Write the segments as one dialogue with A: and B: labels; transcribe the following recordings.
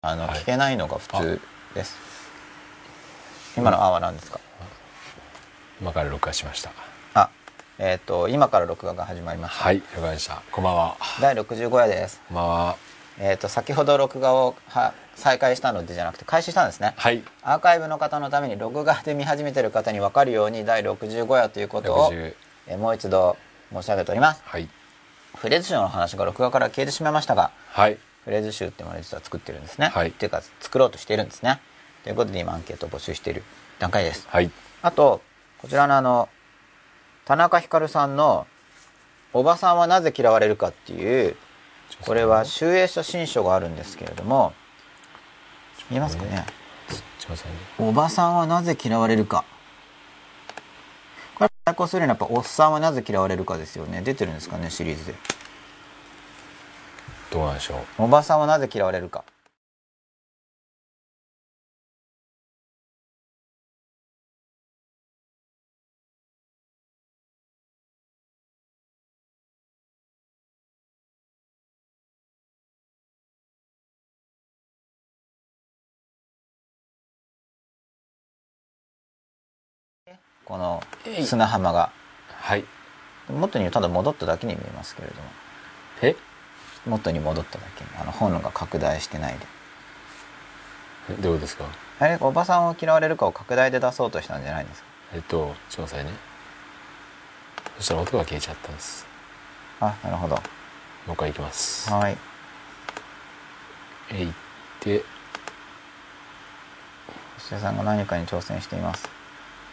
A: あの、
B: はい。
A: 聞けないのが普通です。今の「あ」は何ですか？
B: 今から録画しました。
A: あえっ、と今から録画が始まりました、
B: はい録画した。こんばんは。
A: 第65夜です。
B: こんばんは。
A: えっ、と先ほど録画をは再開したのでじゃなくて開始したんですね。
B: はい。
A: アーカイブの方のために録画で見始めてる方に分かるように第65夜ということを、
B: 60
A: えーもう一度申し上げております。
B: はい。
A: フレーズ集の話が録画から消えてしまいましたが
B: はい
A: フレーズ集っていうものを実は作ってるんですね、
B: はい。
A: っていうか作ろうとしているんですね。ということで今アンケートを募集している段階です。
B: はい。
A: あとこちらのあの田中ひかるさんの「おばさんはなぜ嫌われるか」っていうこれは集英写真書があるんですけれども見えますかね？おばさんはなぜ嫌われるか。これ対抗するにはやっぱおっさんはなぜ嫌われるかですよね。出てるんですかねシリーズで
B: どうなんでしょう？
A: おばさんはなぜ嫌われるか。この砂浜が。
B: はい。
A: 元にただ戻っただけに見えますけれども。
B: え？
A: 元に戻っただけあの本が拡大してないで。
B: えどういうことですか？
A: あれおばさんを嫌われるかを拡大で出そうとしたんじゃないんですか？
B: えっとちょっと待ってくださいねそしたら音が消えちゃったんです。
A: あなるほど。
B: もう一回いきます。
A: はい。
B: えいって。
A: 吉田さんが何かに挑戦しています。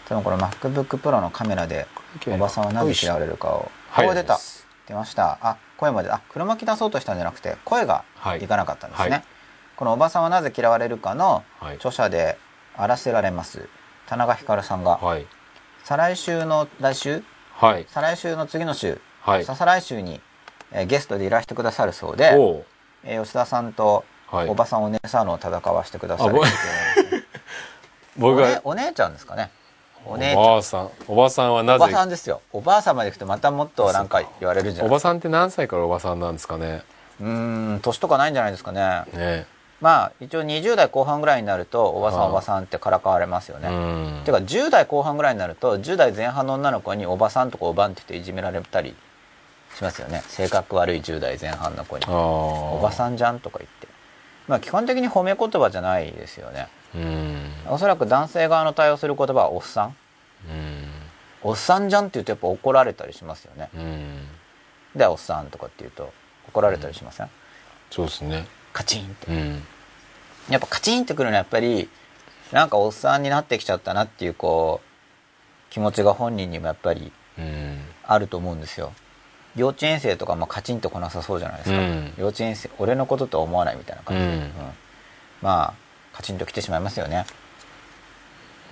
A: 多分これ MacBookPro のカメラでおばさんはなぜ嫌われるかを。
B: はい
A: お出た出ました。あ声まで。あ黒巻き出そうとしたんじゃなくて声が
B: はい。
A: いかなかったんですね、
B: はい。
A: この「おばさんはなぜ嫌われるか」の
B: はい。
A: 著者であらせられます。田中ひかるさんが。
B: はい。
A: 再来週の来週？
B: はい。
A: 再来週の次の週、
B: はい。
A: 再来週に、えーゲストでいらしてくださるそうで、えー吉田さんと
B: はい。
A: おばさんお姉さんの戦わしてくださる
B: あぼ
A: ってい
B: 僕
A: お姉ちゃんですかねお
B: お
A: 姉ちゃん。
B: ばあさん。おばさんはな
A: おば
B: ぜ
A: さんですよ。おばあさんまで行くとまたもっとなんか言われるんじゃない
B: おばさんって何歳からおばさんなんですかね？
A: うーん年とかないんじゃないですかね。
B: ね
A: まあ一応20代後半ぐらいになるとおばさんおばさんってからかわれますよね、
B: うん。
A: てか10代後半ぐらいになると10代前半の女の子におばさんとかおばんって言っていじめられたりしますよね。性格悪い10代前半の子に。おばさんじゃんとか言って。まあ基本的に褒め言葉じゃないですよね。
B: うん
A: おそらく男性側の対応する言葉はおっさん。
B: うん。
A: おっさんじゃんって言うとやっぱ怒られたりしますよね。
B: うん。
A: でおっさんとかって言うと怒られたりしません、
B: そうですね。
A: カチンって。
B: うん。
A: やっぱカチンってくるのはやっぱりなんかおっさんになってきちゃったなっていうこう気持ちが本人にもやっぱり
B: うん。
A: あると思うんですよ。幼稚園生とかもカチンと来なさそうじゃないですか、
B: うん。
A: 幼稚園生俺のこととは思わないみたいな感じで、
B: うん。
A: まあカチンと来てしまいますよね。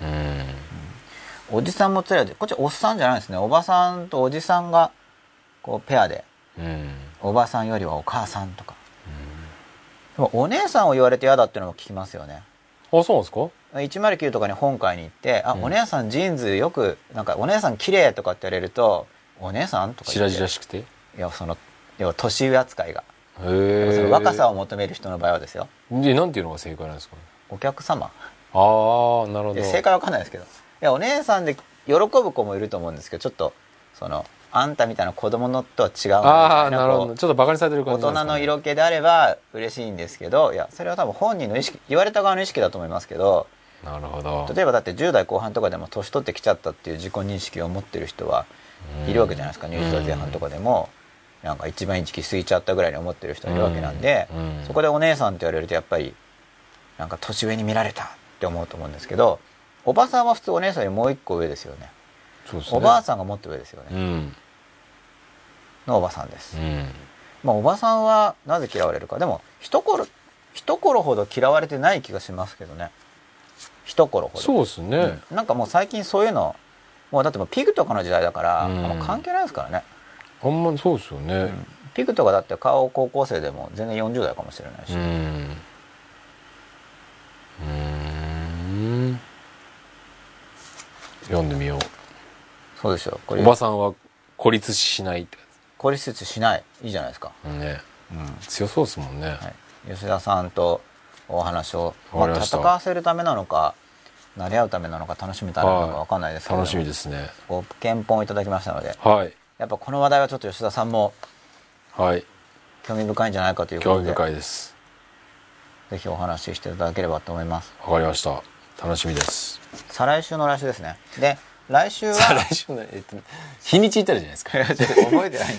B: うん。
A: おじさんもつらいでこっちおっさんじゃないですね。おばさんとおじさんがこうペアで。
B: うん。
A: おばさんよりはお母さんとか、でもお姉さんを言われて嫌だっていうのも聞きますよね。
B: あそうなんですか
A: ？109とかに本会に行って「あ、
B: うん。
A: お姉さんジーンズよくなんかお姉さん綺麗とかって言われると「お姉さん?」とか
B: しら
A: 言って。
B: じらしくて？へ
A: いやその要は年上扱いが、
B: え
A: その若さを求める人の場合はですよ。
B: でなんていうのが正解なんですか？
A: お客様。
B: ああなるほど。
A: で正解わかんないですけど。いやお姉さんで喜ぶ子もいると思うんですけどちょっとそのあんたみたいな子供のとは違う
B: ああなるほど。ちょっとバカにされてる感
A: 大
B: じね、
A: 人の色気であれば嬉しいんですけどいやそれは多分本人の意識言われた側の意識だと思いますけど
B: なるほど。
A: 例えばだって10代後半とかでも年取ってきちゃったっていう自己認識を持ってる人はいるわけじゃないですか20代前半とかでも。なんか一番いい時期過ぎちゃったぐらいに思ってる人いるわけなんで
B: うん。
A: そこでお姉さんって言われるとやっぱりなんか年上に見られたって思うと思うんですけどおばさんは普通お姉さんよりもう一個上ですよね。
B: ね。
A: おばあさんがもっと上ですよね。
B: うん。
A: のおばさんです。
B: うん。
A: まあおばさんはなぜ嫌われるか。でも一頃一頃ほど嫌われてない気がしますけどね。一頃ほど。
B: そうですね、
A: うん。なんかもう最近そういうのもうだってもうピグとかの時代だから、
B: うん。
A: もう関係ないですからね、
B: あんまそうですよね。
A: ピグとかだって顔高校生でも全然40代かもしれないし、
B: うんうん読んでみよ
A: そうですよこ
B: う
A: れ。
B: おばさんは孤立しないって
A: 孤立しない。いいじゃないですか、
B: ね。
A: うん。
B: 強そうですもんね、
A: はい、吉田さんとお話を、
B: ました。
A: 戦わせるためなのか慣れ合うためなのか楽しむためなのかわかんないですけど、
B: 楽しみですね。
A: ご見本をいただきましたので。
B: はい。
A: やっぱこの話題はちょっと吉田さんも
B: はい。
A: 興味深いんじゃないかというこ
B: 興味
A: とで
B: 深いです
A: ぜひお話ししていただければと思います。
B: わかりました。楽しみです。
A: 再来週の来週ですね。で来週は？
B: 来週のえっと日にち言ったらじゃないですか。
A: 覚えてない。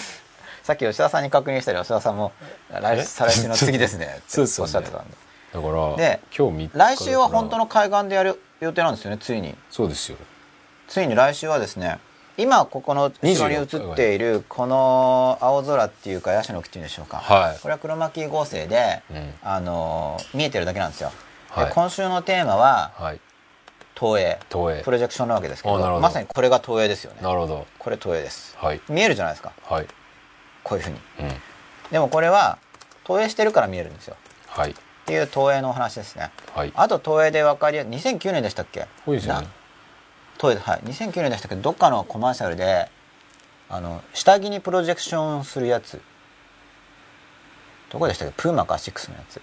A: さっき吉田さんに確認したら吉田さんも来
B: え？
A: 再来週の次ですね。っておっしゃってたんで。
B: だから
A: で
B: 今日3日
A: 来週は本当
B: の
A: の海岸でやる予定なんですよねついに。
B: そうですよ。
A: ついに来週はですね今ここの後ろに映っているこの青空っていうかヤシの木っていうんでしょうか、
B: はい。
A: これは黒巻合成で、
B: うん。
A: あの見えてるだけなんですよ、で
B: はい。
A: 今週のテーマは
B: はい。
A: 投影
B: 投影
A: プロジェクションなわけですけどまさにこれが投影ですよね。
B: なるほど。
A: これ投影です。
B: はい。
A: 見えるじゃないですか。
B: はい。
A: こういうふうに。
B: うん。
A: でもこれは投影してるから見えるんですよ。
B: はい。
A: っていう投影のお話ですね。
B: はい。
A: あと投影で分かりや2009年でしたっけ？
B: ね
A: な投影はい。2009年でしたっけ？どどっかのコマーシャルであの下着にプロジェクションするやつ。どこでしたっけ？プーマかアシックスのやつ。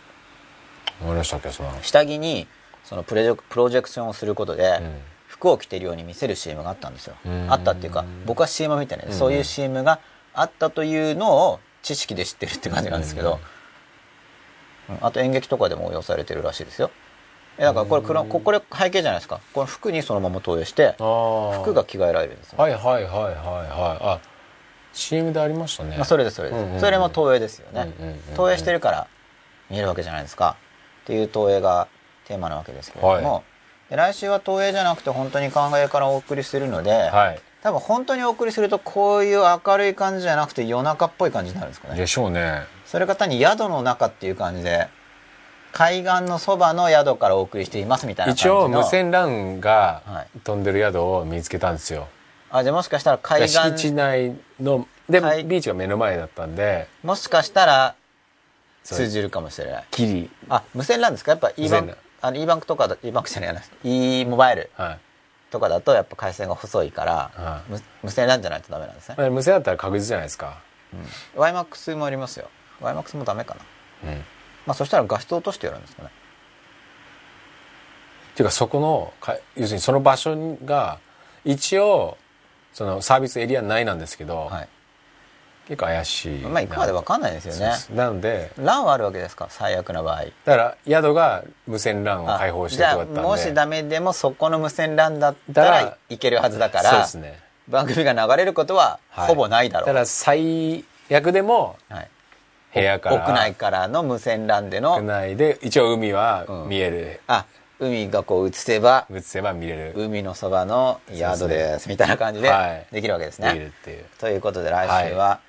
B: わかりましたっけ？その。
A: 下着にそのプロジェクプロジェクションをすることで、
B: うん。
A: 服を着てるように見せる CM があったんですよ。
B: うん。
A: あったっていうか僕は CM 見てない、
B: うん。
A: そういう CM があったというのを知識で知ってるって感じなんですけど、うん。あと演劇とかでも応用されてるらしいですよえだからこれこれここれ背景じゃないですか。この服にそのまま投影して服が着替えられるんですよ、
B: はいはいはいはいはい。あ CM でありましたね。
A: まあ、それですそれです、
B: うんうんうん。
A: それも投影ですよね、
B: うんうんうんうん。
A: 投影してるから見えるわけじゃないですかっていう投影がテーマなわけですけれども、
B: はい。
A: で来週は投影じゃなくて本当に考えからお送りするので、
B: はい。
A: 多分本当にお送りするとこういう明るい感じじゃなくて夜中っぽい感じになるんですかね。
B: でしょうね。
A: それが単に宿の中っていう感じで海岸のそばの宿からお送りしていますみたいな感じ
B: 一
A: の
B: 応無線 LAN が
A: はい。
B: 飛んでる宿を見つけたんですよ。
A: あじゃあもしかしたら海
B: 敷地
A: 岸
B: 内ので
A: はい
B: ビーチが目の前だったんで。
A: もしかしたら通じるかもしれない。
B: ギリ。
A: あ無線 LAN ですか？やっぱ E バン
B: 無線 LAN
A: あの E バンクとかだ E バンクじゃないな E モバイル
B: はい。
A: とかだとやっぱ回線が細いから、
B: はい。
A: 無無線 LAN じゃないとダメなんですね、
B: まあ無線だったら確実じゃないですか。
A: うん、YMAX もありますよ。YMAX もダメかな。
B: うん
A: まあそしたら画質落としてやるんですかね。
B: っていうかそこのか要するにその場所が一応そのサービスエリア内なんですけど、
A: はい。
B: 結構怪しい
A: まあいくまで分かんないですよね。
B: なので
A: LAN はあるわけですか？最悪な場合。
B: だから宿が無線 LAN を開放してるとこだったんで。
A: もしダメでもそこの無線 LAN だった
B: だ
A: らいけるはずだから
B: そうですね。
A: 番組が流れることは
B: はい。
A: ほぼないだろう、
B: だから最悪でも
A: はい、
B: 部屋から。
A: 屋内からの無線 LAN での。
B: 屋内で一応海は
A: うん。
B: 見える、
A: あ海がこう映せば。
B: 映せば見れる、
A: 海のそばの宿です。みたいな感じで
B: はい。
A: できるわけです
B: 見れ
A: ね。
B: るっていう。
A: ということで来週は、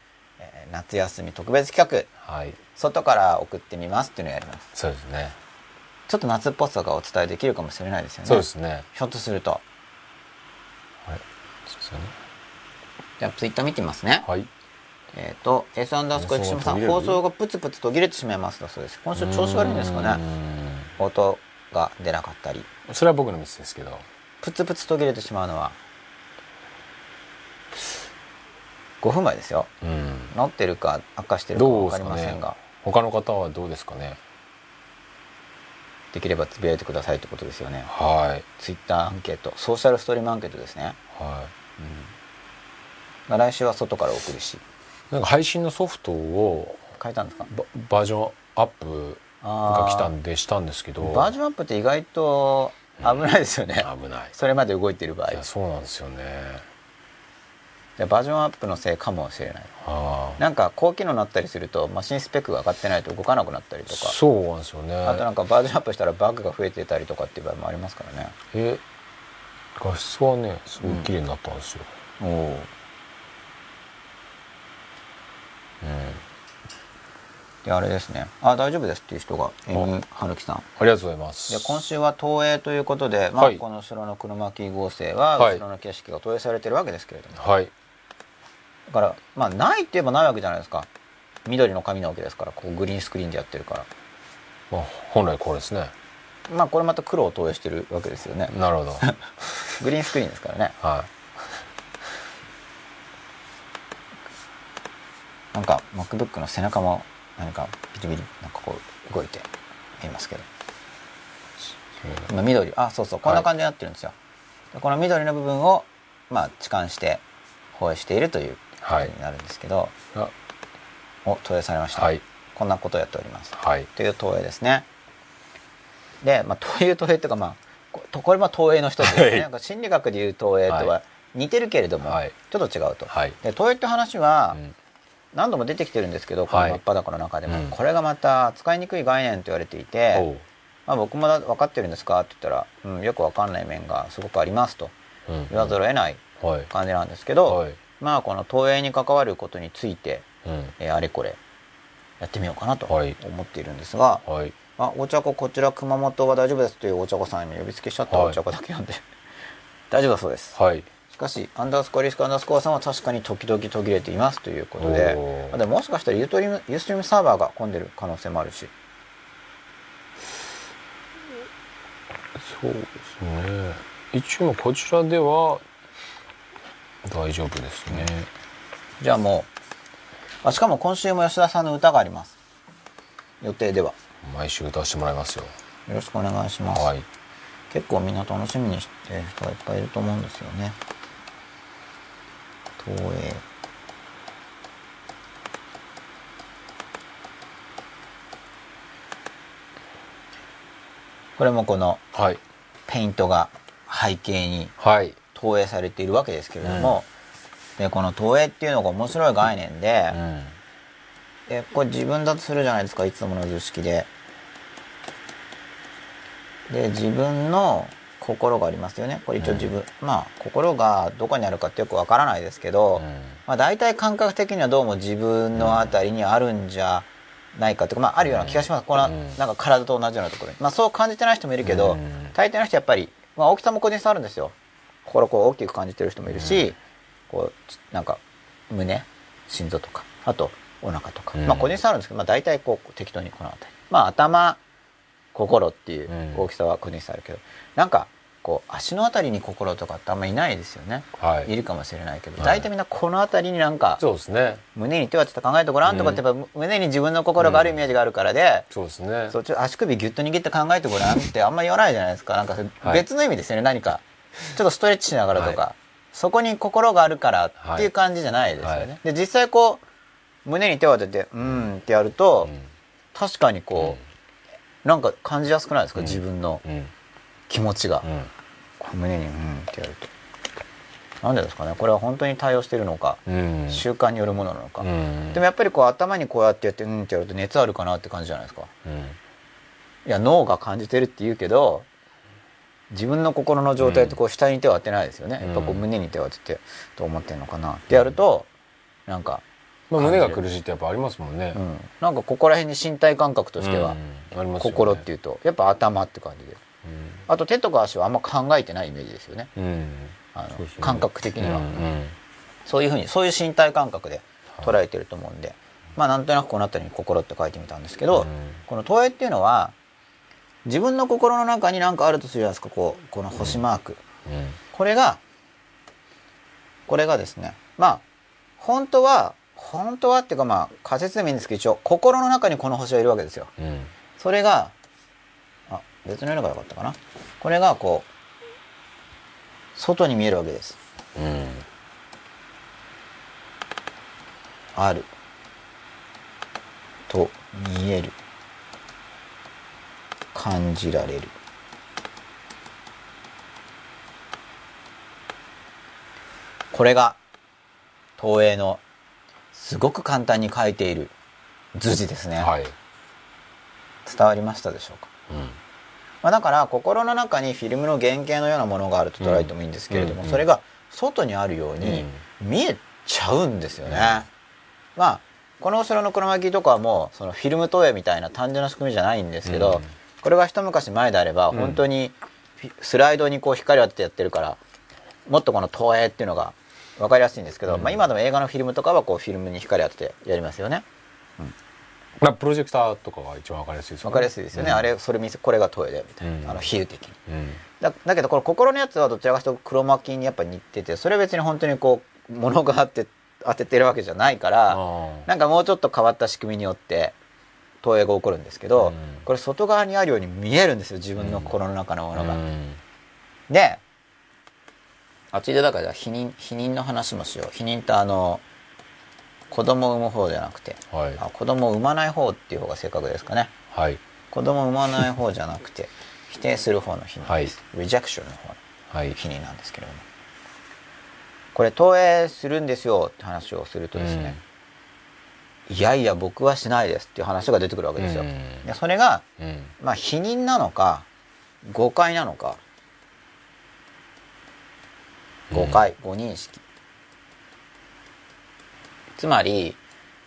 A: えー夏休み特別企画。
B: はい。
A: 外から送ってみますっていうのをやります。
B: そうですね。
A: ちょっと夏っぽさがお伝えできるかもしれないですよね。
B: そうですね。
A: ひょっとすると。
B: はい。そうですよね。
A: じゃあツイッター見てみますね。
B: はい
A: えっ、と S アンダースコエクシムさん
B: 放送が
A: プツプツ途切れてしまいますだそうです。今週調子悪いんですかね。音が出なかったり。
B: うーんそれは僕のミスですけど。
A: プツプツ途切れてしまうのは。5分前ですよ。
B: うん。
A: 乗ってるか悪化してるか分かりませんが、
B: 他の方はどうですかね。
A: できればつぶやいてくださいってことですよね。
B: はい。
A: ツイッターアンケート。ソーシャルストリームアンケートですね、
B: は
A: まあ来週は外から送るし。
B: いなんか配信のソフトを
A: 変えたんですか？
B: ババージョンアップが来たんでしたんですけど。
A: バージョンアップって意外と危ないですよね、
B: 危ない。
A: それまで動いてる場合。
B: そうなんですよね。
A: バージョンアップのせいかもしれない。なんか高機能になったりするとマシンスペックが上がってないと動かなくなったりとか。
B: そうなんですよね。
A: あとなんかバージョンアップしたらバグが増えてたりとかっていう場合もありますからね。
B: え画質はねすごい綺麗になったんですよ、
A: おおであれですね。あ大丈夫ですっていう人がエミ春樹さん。
B: ありがとうございます。
A: で今週は投影ということで、まあ
B: はい。
A: この後ろの黒巻合成は
B: はい。
A: 後ろの景色が投影されてるわけですけれども、
B: はい。
A: だからまあないって言えばないわけじゃないですか。緑の紙なわけですからこうグリーンスクリーンでやってるから。
B: まあ、本来これですね。
A: まあこれまた黒を投影してるわけですよね。
B: なるほど。
A: グリーンスクリーンですからね。
B: は
A: なんか MacBook の背中も何かビリビリなんかこう動いて言いますけど。今緑。あそうそうこんな感じになってるんですよ、でこの緑の部分をまあ置換して放映しているということになるんですけど、
B: あ。
A: お投影されました、
B: はい。
A: こんなことをやっております。
B: はい。
A: という投影ですね。で、まあ、という投影っていうかまあここれも投影の一つですね、
B: はい。
A: なんか心理学でいう投影と
B: は
A: は似てるけれども、
B: はい。
A: ちょっと違うと、
B: はい。
A: で投影って話は
B: うん
A: 何度も出てきてるんですけどこの
B: はい
A: 真っ裸の中でも、
B: うん。
A: これがまた使いにくい概念と言われていて、まあ、僕もだ分かってるんですかって言ったら、うん、よく分かんない面がすごくありますと。
B: うん
A: 言わざるを得ない
B: はい。
A: 感じなんですけど、
B: はい。
A: まあこの投影に関わることについて、
B: うん。
A: えーあれこれやってみようかなと思
B: はい。
A: っているんですが、
B: はい。
A: あお茶子こちら熊本は大丈夫ですというお茶子さんに呼びつけしちゃった
B: はい。
A: お茶子だけなんで。大丈夫だそうです。
B: はい。
A: しかしアンダースコアリスクアンダースコアさんは確かに時々途切れていますということで。あでももしかしたらユートリムユーストリームサーバーが混んでる可能性もあるし。
B: そうですね。一応こちらでは大丈夫ですね。
A: じゃあもうあしかも今週も吉田さんの歌があります。予定では。
B: 毎週歌わせてもらいますよ。
A: よろしくお願いします、
B: はい。
A: 結構みんな楽しみにしてる人がいっぱいいると思うんですよね東映これもこの
B: はい。
A: ペイントが背景に
B: はい。
A: 投影されているわけですけれども、でこの投影っていうのが面白い概念で、
B: うん。
A: でこれ自分だとするじゃないですかいつもの図式で。で自分の心がありますよね。これ一応自分、まあ心がどこにあるかってよくわからないですけど、
B: うん。
A: まあ、大体感覚的にはどうも自分のあたりにあるんじゃないかっていうか、まあ、あるような気がします、この
B: うん。
A: なんか体と同じようなところに、まあ、そう感じてない人もいるけど、
B: うん。
A: 大抵の人やっぱり、まあ、大きさも個人差あるんですよ。心こう大きく感じてる人もいるし、こうちなんか胸心臓とかあとお腹とか、
B: うん。
A: まあ個人差あるんですけど、まあ、大体こう適当にこの辺り。まあ頭心っていう
B: うん。
A: 大きさは個人差あるけど、なんかこう足のあたりに心とかってあんまいないですよね、
B: はい。
A: いるかもしれないけど、
B: はい。
A: 大体みんなこの辺りになんか
B: そうですね。
A: 胸に手を当てて考えてごらんとかってやっぱ胸に自分の心があるイメージがあるからで、
B: そうですね。
A: そうちょっと足首ギュッと握って考えてごらんってあんま言わないじゃないですか。なんか
B: はい
A: 別の意味ですよね、何か。ちょっとストレッチしながらとか、
B: は
A: そこに心があるからっていう感じじゃないですよね、
B: はい。
A: で実際こう胸に手を当ててうーんってやると、
B: うん。
A: 確かにこう、なんか感じやすくないですか、
B: うん。
A: 自分の
B: うん。
A: 気持ちが、胸にうんってやると。なんでですかね？これは本当に対応してるのか、
B: うん。
A: 習慣によるものなのか、
B: うん。
A: でもやっぱりこう頭にこうやってやってうんってやると熱あるかなって感じじゃないですか？
B: うん。
A: いや脳が感じてるって言うけど自分の心の状態とこう下に手を当てないですよね、
B: うん
A: やっぱこう胸に手を当ててどう思ってるのかなってやるとなんか、
B: まあ胸が苦しいってやっぱありますもんね。
A: うん、なんかここら辺に身体感覚としては、
B: うん。ありますよね。
A: 心っていうとやっぱ頭って感じで。あと手とか足はあんま考えてないイメージですよね。
B: うん。うん
A: あの
B: ね。
A: 感覚的には、
B: うんうん。
A: そういうふうにそういう身体感覚で捉えてると思うんで、まあなんとなくこの辺りに「心」って書いてみたんですけど、
B: うん。
A: この投影っていうのは自分の心の中に何かあるとするじゃないですか。こうこの星マーク、
B: うん。
A: これがこれがですね。まあ本当は本当はっていうかまあ仮説でもいいんですけど一応心の中にこの星はいるわけですよ。
B: うん。
A: それがあ別の色が良かったかな。これがこう外に見えるわけです。
B: うん。
A: ある。と見える。感じられる。これが東映のすごく簡単に書いている図示ですね、
B: はい。
A: 伝わりましたでしょうか、
B: うん。
A: まあ、だから心の中にフィルムの原型のようなものがあると捉えてもいいんですけれども、
B: うん
A: それが外にあるように見えちゃうんですよね、まあこの後ろの黒巻きとかはもうそのフィルム投影みたいな単純な仕組みじゃないんですけど、
B: うん。
A: これが一昔前であれば
B: うん。
A: 本当にスライドにこう光を当ててやってるからもっとこの投影っていうのが分かりやすいんですけど、
B: うん。
A: まあ、今でも映画のフィルムとかはこうフィルムに光を当ててやりますよね。
B: まあプロジェクターとかが一番わかりやすいですよね。
A: 分かりやすいですよね、
B: うん。
A: あれそれ見せこれが投影だよみたいな、
B: うん。
A: あの比喩的に
B: うん。
A: だだけどこの心のやつはどちらかというと黒巻きにやっぱ似ててそれは別に本当にこう物があって当ててるわけじゃないから
B: あ
A: なんかもうちょっと変わった仕組みによって投影が起こるんですけど、
B: うん。
A: これ外側にあるように見えるんですよ。自分の心の中のものが。
B: うん。
A: であついでだから否認否認の話もしよう。否認ってあの子供を産む方じゃなくて。
B: はい。
A: あ子供を産まない方っていう方が正確ですかね。
B: はい。
A: 子供を産まない方じゃなくて否定する方の否認です、rejection の方の
B: はい。
A: 否認なんですけれども。これ投影するんですよって話をするとですね、いやいや僕はしないですっていう話が出てくるわけですよ、
B: うん。
A: でそれが
B: うん。
A: まあ否認なのか誤解なのか誤解、誤認識つまり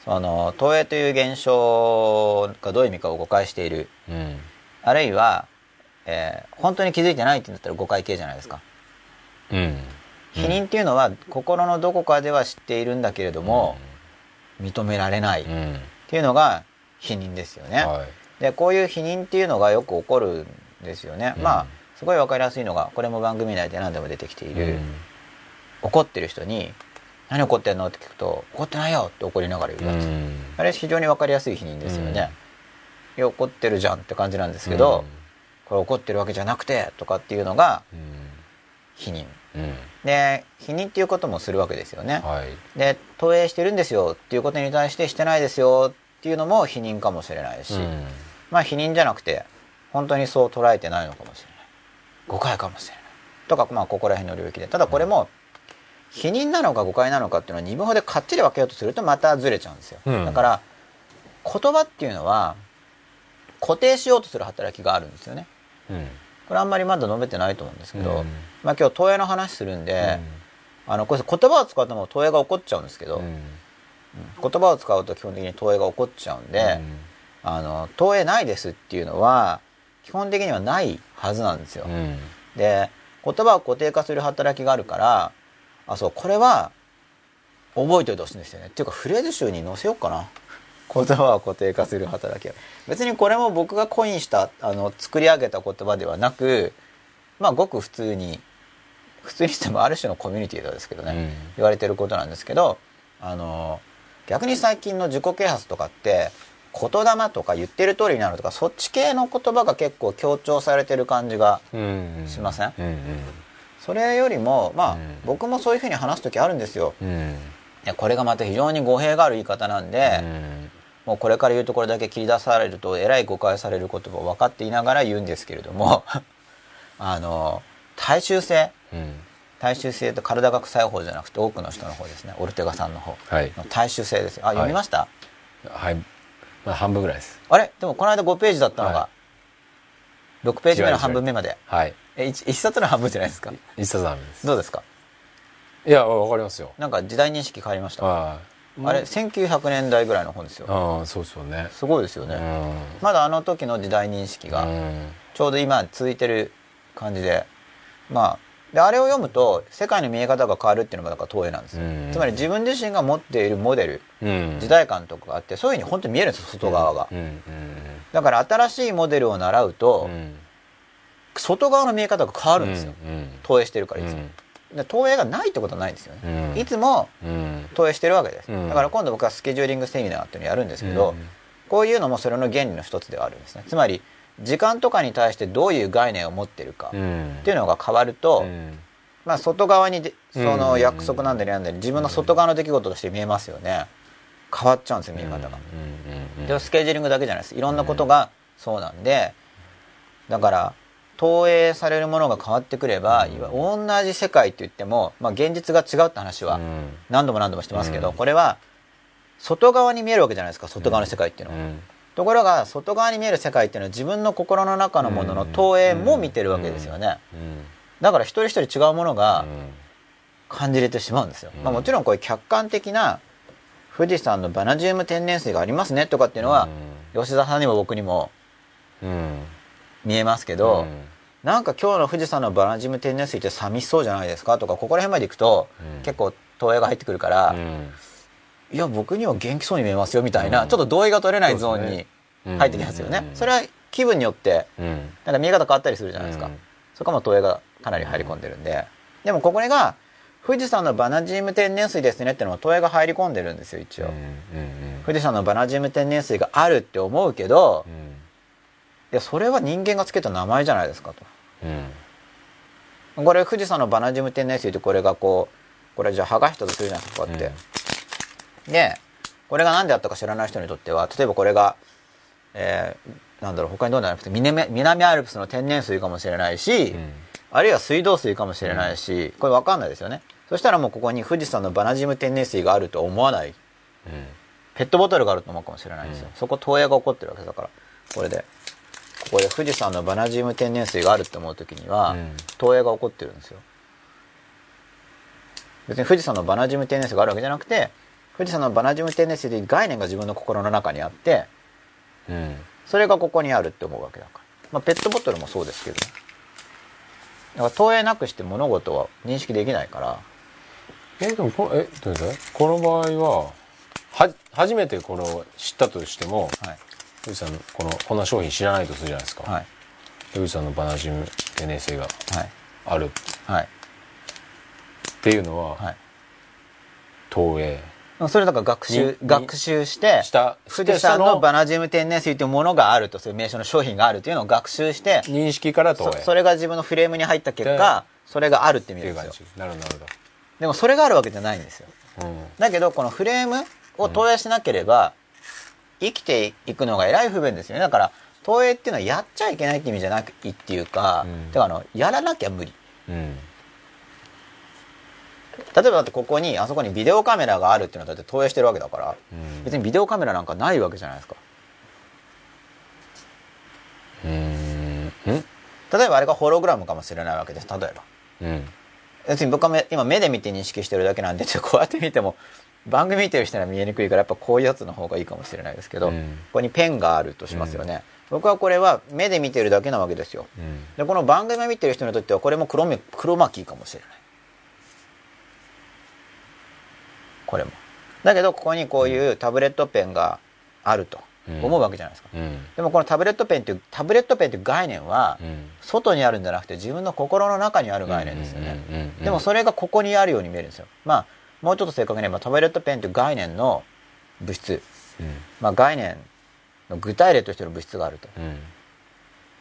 A: その投影という現象がどういう意味かを誤解している。
B: うん。
A: あるいは、えー本当に気づいてないって言うんだったら誤解系じゃないですか。
B: うん。
A: 否認っていうのは心のどこかでは知っているんだけれども、認められないっ
B: うん。
A: ていうのが否認ですよね、
B: はい。
A: でこういう否認っていうのがよく起こるんですよね、
B: うん。
A: まあすごい分かりやすいのがこれも番組内で何でも出てきている、怒ってる人に「何怒ってんの?」って聞くと「怒ってないよ」って怒りながら言うやつ、
B: うん。
A: あれ非常に分かりやすい否認ですよね、いや怒ってるじゃんって感じなんですけど、これ怒ってるわけじゃなくてとかっていうのが
B: うん。
A: 否認。
B: うん。
A: で否認っていうこともするわけですよね、
B: はい。
A: で投影してるんですよっていうことに対してしてないですよっていうのも否認かもしれないし、
B: うん。
A: まあ否認じゃなくて本当にそう捉えてないのかもしれない誤解かもしれない。とかまあここら辺の領域で。ただこれも否認なのか誤解なのかっていうのは二分法でかっちり分けようとするとまたずれちゃうんですよ、
B: うん。
A: だから言葉っていうのは固定しようとする働きがあるんですよね。
B: うん。
A: これあんまりまだ述べてないと思うんですけど、
B: うん。
A: まあ今日投影の話するんで、あのこれ言葉を使っても投影が起こっちゃうんですけど、
B: うん。
A: 言葉を使うと基本的に投影が起こっちゃうんで、あの投影ないですっていうのは基本的にはないはずなんですよ。
B: うん。
A: で言葉を固定化する働きがあるからあそうこれは覚えておいてほしいんですよね。っていうかフレーズ集に載せようかな。言葉を固定化する働きが別にこれも僕がコインしたあの作り上げた言葉ではなくまあごく普通に普通にしてもある種のコミュニティですけどね、
B: うん。
A: 言われてることなんですけどあの逆に最近の自己啓発とかって言霊とか言ってる通りになるとかそっち系の言葉が結構強調されてる感じが
B: うん
A: しません？
B: うんうん
A: それよりもまあ、
B: うん。
A: 僕もそういうふうに話す時あるんですよ。
B: う
A: これがまた非常に語弊がある言い方なんで、
B: うん。
A: もうこれから言うところだけ切り出されるとえらい誤解される言葉を分かっていながら言うんですけれども あの大衆性。
B: うん。
A: 大衆性と体が臭い方じゃなくて多くの人の方ですね。オルテガさんの方。
B: はい。
A: の大衆性ですよ。あ読みました、
B: はいまあ半分ぐらいです。
A: あれ？でもこの間5ページだったのが、
B: は
A: 6ページ目の半分目まで。
B: はい。
A: え一一冊の半分じゃないですか？
B: 一冊ダメです。
A: どうですか？
B: いやわかりますよ。
A: なんか時代認識変わりました？
B: あ
A: あれ1900年代ぐらいの本ですよ。
B: ああそうですよね。
A: すごいですよね、
B: うん。
A: まだあの時の時代認識が
B: うん。
A: ちょうど今続いてる感じでまあであれを読むと世界の見え方が変わるっていうのもだから投影なんですよ、
B: うん。
A: つまり自分自身が持っているモデル
B: うん。
A: 時代感とかがあってそういうふうに本当に見えるんですよ外側が、
B: うん。うん。
A: だから新しいモデルを習うと、
B: うん
A: 外側の見え方が変わるんですよ、
B: うん。
A: 投影してるからいつも、
B: うん。
A: で投影がないってことはないんですよ。ね、
B: うん。
A: いつも
B: うん。
A: 投影してるわけです、
B: うん。
A: だから今度僕はスケジューリングセミナーっていうのをやるんですけど、
B: うん。
A: こういうのもそれの原理の一つではあるんですね。つまり時間とかに対してどういう概念を持ってるか
B: うん。
A: っていうのが変わると、
B: うん。
A: まあ、外側にでその
B: うん
A: 約束なんだりなんだり自分の外側の出来事として見えますよね。変わっちゃうんですよ見え方が、でスケジューリングだけじゃないです。いろんなことがそうなんでだから投影されるものが変わってくれば、同じ世界って言っても、まあ、現実が違うって話は
B: うん。
A: 何度も何度もしてますけど、
B: うん。
A: これは外側に見えるわけじゃないですか外側の世界っていうのは、
B: うん
A: ところが外側に見える世界っていうのは自分の心の中のものの投影も見てるわけですよね、
B: うん。
A: だから一人一人違うものが
B: うん。
A: 感じれてしまうんですよ、
B: うん。
A: まあ、もちろんこういう客観的な富士山のバナジウム天然水がありますねとかっていうのは、吉田さんにも僕にも
B: うん
A: 見えますけど、なんか今日の富士山のバナジウム天然水って寂しそうじゃないですかとかここら辺まで行くと、
B: うん。
A: 結構投影が入ってくるから、
B: うん
A: いや僕には元気そうに見えますよみたいな、
B: うん。
A: ちょっと同意が取れないゾーンに
B: うん
A: 入ってきますよね、
B: うん。
A: それは気分によって
B: うん。
A: なんか見え方変わったりするじゃないですか、
B: うん。
A: そこも投影がかなり入り込んでるんで、でもここが富士山のバナジウム天然水ですねってのも投影が入り込んでるんですよ一応、富士山のバナジウム天然水があるって思うけど、
B: うん。
A: いやそれは人間がつけた名前じゃないですか
B: うん。
A: とこれ富士山のバナジウム天然水ってこれがこうこれじゃあ剥がしたとするじゃないですかこうやって、でこれが何であったか知らない人にとっては例えばこれが、えーなんだろう他にどうななくて南南アルプスの天然水かもしれないし、
B: うん。
A: あるいは水道水かもしれないし、これ分かんないですよね。そしたらもうここに富士山のバナジウム天然水があると思わない。
B: うん。
A: ペットボトルがあると思うかもしれないんですよ、
B: うん。
A: そこ投影が起こってるわけだから。これでここで富士山のバナジウム天然水があるって思う時には、
B: うん。
A: 投影が起こってるんですよ。別に富士山のバナジウム天然水があるわけじゃなくて富士山のバナジウム天然水という概念が自分の心の中にあって
B: うん。
A: それがここにあるって思うわけだから、まあ、ペットボトルもそうですけど。ねだから投影なくして物事は認識できないから。
B: えでもこのえどうこの場合はは初めてこれを知ったとしても
A: はい。
B: 富士山のこのこんな商品知らないとするじゃないですか、
A: はい。
B: 富士山のバナジウム天然水が
A: はい。
B: ある。
A: はい。
B: っていうのは、
A: はい。
B: 投影
A: それだから学習
B: に
A: 学習して
B: した
A: 富士山のバナジウム天然水というものがあるとそういう名称の商品があるというのを学習して
B: 認識から投
A: そ
B: 影
A: それが自分のフレームに入った結果それがあるって見
B: っていう感
A: るんですよ
B: じ。なるほどなる
A: でもそれがあるわけじゃないんですよ。
B: うん。
A: だけどこのフレームを投影しなければ生きていくのがえらい不便ですよね。だから投影っていうのはやっちゃいけないって意味じゃなくいいっていうか、
B: うん。
A: てかあのやらなきゃ無理。
B: うん
A: 例えばだってここにあそこにビデオカメラがあるっていうのはだって投影してるわけだから
B: うん。
A: 別にビデオカメラなんかないわけじゃないですか。
B: うー。ん
A: 例えばあれがホログラムかもしれないわけです例えば。
B: うん。
A: 別に僕は目今目で見て認識してるだけなんで こうやって見ても番組見てる人には見えにくいからやっぱこういうやつの方がいいかもしれないですけど、
B: うん。
A: ここにペンがあるとしますよね、僕はこれは目で見てるだけなわけですよ。
B: うん。
A: でこの番組を見てる人にとってはこれもクロメクロマキーかもしれないこれも。だけどここにこういうタブレットペンがあると思うわけじゃないですか、
B: うん。
A: でもこのタブレットペンっていうタブレットペンっていう概念は
B: うん。
A: 外にあるんじゃなくて自分の心の中にある概念ですよね、でもそれがここにあるように見えるんですよ。まあもうちょっと正確に言えばタブレットペンという概念の物質、
B: うん。
A: まあ、概念の具体例としての物質があると。
B: うん。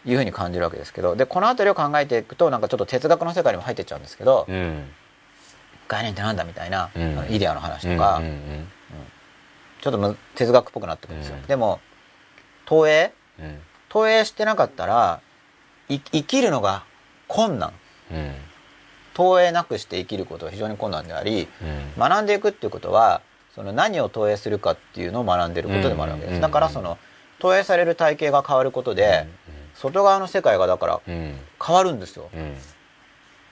A: いうふうに感じるわけですけど。でこの辺りを考えていくとなんかちょっと哲学の世界にも入ってっちゃうんですけど、
B: うん
A: 概念ってなんだみたいな、
B: うん。
A: イデアの話とか、
B: うんうん
A: ちょっとむ哲学っぽくなってくるんですよ、
B: うん。
A: でも投影？
B: うん。
A: 投影してなかったらい生きるのが困難。
B: うん。
A: 投影なくして生きることは非常に困難であり
B: うん。
A: 学んでいくっていうことはその何を投影するかっていうのを学んでいることでもあるわけで
B: うん。
A: すだからその投影される体系が変わることで外側の世界がだから
B: うん。
A: 変わるんですよ。
B: うん。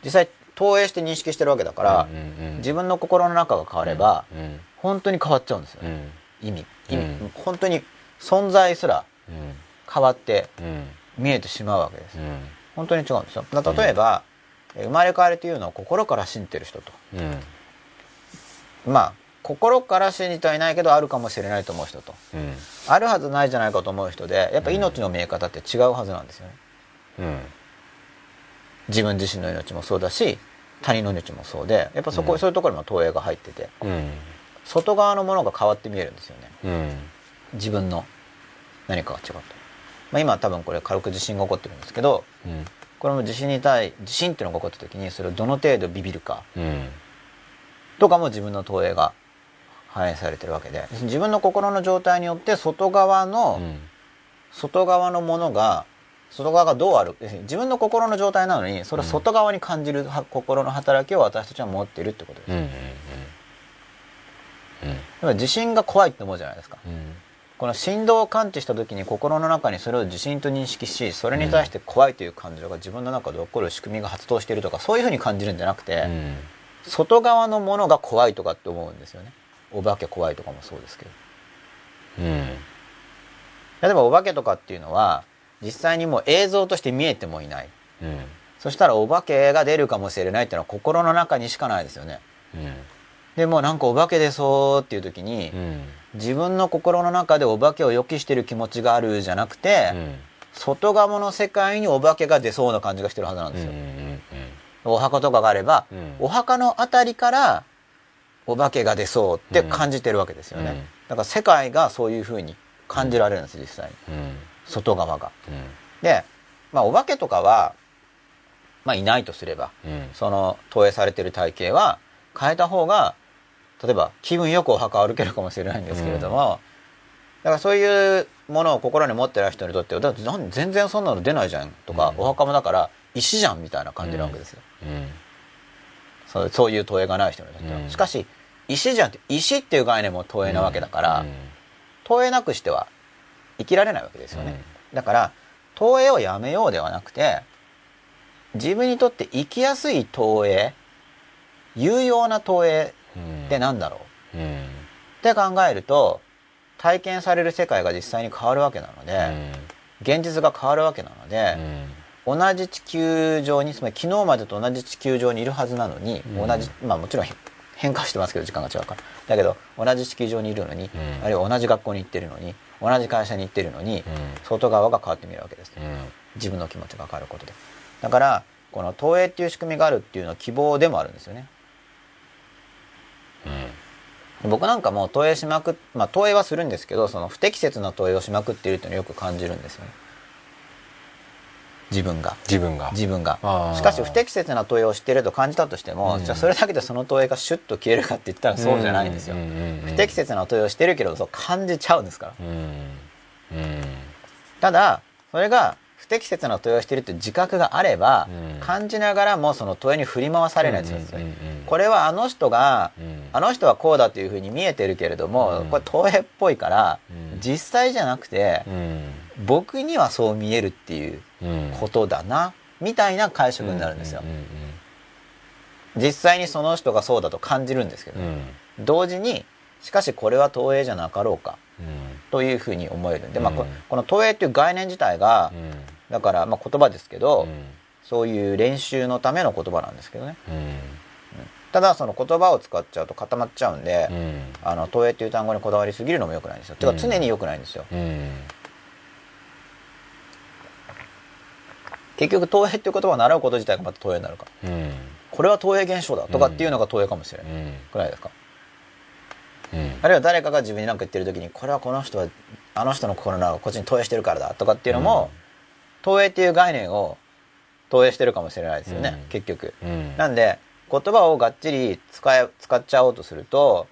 A: 実際投影して認識してるわけだから
B: うんうん
A: 自分の心の中が変われば
B: うん
A: 本当に変わっちゃうんですよ。ね
B: うん。
A: 意味。意味。
B: うん
A: 本当に存在すら
B: うん。
A: 変わって
B: うん。
A: 見えてしまうわけです。
B: うん。
A: 本当に違うんですよ。だ例えば生まれ変わりというのを心から信じてる人と。
B: うん。
A: まあ心から信じてはいないけどあるかもしれないと思う人と。
B: うん。
A: あるはずないじゃないかと思う人でやっぱ命の見え方って違うはずなんですよね。
B: うん
A: 自分自身の命もそうだし他人の命もそうでやっぱそこ、
B: うん。
A: そういうところにも投影が入ってて
B: うん。
A: 外側のものが変わって見えるんですよね。
B: うん。
A: 自分の何かが違うと、まあ、今多分これ軽く地震が起こってるんですけど
B: うん。
A: これも地震に対地震っていうのが起こった時にそれをどの程度ビビるか
B: うん。
A: とかも自分の投影が反映されてるわけで自分の心の状態によって外側の、
B: うん。
A: 外側のものが外側がどうある？自分の心の状態なのにそれを外側に感じるは心の働きを私たちは持っているってことです、
B: うんうん
A: 要は地震が怖いって思うじゃないですか。
B: うん。
A: この振動を感知した時に心の中にそれを地震と認識しそれに対して怖いという感情が自分の中で起こる仕組みが発動しているとかそういうふうに感じるんじゃなくて、
B: うん。
A: 外側のものが怖いとかって思うんですよね。お化け怖いとかもそうですけど。
B: うん。
A: 例えばお化けとかっていうのは実際にもう映像として見えてもいない。
B: うん。
A: そしたらお化けが出るかもしれないっていうのは心の中にしかないですよね。でもなんかお化け出そうっていう時に
B: うん。
A: 自分の心の中でお化けを予期してる気持ちがあるじゃなくて、
B: うん。
A: 外側の世界にお化けが出そうな感じがしてるはずなんですよ、
B: うんうん
A: お墓とかがあれば、
B: うん。
A: お墓のあたりからお化けが出そうって感じてるわけですよね、
B: うん。
A: だから世界がそういうふうに感じられるんです実際に。
B: うん
A: 外側が。
B: うん。
A: でまあお化けとかはまあいないとすれば
B: うん。
A: その投影されてる体系は変えた方が例えば気分よくお墓を歩けるかもしれないんですけれども、だからそういうものを心に持ってる人にとってはだって全然そんなの出ないじゃんとか、
B: うん。
A: お墓もだから石じゃんみたいな感じなわけですよ、
B: うん。
A: そうそういう投影がない人にとっては、
B: うん。
A: しかし石じゃんって石っていう概念も投影なわけだから、投影なくしては生きられないわけですよね、だから投影をやめようではなくて自分にとって生きやすい投影有用な投影
B: うん
A: ってなんだろう？
B: うん。
A: って考えると体験される世界が実際に変わるわけなので、現実が変わるわけなので、同じ地球上につまり昨日までと同じ地球上にいるはずなのに、
B: うん。
A: 同じまあもちろん変化してますけど時間が違うから。だけど同じ地球上にいるのに、
B: うん。
A: あるいは同じ学校に行ってるのに同じ会社に行ってるのに、
B: うん。
A: 外側が変わってみるわけです、
B: うん。
A: 自分の気持ちが変わることで。だからこの投影っていう仕組みがあるっていうのは希望でもあるんですよね。僕なんかもう投影しまくっまあ投影はするんですけどその不適切な投影をしまくっているっていうのをよく感じるんですよね自分が。
B: 自分が。
A: 自分が。しかし不適切な投影をしていると感じたとしても、
B: うん。
A: じゃあそれだけでその投影がシュッと消えるかって言ったらそうじゃないんですよ、不適切な投影をしてるけどそう感じちゃうんですから。
B: うん。うん。
A: ただそれが不適切な投影をしているという自覚があれば、
B: うん。
A: 感じながらもその投影に振り回されないんですよ、これはあの人が、
B: うん。
A: あの人はこうだというふうに見えてるけれども、
B: うん。
A: これ投影っぽいから、
B: うん。
A: 実際じゃなくて
B: う、ん。
A: 僕にはそう見えるっていう
B: うん
A: ことだな、みたいな解釈になるんですよ、実際にその人がそうだと感じるんですけど、
B: うん。
A: 同時にしかしこれは投影じゃなかろうか
B: うん。
A: というふうに思えるんで、まあ、この投影っていう概念自体が、
B: うん。
A: だからまあ言葉ですけど、
B: うん。
A: そういう練習のための言葉なんですけどね。
B: うん。
A: ただその言葉を使っちゃうと固まっちゃうんで、
B: うん。
A: あの投影っていう単語にこだわりすぎるのも良くないんですよ、てか
B: うん。
A: 常に良くないんですよ。
B: うん
A: 結局投影っていう言葉を習うこと自体がまた投影になるから。
B: うん。
A: これは投影現象だとかっていうのが投影かもしれない、
B: うん。
A: くらいですか？
B: うん。
A: あるいは誰かが自分に何か言ってる時にこれはこの人はあの人の心がこっちに投影してるからだとかっていうのも、投影っていう概念を投影してるかもしれないですよね、
B: うん。
A: 結局。
B: うん。
A: なんで言葉をがっちり使え使っちゃおうとすると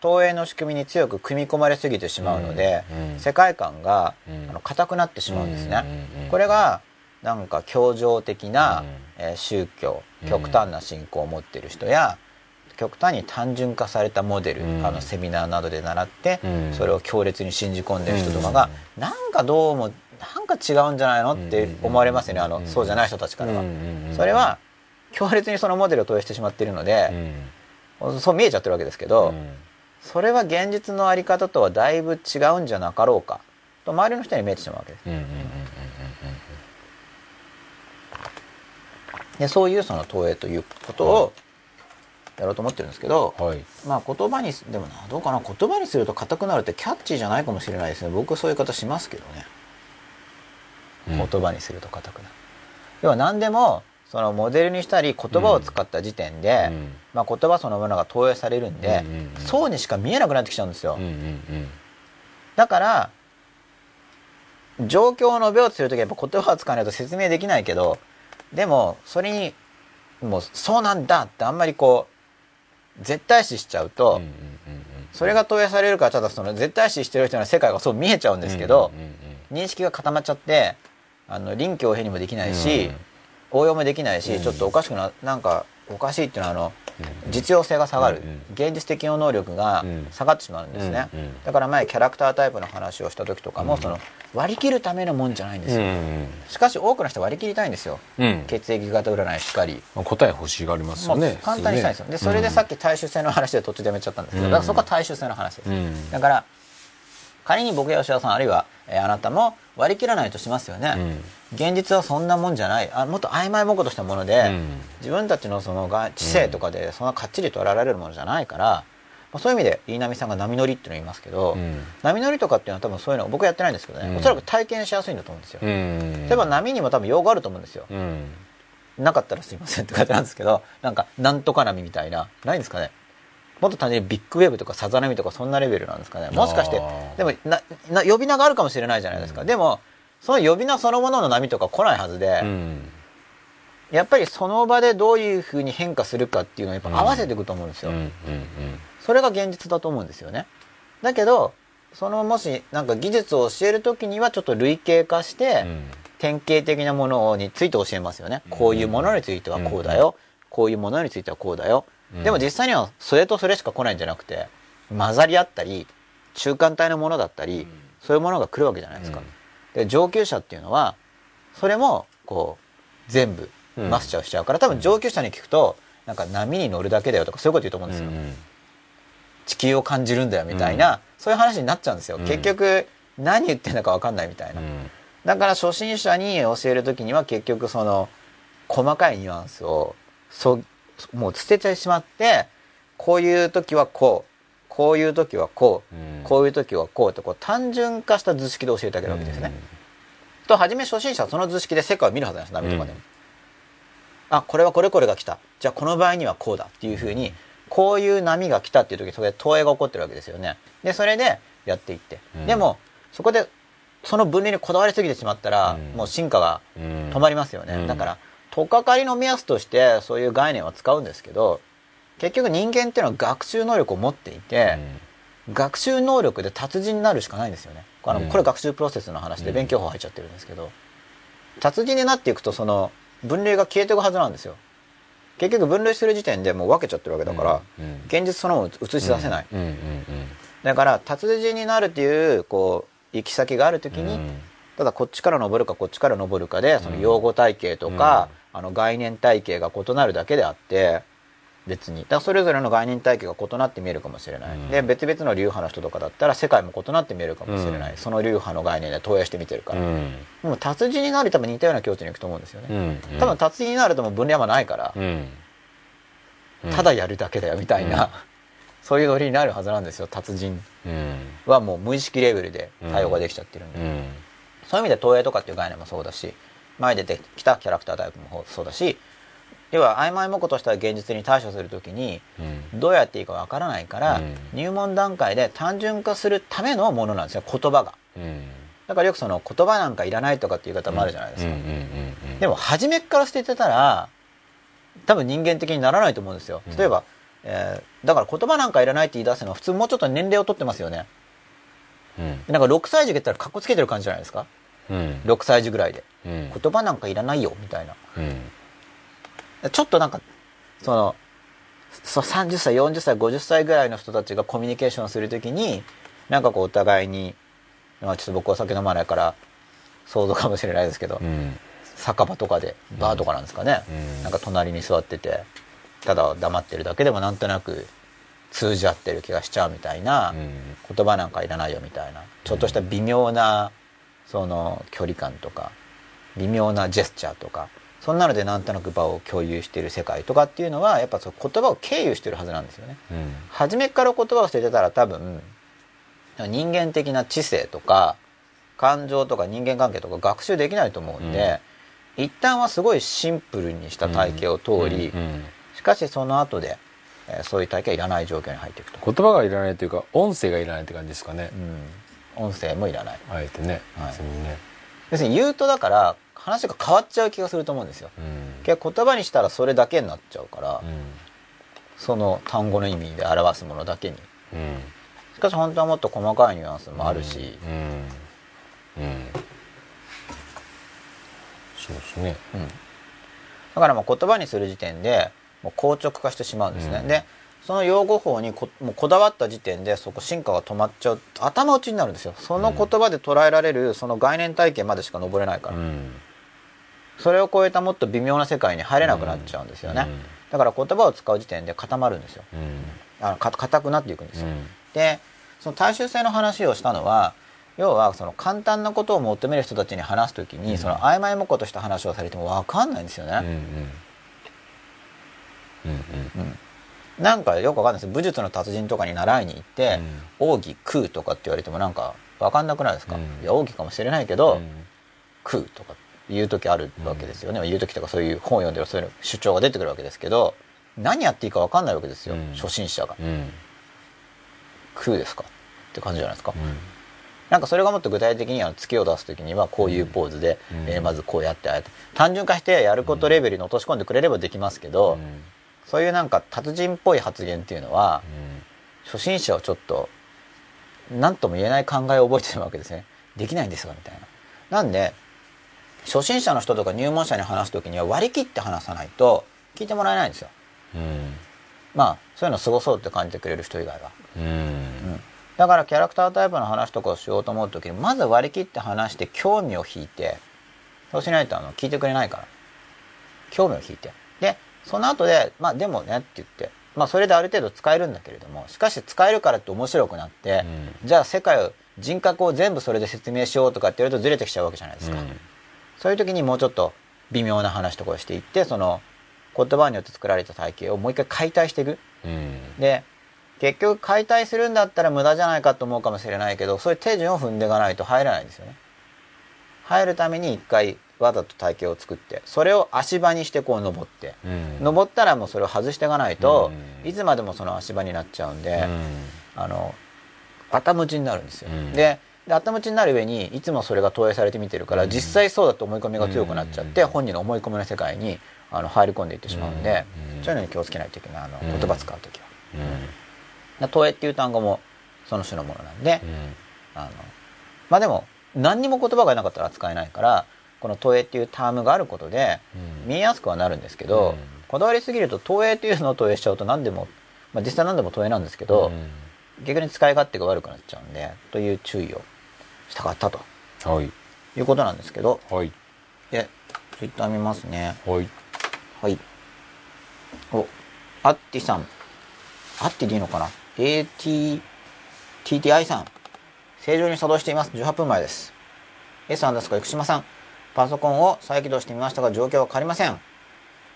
A: 投影の仕組みに強く組み込まれすぎてしまうので、
B: うん。うん。
A: 世界観が、
B: うん。
A: あの硬くなってしまうんですね、これがなんか教条的な、
B: うん。
A: えー宗教
B: うん
A: 極端な信仰を持っている人や、極端に単純化されたモデル、
B: うん。
A: あのセミナーなどで習って、
B: うん。
A: それを強烈に信じ込んでる人とかが、なんかどうもなんか違うんじゃないのって思われますよねあの、
B: うん。
A: そうじゃない人たちからは。
B: うんうんうん
A: それは強烈にそのモデルを投影してしまっているの
B: う
A: で、
B: ん。
A: そう見えちゃってるわけですけど、
B: うん。
A: それは現実のあり方とはだいぶ違うんじゃなかろうかと周りの人に見えてしまうわけです。
B: うんうんうん
A: でそういうその投影ということをやろうと思ってるんですけど、
B: うんはい。
A: まあ言葉にすでもなどうかな言葉にすると硬くなるってキャッチーじゃないかもしれないですね僕はそういう方しますけどね、
B: うん。
A: 言葉にすると硬くなる。要は何でもそのモデルにしたり言葉を使った時点で、
B: うん。
A: まあ、言葉そのものが投影されるんで、
B: うんうんうん。
A: そうにしか見えなくなってきちゃうんですよ、
B: うんうん
A: だから状況を述べようとする時はやっぱ言葉を使わないと説明できないけどでもそれにもうそうなんだってあんまりこう絶対視しちゃうと、それが投影されるからただその絶対視してる人の世界がそう見えちゃうんですけど、認識が固まっちゃってあの臨機応変にもできないし、
B: うん。
A: 応用もできないし、
B: うん。
A: ちょっとおかしくななんかおかしいっていうのはあの実用性が下がる、
B: うん。うん
A: 現実的な能力が
B: うん。
A: 下がってしまうんですね、だから前キャラクタータイプの話をした時とかも、
B: うん。
A: その割り切るためのもんじゃないんです
B: う
A: よ、
B: ん
A: しかし多くの人は割り切りたいんですよ。
B: うん。
A: 血液型占いしっかり、
B: まあ答え欲しがりますよね。
A: 簡単にしたいんですよ。でそれでさっき大衆性の話で途中でやめちゃったんですけど、
B: うん。
A: だからそこは大衆性の話です、
B: うん。
A: だから仮に僕や吉田さんあるいは、えーあなたも割り切らないとしますよね、現実はそんなもんじゃない。あもっと曖昧模倣としたもので、
B: うん。
A: 自分たちのそのが知性とかでそんなかっちり捉えられるものじゃないから、まあ、そういう意味で飯波さんが波乗りっていうのを言いますけど、
B: うん。
A: 波乗りとかっていうのは多分そういうの僕はやってないんですけどね、
B: うん。
A: おそらく体験しやすいんだと思うんですよ、
B: うん。
A: 例えば波にも多分用語あると思うんですよ、
B: うん。
A: なかったらすいませんって書いてあるんですけどなんかなんとか波みたいなないんですかね。もっと単純にビッグウェーブとかさざ波とかそんなレベルなんですかね。もしかしてでもなな呼び名があるかもしれないじゃないですか、
B: うん。
A: でもその呼び名そのものの波とか来ないはずで、
B: うん。
A: やっぱりその場でどういうふうに変化するかっていうのをやっぱ合わせていくと思うんですよ、
B: うんうん
A: それが現実だと思うんですよ。ねだけどそのもしなんか技術を教える時にはちょっと類型化して、
B: うん。
A: 典型的なものについて教えますよね。こういうものについてはこうだよ、こういうものについてはこうだよ、
B: うん。
A: でも実際にはそれとそれしか来ないんじゃなくて混ざり合ったり中間体のものだったり、そういうものが来るわけじゃないですか、で上級者っていうのはそれもこう全部
B: うん。
A: マスターしちゃうから多分上級者に聞くとなんか波に乗るだけだよとかそういうこと言うと思うんですよ、
B: うん
A: 地球を感じるんだよみたいな、そういう話になっちゃうんですよ、
B: うん。
A: 結局何言ってんだか分かんないみたいな、
B: うん。
A: だから初心者に教える時には結局その細かいニュアンスをそもう捨ててしまってこういう時はこうこういう時はこう、
B: うん。
A: こういう時はこうとこう単純化した図式で教えてあげるわけですね。と初め初心者はその図式で世界を見るはずなんです波とかでも。
B: うん
A: あこれはこれこれが来た。じゃあこの場合にはこうだっていうふうにこういう波が来たっていう時それで投影が起こってるわけですよね。でそれでやっていって、
B: うん。
A: でもそこでその分類にこだわりすぎてしまったら、
B: うん。
A: もう進化が
B: うん。
A: 止まりますよね、
B: うん。
A: だから取っかかりの目安としてそういう概念は使うんですけど結局人間っていうのは学習能力を持っていて、学習能力で達人になるしかないんですよね。あの、
B: うん。
A: これ学習プロセスの話で
B: うん。
A: 勉強法入っちゃってるんですけど、達人になっていくとその分類が消えていくはずなんですよ。結局分類する時点でもう分けちゃってるわけだから、
B: うん
A: 現実そのものを映し出せない、
B: うんうんうん
A: だから達人になるっていうこう行き先がある時に、
B: うん。
A: ただこっちから登るかこっちから登るかでその用語体系とか、あの概念体系が異なるだけであって別に。だからそれぞれの概念体系が異なって見えるかもしれない、
B: うん。
A: で別々の流派の人とかだったら世界も異なって見えるかもしれない、
B: うん。
A: その流派の概念で投影して見てるから、
B: うん。
A: もう達人になる多分似たような境地に行くと思うんですよね、
B: うん。
A: 多分達人になるともう分類はないから、
B: うん。
A: ただやるだけだよみたいな、
B: うん。
A: そういうノリになるはずなんですよ達人。
B: うん。
A: はもう無意識レベルで対応ができちゃってるんで、
B: うん。
A: そういう意味で投影とかっていう概念もそうだし前出てきたキャラクタータイプもそうだし要は曖昧模倣とした現実に対処するときに
B: うん。
A: どうやっていいかわからないから、
B: うん。
A: 入門段階で単純化するためのものなんですよ言葉が。
B: うん。
A: だからよくその言葉なんかいらないとかっていう言い方もあるじゃないですか、でも初めっから捨ててたら多分人間的にならないと思うんですよ。
B: うん。
A: 例えば、えーだから言葉なんかいらないって言い出すのは普通もうちょっと年齢を取ってますよね。
B: うん。
A: なんか6歳児が言ったらかっこつけてる感じじゃないですか。
B: うん。
A: 6歳児ぐらいで。
B: うん。
A: 言葉なんかいらないよみたいな。
B: うん
A: ちょっとなんかそのそう30歳40歳50歳ぐらいの人たちがコミュニケーションするときになんかこうお互いに、まあ、ちょっと僕お酒飲まないから想像かもしれないですけど、
B: うん。
A: 酒場とかでバーとかなんですかね、
B: うん。
A: なんか隣に座っててただ黙ってるだけでもなんとなく通じ合ってる気がしちゃうみたいな、
B: うん。
A: 言葉なんかいらないよみたいな。ちょっとした微妙なその距離感とか微妙なジェスチャーとかそんなのでなんとなく場を共有している世界とかっていうのはやっぱその言葉を経由してるはずなんですよね。
B: うん。
A: 初めから言葉を捨ててたら多分人間的な知性とか感情とか人間関係とか学習できないと思うんで、一旦はすごいシンプルにした体系を通り、
B: うんうん
A: しかしその後で、えーそういう体系はいらない状況に入っていくと、
B: 言葉がいらないというか音声がいらないって感じですかね。
A: うん、音声もいらない。
B: あえてね
A: はい。
B: 別にね。
A: 要するに言うとだから話が変わっちゃう気がすると思うんですよ。
B: うん。
A: 結構言葉にしたらそれだけになっちゃうから、
B: うん。
A: その単語の意味で表すものだけに。
B: うん。
A: しかし本当はもっと細かいニュアンスもあるし、
B: そうですね。
A: うん。だからもう言葉にする時点でもう硬直化してしまうんですね、
B: うん。
A: でその用語法にこもうこだわった時点でそこ進化が止まっちゃう頭打ちになるんですよ。その言葉で捉えられるその概念体系までしか登れないから、
B: うん
A: それを超えたもっと微妙な世界に入れなくなっちゃうんですよね、
B: うん。
A: だから言葉を使う時点で固まるんですよ。
B: うん。
A: あのか硬くなっていくんですよ、
B: うん。
A: でその大衆性の話をしたのは要はその簡単なことを求める人たちに話す時に、
B: うん。
A: その曖昧模倣とした話をされても分かんないんですよ
B: うんうん。
A: ね、
B: うん。
A: うん。なんかよく分かんないです。武術の達人とかに習いに行って「奥義空」とかって言われてもなんか分かんなくないですか、
B: うん。
A: いや奥義かもしれないけど
B: うん「
A: 空」とか言う時あるわけですよね、言う時とかそういう本を読んでるそういう主張が出てくるわけですけど何やっていいか分かんないわけですよ、
B: うん。
A: 初心者が。
B: うん「
A: 空ですか?」って感じじゃないですか、なんかそれがもっと具体的にあの月を出す時にはこういうポーズで、
B: うん。
A: えーまずこうやってああやって。単純化してやることレベルに落とし込んでくれればできますけど、
B: うん。
A: そういうなんか達人っぽい発言っていうのは初心者はちょっと何とも言えない考えを覚えてるわけですね。できないんですがみたいな。なんで初心者の人とか入門者に話す時には割り切って話さないと聞いてもらえないんですよ。
B: うん。
A: まあそういうのすごそうって感じてくれる人以外は
B: うん。
A: だからキャラクタータイプの話とかをしようと思う時にまず割り切って話して興味を引いてそうしないとあの聞いてくれないから。興味を引いて。でその後でまあでもねって言ってまあそれである程度使えるんだけれどもしかし使えるからって面白くなって、じゃあ世界を人格を全部それで説明しようとかってやるとずれてきちゃうわけじゃないですか、そういう時にもうちょっと微妙な話とかをしていってその言葉によって作られた体系をもう一回解体していく。
B: うん。
A: で結局解体するんだったら無駄じゃないかと思うかもしれないけどそういう手順を踏んでいかないと入らないんですよね。入るために一回わざと体系を作ってそれを足場にしてこう登って。
B: うん。
A: 登ったらもうそれを外していかないと
B: うん。
A: いつまでもその足場になっちゃうんで
B: うん。
A: あの頭打ちになるんですよ。
B: うん。
A: でで頭打ちになる上にいつもそれが投影されて見てるから
B: うん。
A: 実際そうだと思い込みが強くなっちゃって
B: うん。
A: 本人の思い込みの世界にあの入り込んでいってしまうんで
B: うん。
A: そういうのに気をつけないといけないあの
B: うん。
A: 言葉使う時は。投影っていう単語もその種のものなんで、
B: うん。
A: あのまあでも何にも言葉がなかったら扱えないからこの投影っていうタームがあることで
B: うん。
A: 見えやすくはなるんですけど、
B: うん。
A: こだわりすぎると投影っていうのを投影しちゃうと何でも、まあ、実際何でも投影なんですけど、
B: うん。
A: 逆に使い勝手が悪くなっちゃうんでという注意をしたかったと。
B: はい。
A: いうことなんですけど。
B: はい。
A: でツイッター見ますね。
B: はい。
A: はい。おアッティさん。アッティでいいのかな？AT TTI さん。正常に作動しています。18分前です。S アンダースコア生島さん。パソコンを再起動してみましたが状況は変わりません。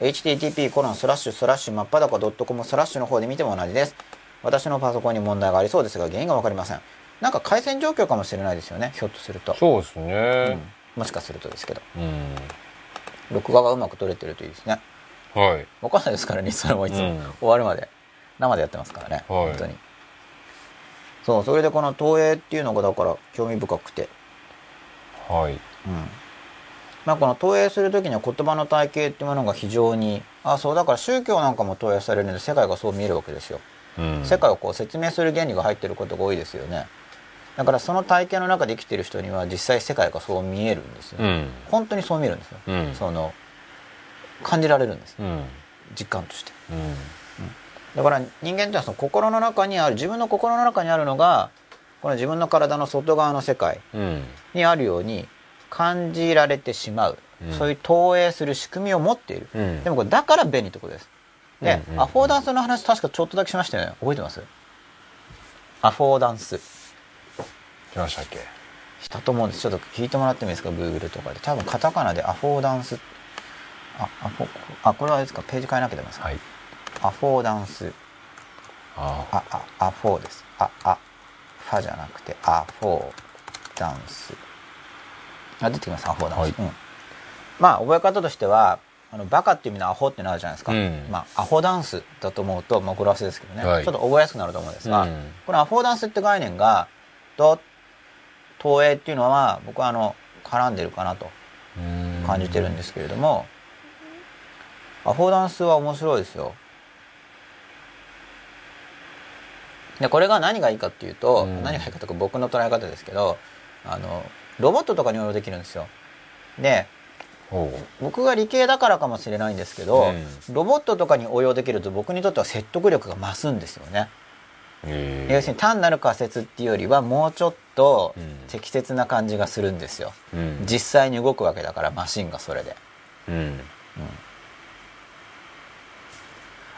A: http コロンスラッシュスラッシュ真っ裸 .com スラッシュの方で見ても同じです。私のパソコンに問題がありそうですが原因が分かりませんなんか回線状況かもしれないですよねひょっとすると、
B: そうです
A: う
B: ね
A: ん。もしかするとですけど。
B: うん。
A: 録画がうまく撮れてるといいですね。
B: はい。
A: 分かんないですからねそれもいつも、
B: うん。
A: 終わるまで。生でやってますからね、
B: はい。
A: 本当に。そうそれでこの投影っていうのがだから興味深くて。
B: はい。
A: うん。まあこの投影する時には言葉の体系っていうものが非常にあそうだから宗教なんかも投影されるので世界がそう見えるわけですよ、
B: うん。
A: 世界をこう説明する原理が入ってることが多いですよねだからその体系の中で生きてる人には実際世界がそう見えるんですよ、
B: うん。
A: 本当にそう見えるんですよ、
B: うん。
A: その感じられるんです。
B: うん。
A: 実感として。
B: うん。
A: だから人間ってのはその心の中にある自分の心の中にあるのがこの自分の体の外側の世界
B: うん。
A: にあるように感じられてしまう、
B: うん。
A: そういう投影する仕組みを持っている、
B: うん。
A: でもこれだから便利ってことです。で、アフォーダンスの話確かちょっとだけしましたよね。覚えてます？アフォーダンス
B: 来ましたっけ？
A: したと思うんです。ちょっと聞いてもらってもいいですか？Google とかで。多分カタカナでアフォーダンス。あアフォあこれはですか？ページ変えなきゃダメですか、
B: はい。
A: アフォーダンス。
B: あ
A: あ、あ、アフォーです。あ、あ、ファじゃなくて、アフォーダンス。あ、出てきます、アフォーダンス。
B: はい。
A: うん。まあ、覚え方としては、あの、バカっていう意味のアホってなるじゃないですか。
B: うん。
A: まあ、アホダンスだと思うと、まあ、語呂合わせですけどね、
B: はい。
A: ちょっと覚えやすくなると思うんですが、
B: うん。
A: このアフォーダンスって概念が、と、投影っていうのは、僕はあの、絡んでるかなと
B: うん
A: 感じてるんですけれども、アフォーダンスは面白いですよ。でこれが何がいいかっていうと、
B: うん
A: 何がいいかとか僕の捉え方ですけどあのロボットとかに応用できるんですよ。で
B: ほ
A: 僕が理系だからかもしれないんですけど、
B: う
A: ロボットとかに応用できると僕にとっては説得力が増すんですよね。要するに単なる仮説っていうよりはもうちょっと
B: うん。
A: 適切な感じがするんですよ。
B: うん。
A: 実際に動くわけだからマシンがそれで。
B: うん。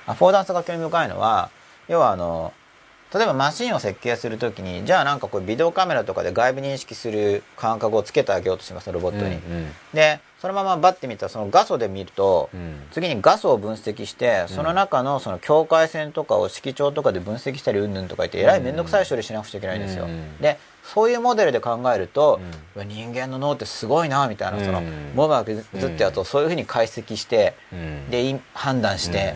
A: アフォーダンスが興味深いのは要はあの例えばマシンを設計するときにじゃあなんかこうビデオカメラとかで外部認識する感覚をつけてあげようとしますロボットに、
B: うん
A: でそのままバッて見たらその画素で見ると、
B: うん。
A: 次に画素を分析してその中のその境界線とかを色調とかで分析したりうんぬんとか言ってえらい面倒くさい処理しなくちゃいけないんですよ、
B: うん
A: でそういうモデルで考えると、うわ人間の脳ってすごいなみたいなその、
B: うん
A: モバーグズってやつをそういうふうに解析して、
B: うん。
A: でい判断して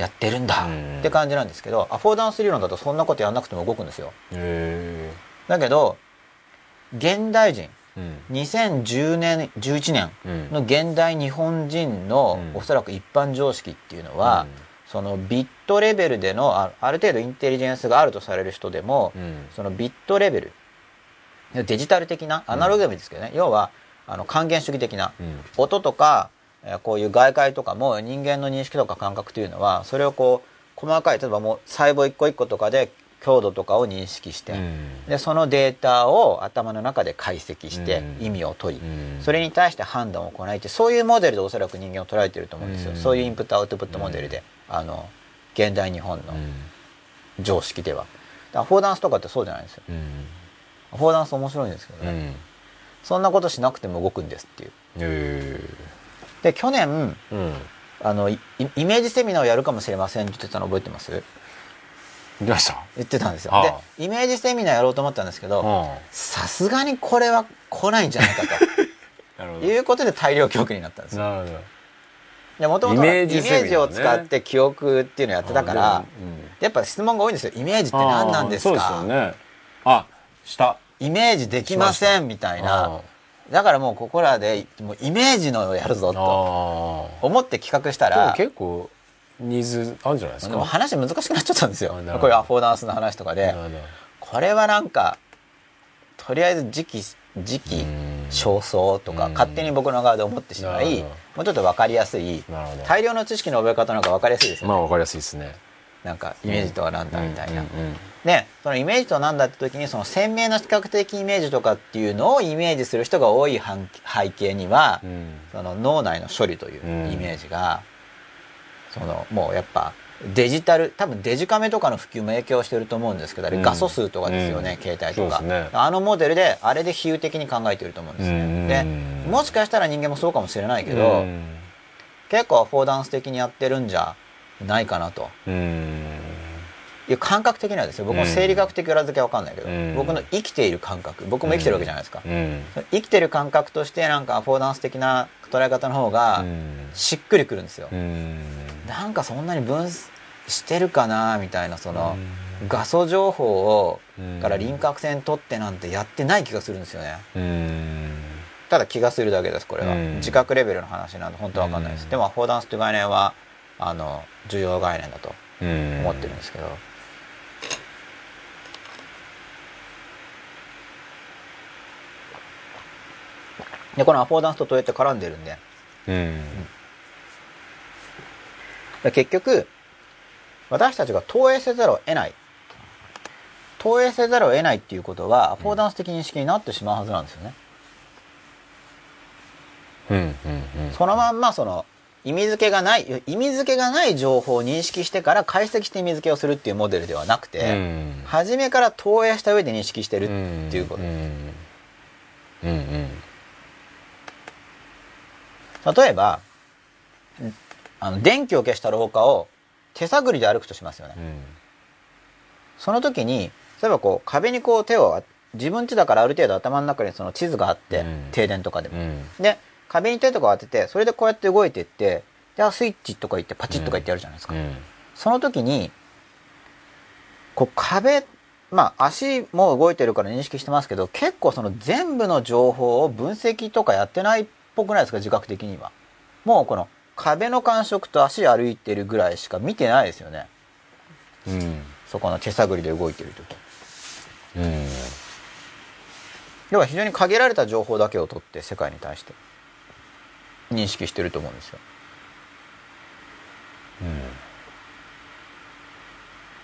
A: やってるんだ。
B: うん。
A: って感じなんですけどアフォーダンス理論だとそんなことやんなくても動くんですよ。
B: へ
A: だけど現代人
B: えうん。
A: 2010年11年
B: うん。
A: の現代日本人の
B: うん。
A: おそらく一般常識っていうのは、そのビットレベルでのあある程度インテリジェンスがあるとされる人でも、
B: うん。
A: そのビットレベルデジタル的なアナログですけどね、要はあの還元主義的な
B: うん。
A: 音とかえーこういう外界とかも人間の認識とか感覚というのはそれをこう細かい例えばもう細胞一個一個とかで強度とかを認識して、
B: うん。
A: でそのデータを頭の中で解析して
B: うん。
A: 意味を取り、
B: うん。
A: それに対して判断を行いってそういうモデルでおそらく人間を捉えてると思うんですよ、
B: うん。
A: そういうインプットアウトプットモデルで、あの現代日本の
B: うん。
A: 常識では。アフォーダンスとかってそうじゃないんですよ。フォーダンス面白いんですけどね、
B: うん。
A: そんなことしなくても動くんですっていう。
B: へ
A: で去年
B: えうん。
A: あのイイメージセミナーをやるかもしれませんって言ってたの覚えてます？言ってた？んですよ。
B: ああ。
A: でイメージセミナーやろうと思ったんですけど
B: あ
A: さすがにこれは来ないんじゃないかと。いうことで大量記憶になったんですよ。
B: なるほど。
A: でもともとイ
B: イメ
A: メ
B: ージ
A: を使って記憶っていうのをやってたから、
B: うん。
A: やっぱ質問が多いんですよ。イメージって何なんですか？
B: ね。あした
A: イメージできませんみたいなだからもうここらでもうイメージのをやるぞ
B: あ
A: と
B: あ
A: 思って企画したら
B: 結構ニーズあるんじゃないです
A: でも
B: か
A: 話難しくなっちゃったんですよ。こういうアフォーダンスの話とかでこれはなんかとりあえず時期時期
B: うん。
A: 尚早とか
B: うん。
A: 勝手に僕の側で思ってしま
B: ない
A: もうちょっと分かりやすい大量の知識の覚え方の方が分かりやすいですよね。
B: まあわかりやすいですね
A: なんかイメージとは何だみたいな。
B: うんうんうん
A: でそのイメージとは何だって時にその鮮明な視覚的イメージとかっていうのをイメージする人が多い背背景には
B: うん。
A: その脳内の処理というイメージがそのもうやっぱデジタル多分デジカメとかの普及も影響してると思うんですけどあれ
B: うん。
A: 画素数とかですよね、
B: うん。
A: 携帯とか、
B: ね。
A: あのモデルであれで比喩的に考えてると思うんです
B: うん
A: ねでもしかしたら人間もそうかもしれないけど、
B: うん。
A: 結構アフォーダンス的にやってるんじゃないかなと。
B: うん。
A: いう感覚的にはですよ。僕も生理学的裏付けは分かんないけど、
B: うん。
A: 僕の生きている感覚。僕も生きてるわけじゃないですか、
B: うん。
A: 生きてる感覚としてなんかアフォーダンス的な捉え方の方がしっくりくるんですよ、
B: うん。
A: なんかそんなに分してるかなみたいなその画素情報を
B: うん
A: から輪郭線取ってなんてやってない気がするんですよね。
B: うん。
A: ただ気がするだけですこれは。
B: うん。
A: 自覚レベルの話なんで本当は分かんないです。
B: うん。
A: でもアフォーダンスという概念はあの重要概念だと
B: うん。
A: 思ってるんですけど。でこのアフォーダンスとどうやって絡んでるんで。
B: うん。
A: で結局私たちが投影せざるを得ない。投影せざるを得ないっていうことはアフォーダンス的認識になってしまうはずなんですよね、
B: うん。うん。うん。
A: そのまんまその意味付けがない意味付けがない情報を認識してから解析して意味付けをするっていうモデルではなくて、
B: うん。
A: 初めから投影した上で認識してるっていうこと。
B: うんうんうん。
A: 例えばあの電気を消した廊下を手探りで歩くとしますよね、
B: うん。
A: その時に例えばこう壁にこう手を自分家だからある程度頭の中にその地図があって、
B: うん。
A: 停電とかでも、
B: うん。
A: で壁に手とか当ててそれでこうやって動いていってじゃあスイッチとか言ってパチッとか言ってやるじゃないですか、
B: うん。
A: その時にこう壁まあ足も動いてるから認識してますけど結構その全部の情報を分析とかやってないっぽくないですか自覚的には。もうこの壁の感触と足歩いてるぐらいしか見てないですよね。
B: うん。
A: そこの手探りで動いてる時。
B: うん。
A: 要は非常に限られた情報だけを取って世界に対して認識してると思うんですよ。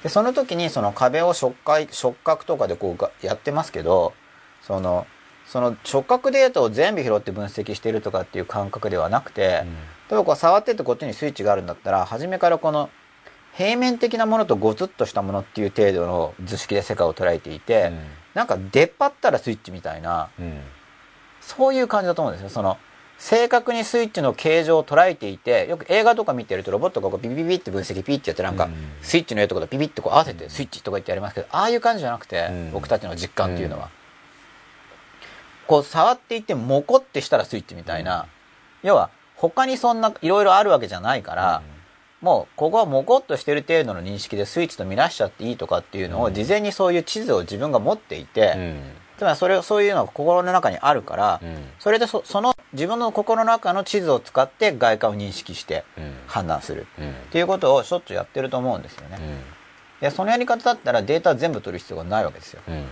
A: でその時にその壁を触覚触覚とかでこうがやってますけどそのその触覚データを全部拾って分析しているとかっていう感覚ではなくて、例えばこう触ってってこっちにスイッチがあるんだったら初めからこの平面的なものとゴツッとしたものっていう程度の図式で世界を捉えていて、なんか出っ張ったらスイッチみたいな
B: うん。
A: そういう感じだと思うんですよ。その正確にスイッチの形状を捉えていてよく映画とか見てるとロボットがこうビビビビって分析ピッてやってなんか
B: うん。
A: スイッチの絵とかとビビってこう合わせてスイッチとか言ってやりますけどああいう感じじゃなくて
B: うん。
A: 僕たちの実感っていうのは。こう触っていってモコってしたらスイッチみたいな要は他にそんないろいろあるわけじゃないからもうここはモコっとしてる程度の認識でスイッチと見なしちゃっていいとかっていうのを
B: うん。
A: 事前にそういう地図を自分が持っていて、
B: うん
A: つまりそれそういうのが心の中にあるから、
B: うん。
A: それでそその自分の心の中の地図を使って外観を認識して
B: うん。
A: 判断する。
B: うん。
A: っていうことをしょっちゅうやってると思うんですよね。でそのやり方だったらデータ全部取る必要がないわけですよ。
B: うん。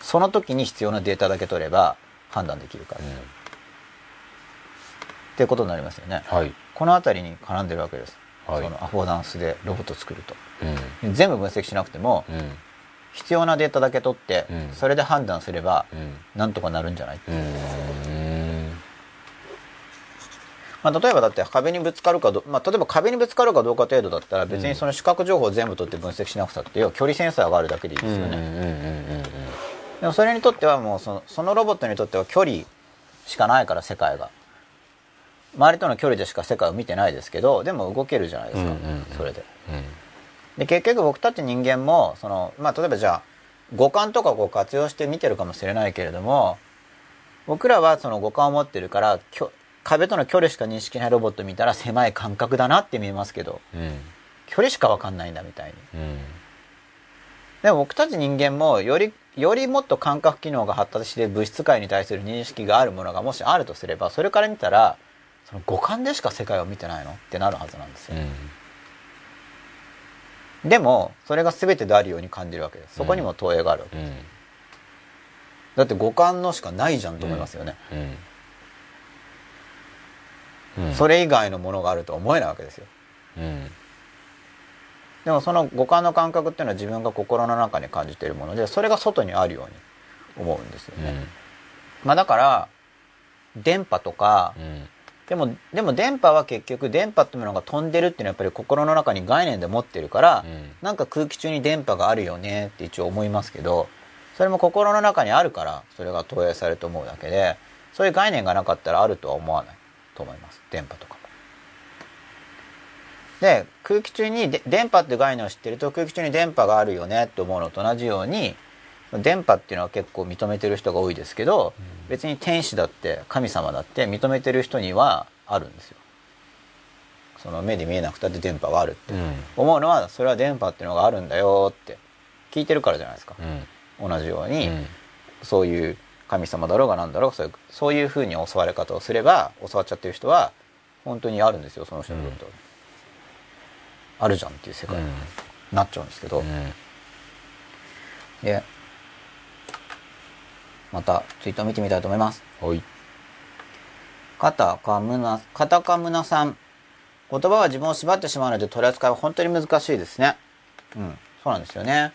A: その時に必要なデータだけ取れば判断できるから、っていうことになりますよね。
B: はい。
A: この辺りに絡んでるわけです。
B: はい。
A: そのアフォーダンスでロボットを作ると。
B: うん。
A: 全部分析しなくても
B: うん
A: 必要なデータだけ取って
B: うん。
A: それで判断すれば
B: うん。
A: なんとかなるんじゃない？
B: うん。
A: まあ、例えばだって壁にぶつかるかど、まあ、例えば壁にぶつかるかどうか程度だったら別にその視覚情報を全部取って分析しなくたって要は距離センサーがあるだけでいいですよね、でもそれにとってはもうそのそのロボットにとっては距離しかないから世界が。周りとの距離でしか世界を見てないですけどでも動けるじゃないですか、それで。
B: うん
A: で結局僕たち人間もその、まあ、例えばじゃあ五感とかこう活用して見てるかもしれないけれども僕らはその五感を持ってるから壁との距離しか認識ないロボット見たら狭い感覚だなって見えますけど
B: うん。
A: 距離しか分かんないんだみたいに。
B: うん。
A: でも僕たち人間もよりよりもっと感覚機能が発達して物質界に対する認識があるものがもしあるとすればそれから見たらその五感でしか世界を見てないのってなるはずなんですよ、でもそれが全てであるように感じるわけです。そこにも投影があるわけ、
B: うん。
A: だって五感のしかないじゃんと思いますよね、
B: うん。
A: それ以外のものがあるとは思えないわけですよ。
B: うん。
A: でもその五感の感覚っていうのは自分が心の中に感じているものでそれが外にあるように思うんですよね、まあだから電波とか
B: うん
A: でもでも電波は結局電波っていうものが飛んでるっていうのはやっぱり心の中に概念で持ってるから、
B: うん。
A: なんか空気中に電波があるよねって一応思いますけどそれも心の中にあるからそれが投影されると思うだけでそういう概念がなかったらあるとは思わないと思います。電波とかも。で空気中にで電波っていう概念を知ってると空気中に電波があるよねって思うのと同じように電波っていうのは結構認めてる人が多いですけど、別に天使だって神様だって認めてる人にはあるんですよ。その目で見えなくたって電波があるって。
B: うん。
A: 思うのはそれは電波っていうのがあるんだよって聞いてるからじゃないですか。
B: う。ん。
A: 同じように、
B: うん。
A: そういう神様だろうがなんだろうがそういうそういうふうに教わり方をすれば教わっちゃってる人は本当にあるんですよその人にとっては、あるじゃんっていう世界になっちゃうんですけど、
B: うん。
A: でまたツイートを見てみたいと思います。
B: はい。
A: 片かむな片かむなさん。言葉は自分を縛ってしまうので取り扱いは本当に難しいですね。うんそうなんですよね。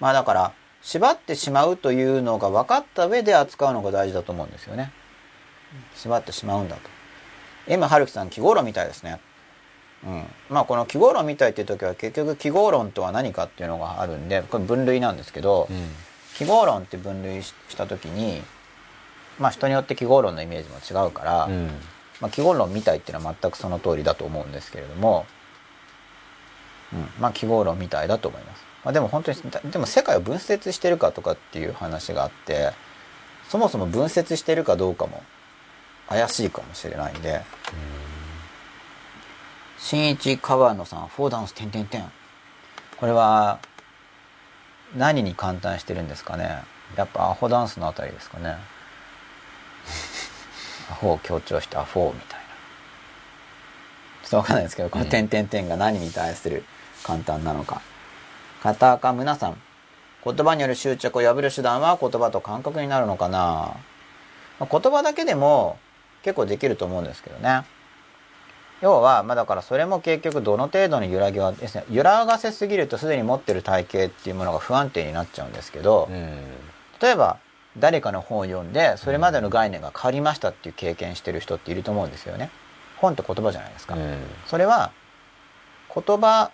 A: まあだから縛ってしまうというのが分かった上で扱うのが大事だと思うんですよね。縛ってしまうんだと。M 春樹さん記号論みたいですね。うん、まあこの記号論みたいっていう時は結局記号論とは何かっていうのがあるんでこれ分類なんですけど、
B: うん
A: 記号論って分類しした時にまあ人によって記号論のイメージも違うから、
B: うん。
A: まあ、記号論みたいっていうのは全くその通りだと思うんですけれども、うん、まあ記号論みたいだと思います。まあ、でも本当にでも世界を分節してるかとかっていう話があってそもそも分節してるかどうかも怪しいかもしれないんで新一川野さんフォーダンス点点点これは何に簡単してるんですかね？やっぱアホダンスのあたりですかね。アホを強調してアフォーみたいな。ちょっとわかんないですけどこの点点点が何に対する簡単なのか。片赤むなさん。言葉による執着を破る手段は言葉と感覚になるのかな、まあ言葉だけでも結構できると思うんですけどね要はまあだからそれも結局どの程度の揺らぎはですね揺らがせすぎるとすでに持ってる体型っていうものが不安定になっちゃうんですけど、
B: うん
A: 例えば誰かの本を読んでそれまでの概念が変わりましたっていう経験してる人っていると思うんですよね。本って言葉じゃないですか、
B: うん。
A: それは言葉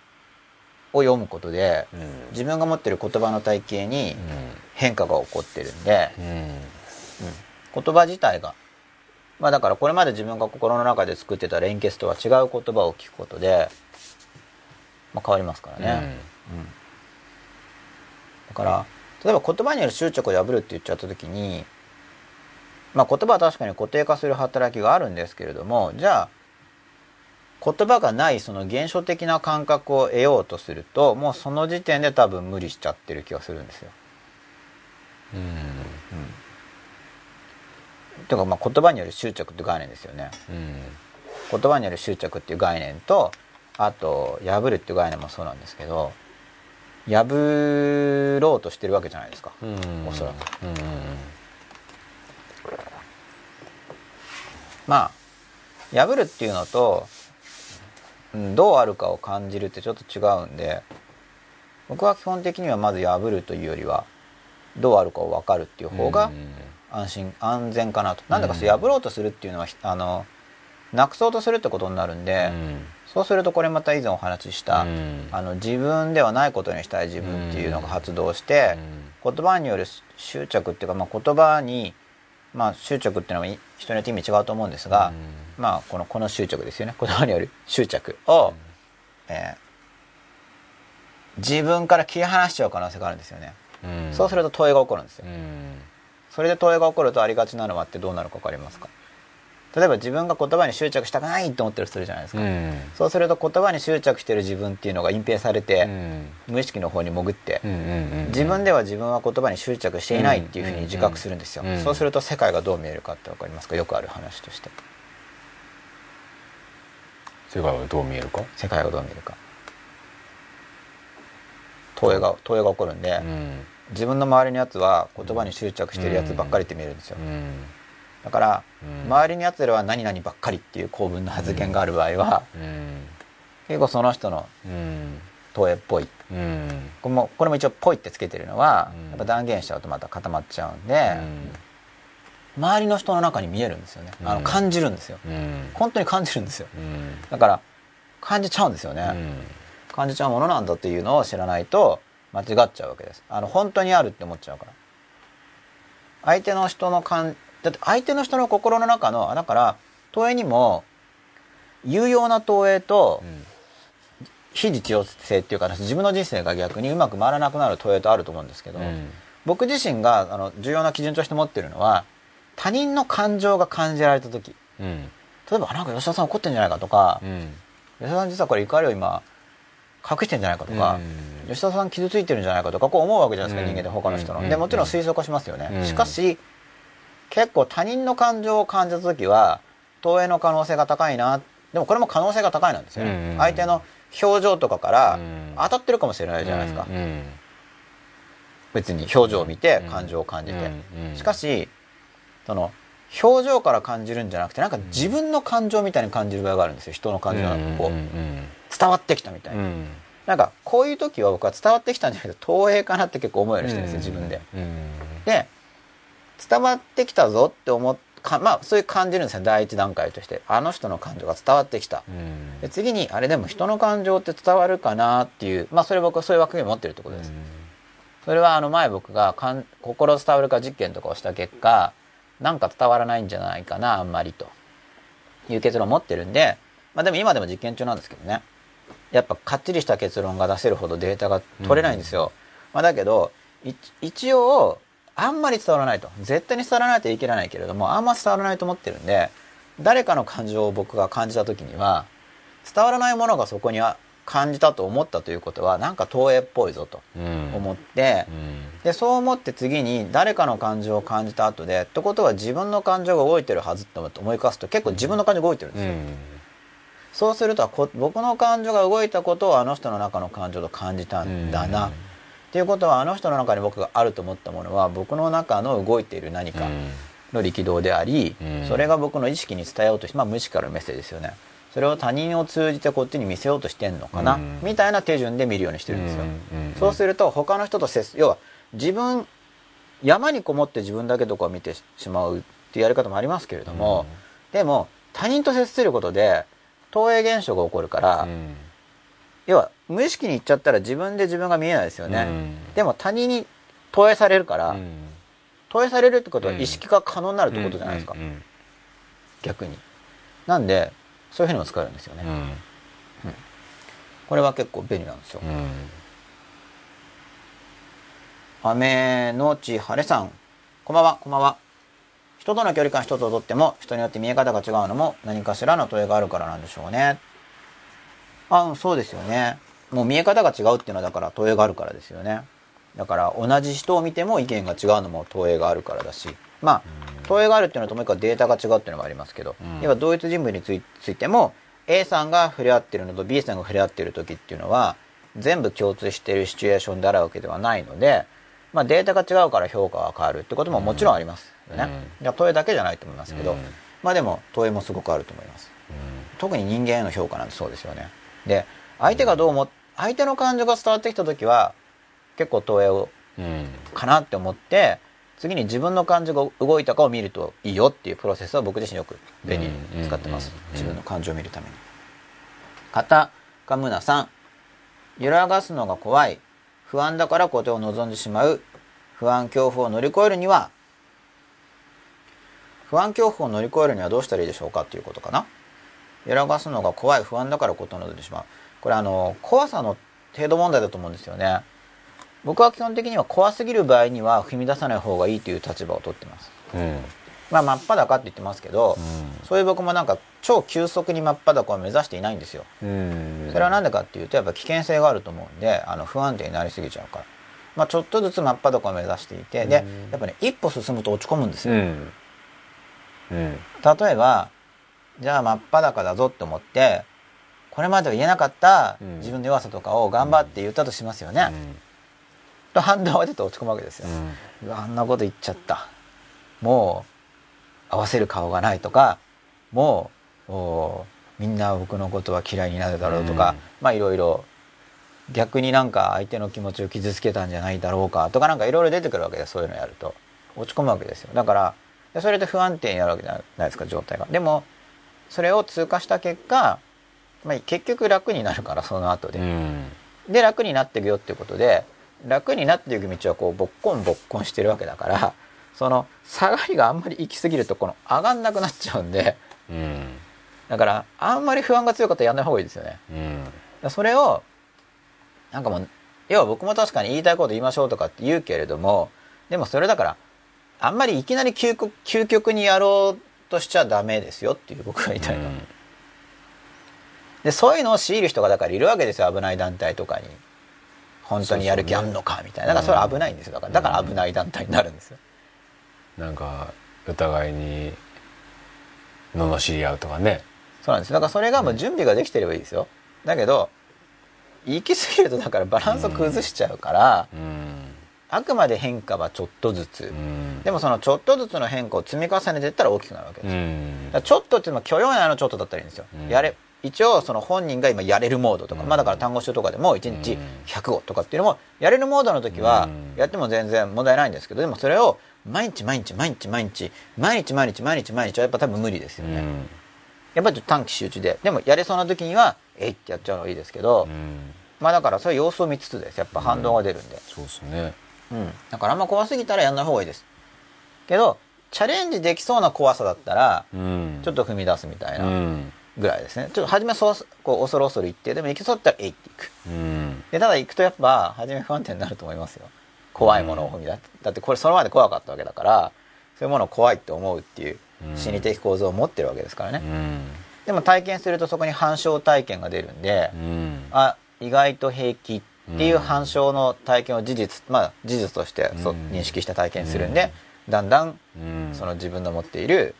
A: を読むことで
B: うん。
A: 自分が持ってる言葉の体系に変化が起こってるんで、言葉自体がまあだからこれまで自分が心の中で作ってた連結とは違う言葉を聞くことで、まあ、変わりますからね、だから例えば言葉による執着を破るって言っちゃった時にまあ言葉は確かに固定化する働きがあるんですけれどもじゃあ言葉がないその現象的な感覚を得ようとするともうその時点で多分無理しちゃってる気がするんですよ。
B: うん
A: ていうかまあ言葉による執着って概念ですよね。
B: うん
A: 言葉による執着っていう概念とあと破るっていう概念もそうなんですけど破ろうとしてるわけじゃないですか。
B: うん
A: おそらく
B: うん
A: まあ破るっていうのと、どうあるかを感じるってちょっと違うんで僕は基本的にはまず破るというよりはどうあるかを分かるっていう方が安心安全かなと。なんだかそう破ろうとするっていうのはひあのなくそうとするってことになるんで、そうするとこれまた以前お話しした、
B: うん。
A: あの自分ではないことにしたい自分っていうのが発動して、言葉による執着っていうか、まあ、言葉に、まあ、執着っていうのは人によって意味違うと思うんですが、まあこのこの執着ですよね。言葉による執着を、えー自分から切り離しちゃう可能性があるんですよね、
B: うん。
A: そうすると問いが起こるんですよ、
B: うん
A: それで問いが起こるとありがちなのはってどうなるか分かりますか？例えば自分が言葉に執着したくないと思ってる人いるじゃないですか、
B: うん。
A: そうすると言葉に執着してる自分っていうのが隠蔽されて、
B: うん。
A: 無意識の方に潜って、自分では自分は言葉に執着していないっていうふうに自覚するんですよ、
B: うん
A: そうすると世界がどう見えるかって分かりますか？よくある話として。
B: 世界はどう見えるか？
A: 世界がどう見えるか。投影が投影が起こるんで、
B: うん
A: 自分の周りのやつは言葉に執着してるやつばっかりって見えるんですよ、
B: うん。
A: だから、
B: うん。
A: 周りのやつらは何々ばっかりっていう構文の発言がある場合は、
B: うん。
A: 結構その人の
B: うん。
A: 投影っぽい。
B: うん。
A: これもこれも一応「ぽい」ってつけてるのは、
B: うん。
A: やっぱ断言しちゃうとまた固まっちゃうんで、周りの人の中に見えるんですよね。あの
B: うん
A: 感じるんですよ。
B: うん。
A: 本当に感じるんですよ。
B: うん。
A: だから感じちゃうんですよね、
B: うん。
A: 感じちゃうものなんだっていうのを知らないと間違っちゃうわけです。あの本当にあるって思っちゃうから。相手の人の感だって相手の人の心の中のあだから投影にも有用な投影と非実用性っていうか自分の人生が逆にうまく回らなくなる投影とあると思うんですけど、
B: うん。
A: 僕自身があの重要な基準として持ってるのは他人の感情が感じられた時。
B: うん。
A: 例えばあなんか吉田さん怒ってんじゃないかとか、
B: うん。
A: 吉田さん実はこれ怒りを今隠してんじゃないかとか、吉田さん傷ついてるんじゃないかとかこう思うわけじゃないですか、
B: うん。
A: 人間で他の人の、
B: うん。
A: でもちろん推測しますよね、
B: うん。
A: しかし結構他人の感情を感じた時は投影の可能性が高いな。でもこれも可能性が高いなんですよね、
B: うん
A: 相手の表情とかから
B: うん。
A: 当たってるかもしれないじゃないですか、
B: うん
A: 別に表情を見て
B: うん。
A: 感情を感じて、
B: うん
A: しかしその表情から感じるんじゃなくてなんか自分の感情みたいに感じる場合があるんですよ。人の感情がこう伝わってきたみたいな、
B: うん。
A: なんかこういう時は僕は伝わってきたんじゃなくて投影かなって結構思うようにしてるんですよ自分で。
B: うん。
A: で伝わってきたぞって思っかまあそういう感じるんですよ第一段階として。あの人の感情が伝わってきた。
B: うん。
A: で次にあれでも人の感情って伝わるかなっていうまあそれ僕はそういう枠組みを持ってるってことです、それはあの前僕がかん心伝わるか実験とかをした結果なんか伝わらないんじゃないかなあんまりという結論を持ってるんでまあでも今でも実験中なんですけどねやっぱかっちりした結論が出せるほどデータが取れないんですよ、まあ、だけどい一応あんまり伝わらないと。絶対に伝わらないと言い切らないけれどもあんま伝わらないと思ってるんで誰かの感情を僕が感じた時には伝わらないものがそこには感じたと思ったということはなんか投影っぽいぞと
B: うん。
A: 思って、
B: うん。
A: でそう思って次に誰かの感情を感じた後でってことは自分の感情が動いてるはずって思い返すと結構自分の感情が動いてるんですよ、そうするとこ僕の感情が動いたことをあの人の中の感情と感じたんだな、っていうことはあの人の中に僕があると思ったものは僕の中の動いている何かの力道であり、
B: うん。
A: それが僕の意識に伝えようとしてまあ無意識からのメッセージですよね。それを他人を通じてこっちに見せようとしてんのかな、
B: うん。
A: みたいな手順で見るようにしてるんですよ、
B: うん。
A: そうすると他の人と接す要は自分山にこもって自分だけとかを見てしまうっていうやり方もありますけれども、でも他人と接することで投影現象が起こるから、
B: うん。
A: 要は無意識に言っちゃったら自分で自分が見えないですよね、
B: うん。
A: でも他人に投影されるから、
B: うん。
A: 投影されるってことは
B: うん。
A: 意識が可能になるってことじゃないですか、逆に。なんでそういうふうにも使えるんですよね、
B: うん。
A: これは結構便利なんですよ、
B: うん。
A: 雨のち晴れさん。こんばんはこんばんは人との距離感一つをとっても人によって見え方が違うのも何かしらの問いがあるからなんでしょうね。あうんそうですよね。もう見え方が違うっていうのはだから投影があるからですよね。だから同じ人を見ても意見が違うのも投影があるからだし。まあ投影があるっていうのともう一個はデータが違うっていうのもありますけど、
B: うん。
A: 要は同一人物についついても A さんが触れ合ってるのと B さんが触れ合ってる時っていうのは全部共通しているシチュエーションであるわけではないので、まあ、データが違うから評価が変わるってことももちろんありますよね。
B: うん。
A: いや投影だけじゃないと思いますけど、
B: うん。
A: まあでも投影もすごくあると思います。特に人間への評価なんてそうですよね。で相手がどう思っ相手の感情が伝わってきた時は結構投影を
B: うん。
A: かなって思って次に自分の感情が動いたかを見るといいよっていうプロセスは僕自身よく便利に使ってます。
B: うん
A: 自分の感情を見るために。片かむなさん。揺らがすのが怖い不安だからことを望んでしまう。不安恐怖を乗り越えるには不安恐怖を乗り越えるにはどうしたらいいでしょうかっていうことかな。揺らがすのが怖い。不安だからことを望んでしまう。これあの怖さの程度問題だと思うんですよね。僕は基本的には怖すぎる場合には踏み出さない方がいいという立場を取ってます。
B: うん。
A: まあ真っ裸って言ってますけど、そういう僕もなんか超急速に真っ裸を目指していないんですよ。
B: うん。
A: それは何でかっていうとやっぱ危険性があると思うんであの不安定になりすぎちゃうから、まあ、ちょっとずつ真っ裸を目指していてで
B: うん。
A: やっぱね一歩進むと落ち込むんですよ、
B: うん。うん。
A: 例えばじゃあ真っ裸だぞって思ってこれまでは言えなかった
B: うん。
A: 自分の弱さとかを頑張って言ったとしますよね、と反動が出て落ち込むわけですよ、あんなこと言っちゃった。もう合わせる顔がないとかもうおみんな僕のことは嫌いになるだろうとか、
B: うん。
A: まあいろいろ逆になんか相手の気持ちを傷つけたんじゃないだろうかとかなんかいろいろ出てくるわけでそういうのやると。落ち込むわけですよ。だからでそれで不安定になるわけじゃないですか状態が。でもそれを通過した結果、まあ、結局楽になるからその後で、
B: うん。
A: で楽になっていくよっていうことで楽になっていく道はこうぼっこんぼっこんしてるわけだからその下がりがあんまり行き過ぎるとこの上がんなくなっちゃうんで
B: うん。
A: だからあんまり不安が強かったらやんない方がいいですよね。
B: うん。
A: それをなんかもう要は僕も確かに言いたいこと言いましょうとかって言うけれどもでもそれだからあんまりいきなり究極究極にやろうとしちゃダメですよっていう僕が言いたいの、でそういうのを強いる人がだからいるわけですよ。危ない団体とかに。本当にやる気あんのかみたいな。だからそれは危ないんですよ。だからだから危ない団体になるんですよ
B: なんかお互いに罵り合うとかね。
A: そうなんです。だからそれがもう準備ができてればいいですよ。だけど行き過ぎるとだからバランスを崩しちゃうから、
B: うん。
A: あくまで変化はちょっとずつ、
B: うん。
A: でもそのちょっとずつの変化を積み重ねていったら大きくなるわけです、
B: うん。
A: だからちょっとっていうのは許容内のちょっとだったらいいんですよ、
B: うん。
A: やれ一応その本人が今やれるモードとか、
B: うん。
A: まあだから単語集とかでも1日
B: うん。
A: 100語とかっていうのもやれるモードの時は
B: うん。
A: やっても全然問題ないんですけどでもそれを毎日毎日毎日毎日毎日毎日毎日毎日はやっぱ多分無理ですよね、
B: うん。
A: やっぱりちょっと短期集中で。でもやれそうな時にはえいってやっちゃうのがいいですけど、
B: うん。
A: まあだからそういう様子を見つつです。やっぱ反動が出るんで、
B: そうですね。
A: うん、だからあんま怖すぎたらやんない方がいいです。けどチャレンジできそうな怖さだったら
B: うん。
A: ちょっと踏み出すみたいうなん。ぐらいですね。ちょっと初めそうこう恐る恐る行ってでも行きそうだったらえいっていく。
B: うん。
A: でただ行くとやっぱ初め不安定になると思いますよ怖いものを踏み出す。だってこれそれまで怖かったわけだからそういうものを怖いって思うっていう心理的構造を持ってるわけですからね、
B: うん。
A: でも体験するとそこに反証体験が出るんで、
B: うん。
A: あ意外と平気っていう反証の体験を事実まあ事実としてそう
B: うん。
A: 認識した体験するんで、だんだん
B: うん。
A: その自分の持っている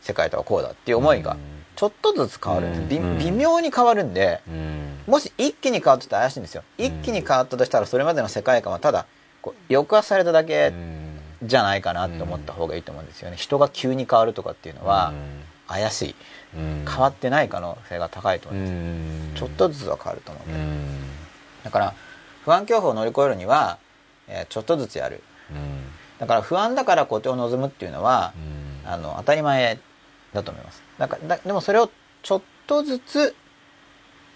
A: 世界とはこうだっていう思いがちょっとずつ変わるんです、微妙に変わるんで
B: うん。
A: もし一気に変わってたら怪しいんですよ。一気に変わったとしたらそれまでの世界観はただこう抑圧されただけ
B: うん。
A: じゃないかなって思った方がいいと思うんですよね。人が急に変わるとかっていうのは怪しい。
B: うん。
A: 変わってない可能性が高いと
B: う
A: 思います、
B: ん。
A: ちょっとずつは変わると思うんで、
B: うん。
A: だから不安恐怖を乗り越えるには、えーちょっとずつやる。
B: うん。
A: だから不安だから固定を望むっていうのは、
B: うん。
A: あの当たり前だと思います。だからだでもそれをちょっとずつ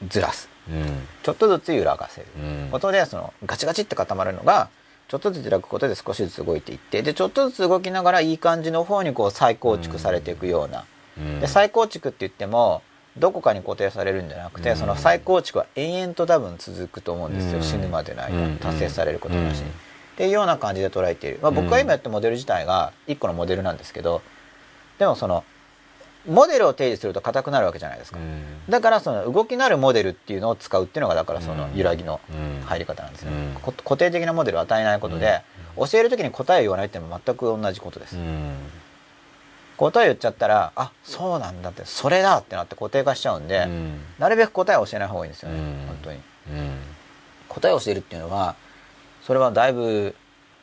A: ずらす。
B: うん。
A: ちょっとずつ揺らがせる。
B: うん。
A: ことでそのガチガチって固まるのがちょっとずつ揺らぐことで少しずつ動いていってでちょっとずつ動きながらいい感じの方にこう再構築されていくような、
B: うん。
A: で再構築って言ってもどこかに固定されるんじゃなくて、
B: うん。
A: その再構築は延々と多分続くと思うんですよ、
B: うん。
A: 死ぬまでの間、
B: うん。
A: 達成されることなしに、
B: うん。
A: っていうような感じで捉えている、まあ、僕が今やったモデル自体が一個のモデルなんですけどでもそのモデルを提示すると硬くなるわけじゃないですか、
B: うん。
A: だからその動きなるモデルっていうのを使うっていうのがだからその揺らぎの
B: うん。
A: 入り方なんですよ、
B: うん。
A: こ固定的なモデルを与えないことで、教える時に答えを言わないっていうのも全く同じことです、
B: うん。
A: 答え言っちゃったらあそうなんだってそれだってなって固定化しちゃうんで、
B: うん。
A: なるべく答えを教えない方がいいんですよね、
B: うん。
A: 本当に。
B: うん。
A: 答えを教えるっていうのはそれはだいぶ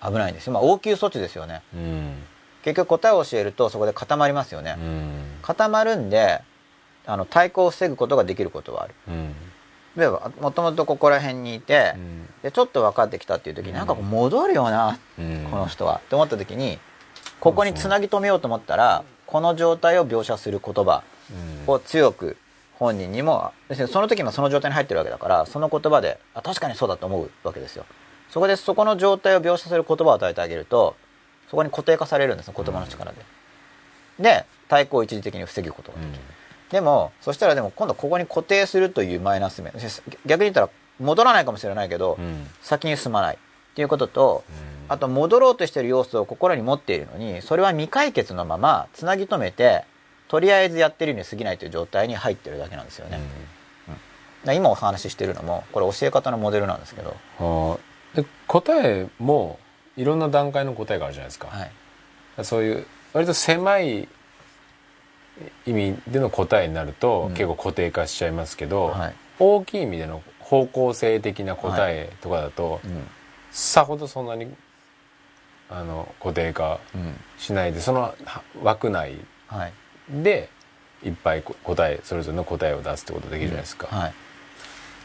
A: 危ないんですよ。まあ応急措置ですよね。
B: うん
A: 結局答えを教えるとそこで固まりますよね、
B: うん。
A: 固まるんであの対抗を防ぐことができることはある。
B: うん。
A: 例えばもともとここら辺にいて、
B: うん。
A: でちょっと分かってきたっていう時に、なんかこう戻るよな、
B: うん。
A: この人は。って思った時にここにつなぎ止めようと思ったらこの状態を描写する言葉
B: うん。
A: を強く本人にもその時もその状態に入ってるわけだからその言葉であ確かにそうだと思うわけですよ。そこでそこの状態を描写する言葉を与えてあげるとそこに固定化されるんですよ言葉の力で、で対抗を一時的に防ぐことができる、でもそしたらでも今度ここに固定するというマイナス面。逆に言ったら戻らないかもしれないけど、
B: うん。
A: 先に進まない。っていうことと、あと戻ろうとしてる要素を心に持っているのにそれは未解決のままつなぎ止めてとりあえずやってるに過ぎないという状態に入ってるだけなんですよね、だから今お話ししてるのもこれ教え方のモデルなんですけど、
B: で答えもいろんな段階の答えがあるじゃないですか、
A: はい、
B: そういう割と狭い意味での答えになると、
A: うん。
B: 結構固定化しちゃいますけど、
A: はい。
B: 大きい意味での方向性的な答えとかだと、
A: うん。
B: さほどそんなにあの固定化
A: うん
B: しないでそのは枠内
A: はい。
B: でいっぱいこ答えそれぞれの答えを出すってことできるじゃないですか、
A: はい。
B: だ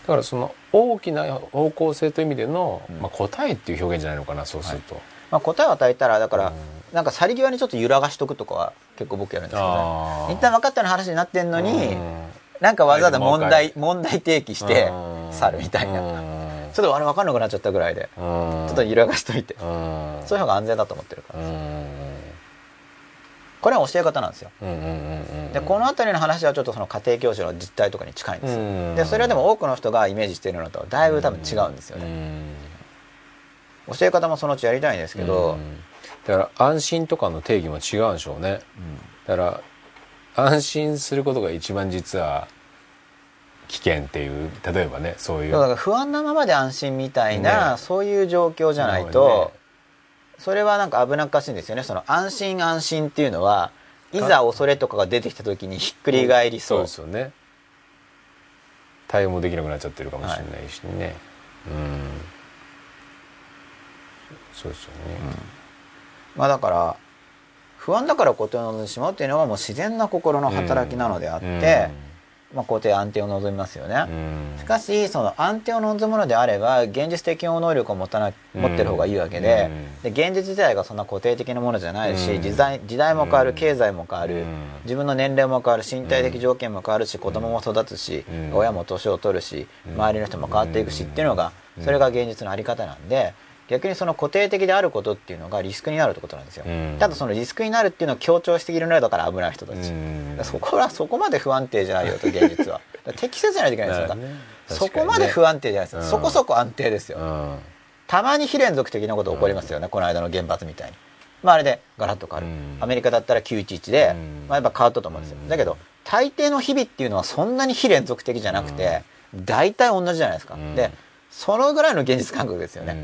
B: からその大きな方向性という意味での、
A: うん。
B: まあ、答えっていう表現じゃないのかなそうすると、
A: まあ、答えを与えたらだから、
B: うん。
A: なんか去り際にちょっと揺らがしとくとかは結構僕やるんですけどね。一旦分かったような話になってんのに、
B: うん。
A: なんかわざわざ問題問題提起して
B: うん。
A: 去るみたいな、
B: うん。
A: ちょっとあれ分かんなくなっちゃったぐらいで、
B: うん。
A: ちょっと揺らがしといて、
B: うん。
A: そういう方が安全だと思ってるから、
B: うん
A: これは教え方なんですよ。でこの辺りの話はちょっとその家庭教師の実態とかに近いんですよ、
B: うん
A: でそれはでも多くの人がイメージしているのとだいぶ多分違うんですよね、教え方もそのうちやりたいんですけど、
B: うんだから安心とかの定義も違うんでしょうね。だから安心することが一番実は危険っていう例えばねそういう。
A: だから不安なままで安心みたいな、
B: ね。
A: そういう状況じゃないと、それはなんか危なっかしいんですよね。その安心安心っていうのはいざ恐れとかが出てきた時にひっくり返りそう,、
B: ですよね。対応もできなくなっちゃってるかもしれないしね、うん。そうですよね、
A: まあだから不安だから固定を望んでしまうっていうのはもう自然な心の働きなのであって、まあ、固定安定を望みますよね、
B: うん。
A: しかしその安定を望むのであれば現実適応能力を持たな持ってる方がいいわけで,、で現実自体がそんな固定的なものじゃないし、
B: うん。
A: 時代時代も変わる
B: うん。
A: 経済も変わる、
B: うん。
A: 自分の年齢も変わる身体的条件も変わるし、子供も育つし、
B: うん。
A: 親も年を取るし、
B: うん。
A: 周りの人も変わっていくしっていうのが
B: うん。
A: それが現実のあり方なんで逆にその固定的であることっていうのがリスクになるってことなんですよ、
B: うん。
A: ただそのリスクになるっていうのを強調しているのだから危ない人たち、
B: うん。
A: そこはそこまで不安定じゃないよと現実は適切じゃないといけないんですよ、
B: ね。
A: そこまで不安定じゃないですよ、
B: うん。
A: そこそこ安定ですよ、
B: うん。
A: たまに非連続的なこと起こりますよね、この間の原発みたいに。まああれでガラッと変わる、
B: うん。
A: アメリカだったら911で、
B: うん。
A: まあ、やっぱ変わったと思うんですよ、
B: うん。
A: だけど大抵の日々っていうのはそんなに非連続的じゃなくて、大体同じじゃないですか、
B: うん。
A: でそのぐらいの現実感覚ですよね、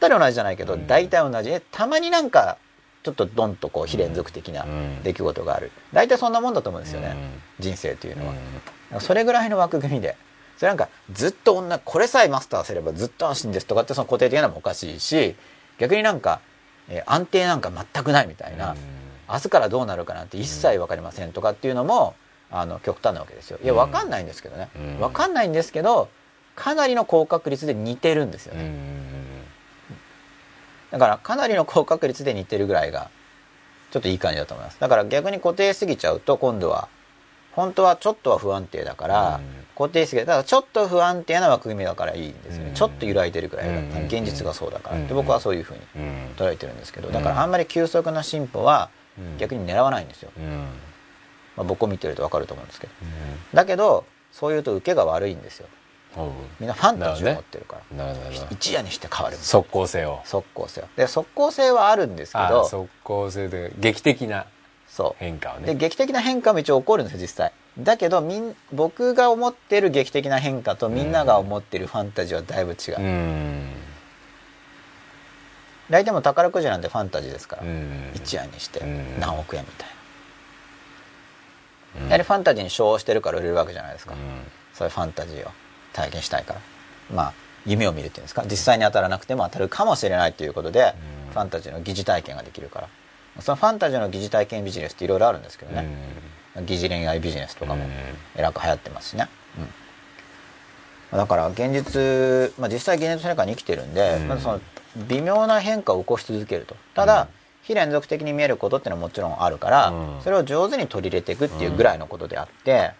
A: ったり同じじゃないけど、大体同じえたまになんかちょっとドンとこう非連続的な出来事がある大体そんなもんだと思うんですよね、人生というのは、それぐらいの枠組みでそれなんかずっと女これさえマスターすればずっと安心ですとかってその固定的なのもおかしいし逆になんか、えー安定なんか全くないみたいな、明日からどうなるかなんて一切分かりませんとかっていうのもあの極端なわけですよいや分かんないんですけどね、
B: うん
A: 分かんないんですけどかなりの高確率で似てるんですよね、だからかなりの高確率で似てるぐらいがちょっといい感じだと思います。だから逆に固定しすぎちゃうと今度は本当はちょっとは不安定だから、
B: うん。
A: 固定してただちょっと不安定な枠組みだからいいんですよね、
B: うん。
A: ちょっと揺らいでるくらいが、
B: うん。
A: 現実がそうだから、
B: うん。
A: で僕はそういうふうに
B: うん。
A: 捉えてるんですけどだからあんまり急速な進歩は
B: うん。
A: 逆に狙わないんですよ、
B: うん。
A: まあ、僕を見てると分かると思うんですけど。だけどそういうと受けが悪いんですよ。
B: うん
A: みんなファンタジーを持ってるから。一夜にして変わる
B: 即効性を。
A: 速攻性で速攻性はあるんですけ
B: あ
A: ど
B: 即効性で劇的な変化をね。
A: で劇的な変化も一応起こるんですよ実際。だけどみん僕が思ってる劇的な変化とみんなが思ってるファンタジーはだいぶ違う、
B: うん。
A: 大体もう宝くじなんてファンタジーですから、
B: うん。
A: 一夜にして
B: うん。
A: 何億円みたいな、
B: うん。
A: やはりファンタジーに称してるから売れるわけじゃないですか、
B: うん。
A: そういうファンタジーを体験したいから。まあ夢を見るっていうんですか。実際に当たらなくても当たるかもしれないということで、
B: うん。
A: ファンタジーの疑似体験ができるから。そのファンタジーの疑似体験ビジネスっていろいろあるんですけどね、疑似恋愛ビジネスとかも
B: うん。
A: えらく流行ってますしね、うん。だから現実、まあ、実際現実の中に生きてるんで、
B: うん。
A: まずその微妙な変化を起こし続けると。ただ、非連続的に見えることっていうのはもちろんあるから、
B: うん。
A: それを上手に取り入れていくっていうぐらいのことであって、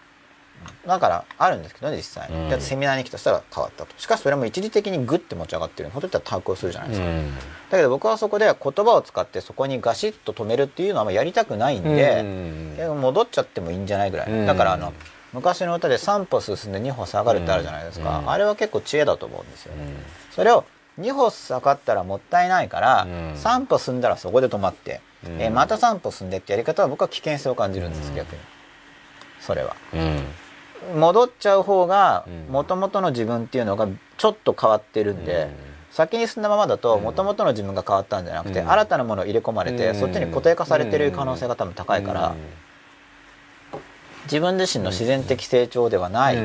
A: だからあるんですけどね実際。に、
B: うん。
A: セミナーに来た人は変わったと。しかしそれも一時的にグッて持ち上がってるほとんど把握をするじゃないです。か、
B: うん。
A: だけど僕はそこで言葉を使ってそこにガシッと止めるっていうのはあんまやりたくないんで、
B: うん。
A: 戻っちゃってもいいんじゃないぐらい、
B: うん。
A: だからあの昔の歌で3歩進んで2歩下がるってあるじゃないですか、
B: うん。
A: あれは結構知恵だと思うんですよね、
B: うん。
A: それを2歩下がったらもったいないから、
B: うん。
A: 3歩進んだらそこで止まって、
B: うん。
A: えーまた3歩進んでってやり方は僕は危険性を感じるんです、
B: うん。
A: 逆に。それは。
B: うん
A: 戻っちゃう方が
B: うん。
A: もともとの自分っていうのがちょっと変わってるんで、先に進んだままだと
B: うん。
A: もともとの自分が変わったんじゃなくて、
B: うん。
A: 新たなものを入れ込まれて、
B: うん。
A: そっちに固定化されてる可能性が多分高いから、自分自身の自然的成長ではない、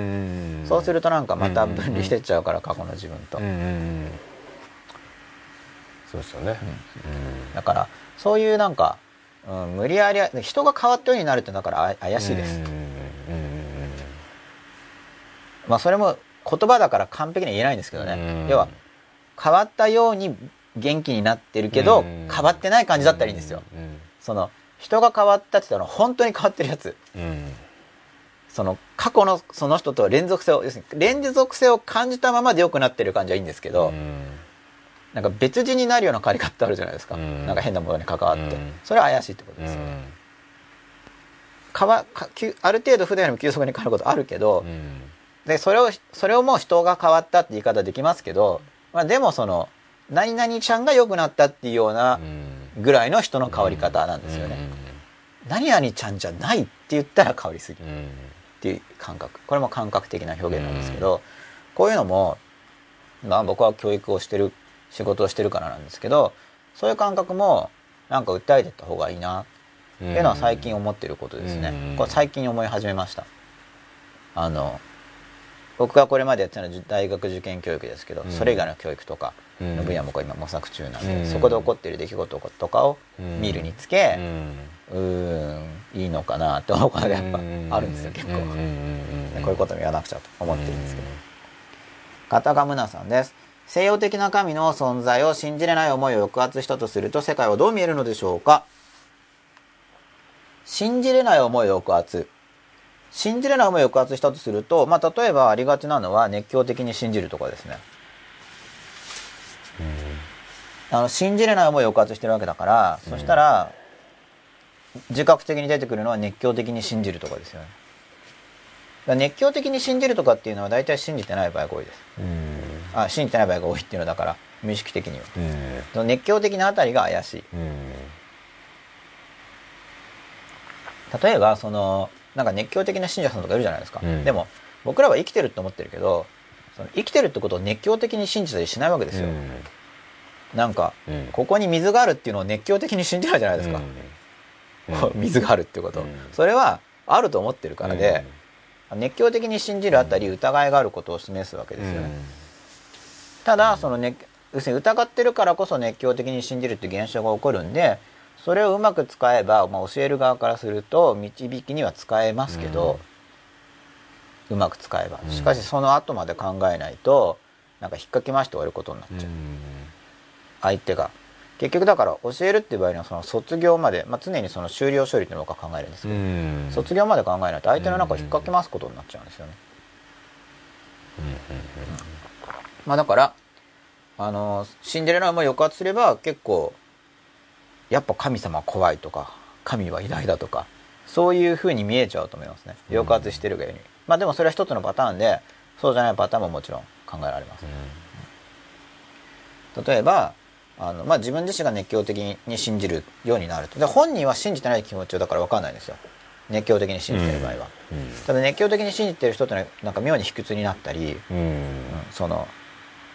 A: そうするとなんかまた分離してっちゃうから過去の自分と、
B: そうですよね。
A: だからそういうなんか、うん、無理やり人が変わったようになるってだからあ怪しいです、まあそれも言葉だから完璧には言えないんですけどね、
B: うん。
A: 要は変わったように元気になってるけど、
B: うん。
A: 変わってない感じだったらいいんですよ、
B: うん。
A: その人が変わったって言ったら本当に変わってるやつ。
B: うん。
A: その過去のその人と連続性を要するに連続性を感じたままで良くなってる感じはいいんですけど、
B: うん。
A: なんか別人になるような変わり方ってあるじゃないですか、
B: うん。
A: なんか変なものに関わって、
B: うん。
A: それは怪しいってこと
B: う
A: ですよね、
B: ん。
A: 変わか急ある程度普段よりも急速に変わることあるけど、
B: うん
A: でそれをそれをもう人が変わったって言い方できますけど、まあ、でもその何々ちゃんが良くなったっていうようなぐらいの人の変わり方なんですよね、何々ちゃんじゃないって言ったら変わりすぎっていう感覚。これも感覚的な表現なんですけど、こういうのも、まあ、僕は教育をしてる仕事をしてるからなんですけどそういう感覚もなんか訴えていった方がいいなっていうのは最近思ってることですね、
B: うん。
A: これ最近思い始めました。あの僕がこれまでやってたのは大学受験教育ですけど、
B: うん。
A: それ以外の教育とか
B: うん。
A: の分野も今模索中なんで、
B: うん。
A: そこで起こっている出来事とかを見るにつけ、
B: うん。
A: んいいのかなって思うことがやっぱあるんですよ結構、こういうことも言わなくちゃと思ってるんですけど。片賀ムナさんです。西洋的な神の存在を信じれない思いを抑圧したとすると世界はどう見えるのでしょうか？信じれない思いを抑圧信じれない思いを抑圧したとすると、まあ、例えばありがちなのは熱狂的に信じるとかですね。あの信じれない思いを抑圧してるわけだから、そしたら自覚的に出てくるのは熱狂的に信じるとかですよね。熱狂的に信じるとかっていうのは大体信じてない場合が多いです。
B: うん。
A: あ信じてない場合が多いっていうのはだから無意識的には。
B: うん。
A: その熱狂的なあたりが怪しい。
B: うん。
A: 例えばそのなんか熱狂的な信者さんとかいるじゃないですか、
B: うん。
A: でも僕らは生きてるって思ってるけどその生きてるってことを熱狂的に信じたりしないわけですよ、なんか
B: うん。
A: ここに水があるっていうのを熱狂的に信じないじゃないですか、水があるってこと、
B: うん。
A: それはあると思ってるからで、熱狂的に信じるあたり疑いがあることを示すわけですよね、ただその、ね、要するに疑ってるからこそ熱狂的に信じるって現象が起こるんでそれをうまく使えば、まあ、教える側からすると導きには使えますけど、うまく使えば。
B: うん。
A: しかしその後まで考えないとなんか引っかき回して終わることになっちゃう、相手が。結局だから教えるっていう場合にはその卒業まで、まあ、常にその終了処理っていうのを僕は考えるんですけど、卒業まで考えないと相手の中を引っかき回すことになっちゃうんですよね。まあだからあのシンデレラも抑圧すれば結構やっぱ神様は怖いとか神は偉大だとかそういうふうに見えちゃうと思いますね。抑圧してるがように、まあでもそれは一つのパターンでそうじゃないパターンももちろん考えられます、例えばあの、まあ、自分自身が熱狂的に信じるようになると。で本人は信じてない気持ちをだから分かんないんですよ。熱狂的に信じてる場合は、ただ熱狂的に信じてる人ってなんか妙に卑屈になったり、うんその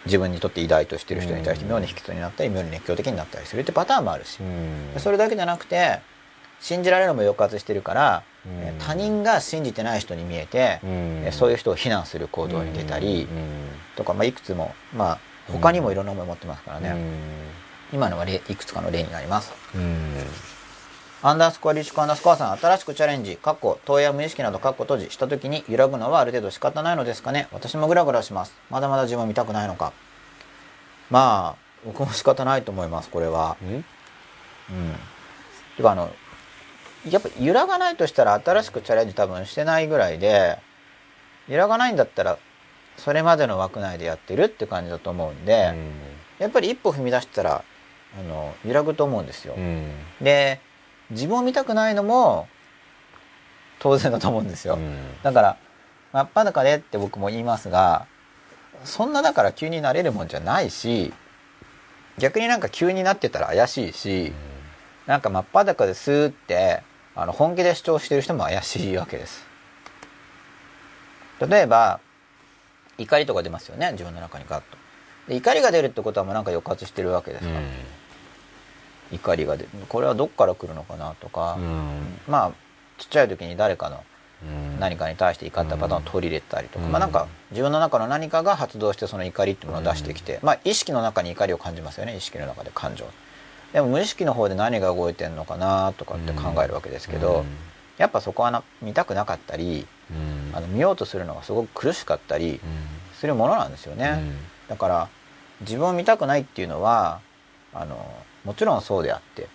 A: 自分にとって偉大としてる人に対して妙に卑屈になったり妙に熱狂的になったりするってパターンもあるし、それだけじゃなくて信じられるのも抑圧してるから、他人が信じてない人に見えて、そういう人を非難する行動に出たり、とか、まあ、いくつもまあ他にもいろんな思いを持ってますからね、今のは例いくつかの例になります、アンダースコアリッシュアンダースコアさん新しくチャレンジ過去投影無意識など過去閉じした時に揺らぐのはある程度仕方ないのですかね私もグラグラします。まだまだ自分見たくないのか。まあ僕も仕方ないと思いますこれは。うんうん。てかあのやっぱ揺らがないとしたら新しくチャレンジ多分してないぐらいで揺らがないんだったらそれまでの枠内でやってるって感じだと思うんで、うん、やっぱり一歩踏み出したらあの揺らぐと思うんですよ。うん、で自分を見たくないのも当然だと思うんですよ。うん、だから真っ裸でって僕も言いますがそんなだから急になれるもんじゃないし逆になんか急になってたら怪しいし、うん、なんか真っ裸ですーってあの本気で主張してる人も怪しいわけです。例えば怒りとか出ますよね自分の中にガッと。で怒りが出るってことはもうなんか抑圧してるわけですから、うん怒りが出るこれはどっから来るのかなとか、うん、まあちっちゃい時に誰かの何かに対して怒ったパターンを取り入れたりとか、うん、まあなんか自分の中の何かが発動してその怒りっていうものを出してきて、うん、まあ意識の中に怒りを感じますよね意識の中で感情。でも無意識の方で何が動いてんのかなとかって考えるわけですけど、やっぱそこはな見たくなかったり、あの見ようとするのがすごく苦しかったりするものなんですよね、だから自分を見たくないっていうのはあのもちろんそうであって。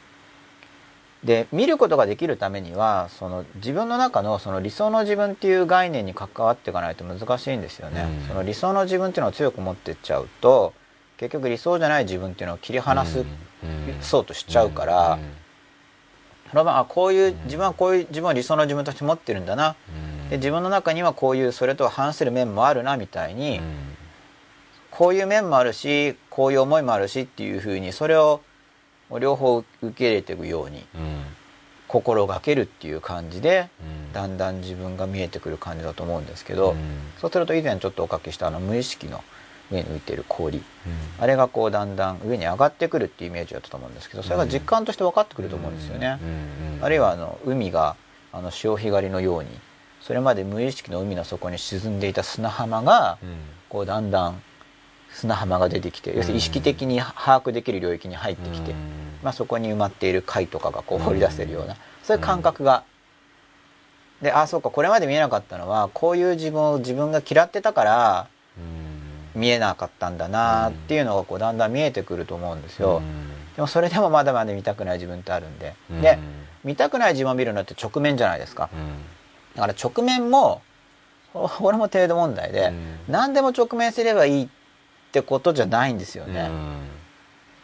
A: で見ることができるためにはその自分の中のその理想の自分っていう概念に関わっていかないと難しいんですよね、うん、その理想の自分っていうのを強く持ってっちゃうと結局理想じゃない自分っていうのを切り離す、うん、そうとしちゃうから、うん、そのまあこういう自分はこういう自分は理想の自分として持ってるんだな、で自分の中にはこういうそれとは反する面もあるなみたいに、こういう面もあるしこういう思いもあるしっていうふうにそれを両方受け入れていくように、心がけるっていう感じで、だんだん自分が見えてくる感じだと思うんですけど、そうすると以前ちょっとおかけしたあの無意識の上に浮いてる氷、あれがこうだんだん上に上がってくるっていうイメージだったと思うんですけどそれが実感として分かってくると思うんですよね。あるいはあの海があの潮干狩りのようにそれまで無意識の海の底に沈んでいた砂浜が、こうだんだん砂浜が出てきて要するに意識的に把握できる領域に入ってきて、まあ、そこに埋まっている貝とかがこう掘り出せるようなそういう感覚が。でああそうかこれまで見えなかったのはこういう自分を自分が嫌ってたから見えなかったんだなっていうのがこうだんだん見えてくると思うんですよ。でもそれでもまだまだ見たくない自分ってあるんで。で見たくない自分を見るのって直面じゃないですか。だから直面もこれも程度問題で、何でも直面すればいいってことじゃないんですよね。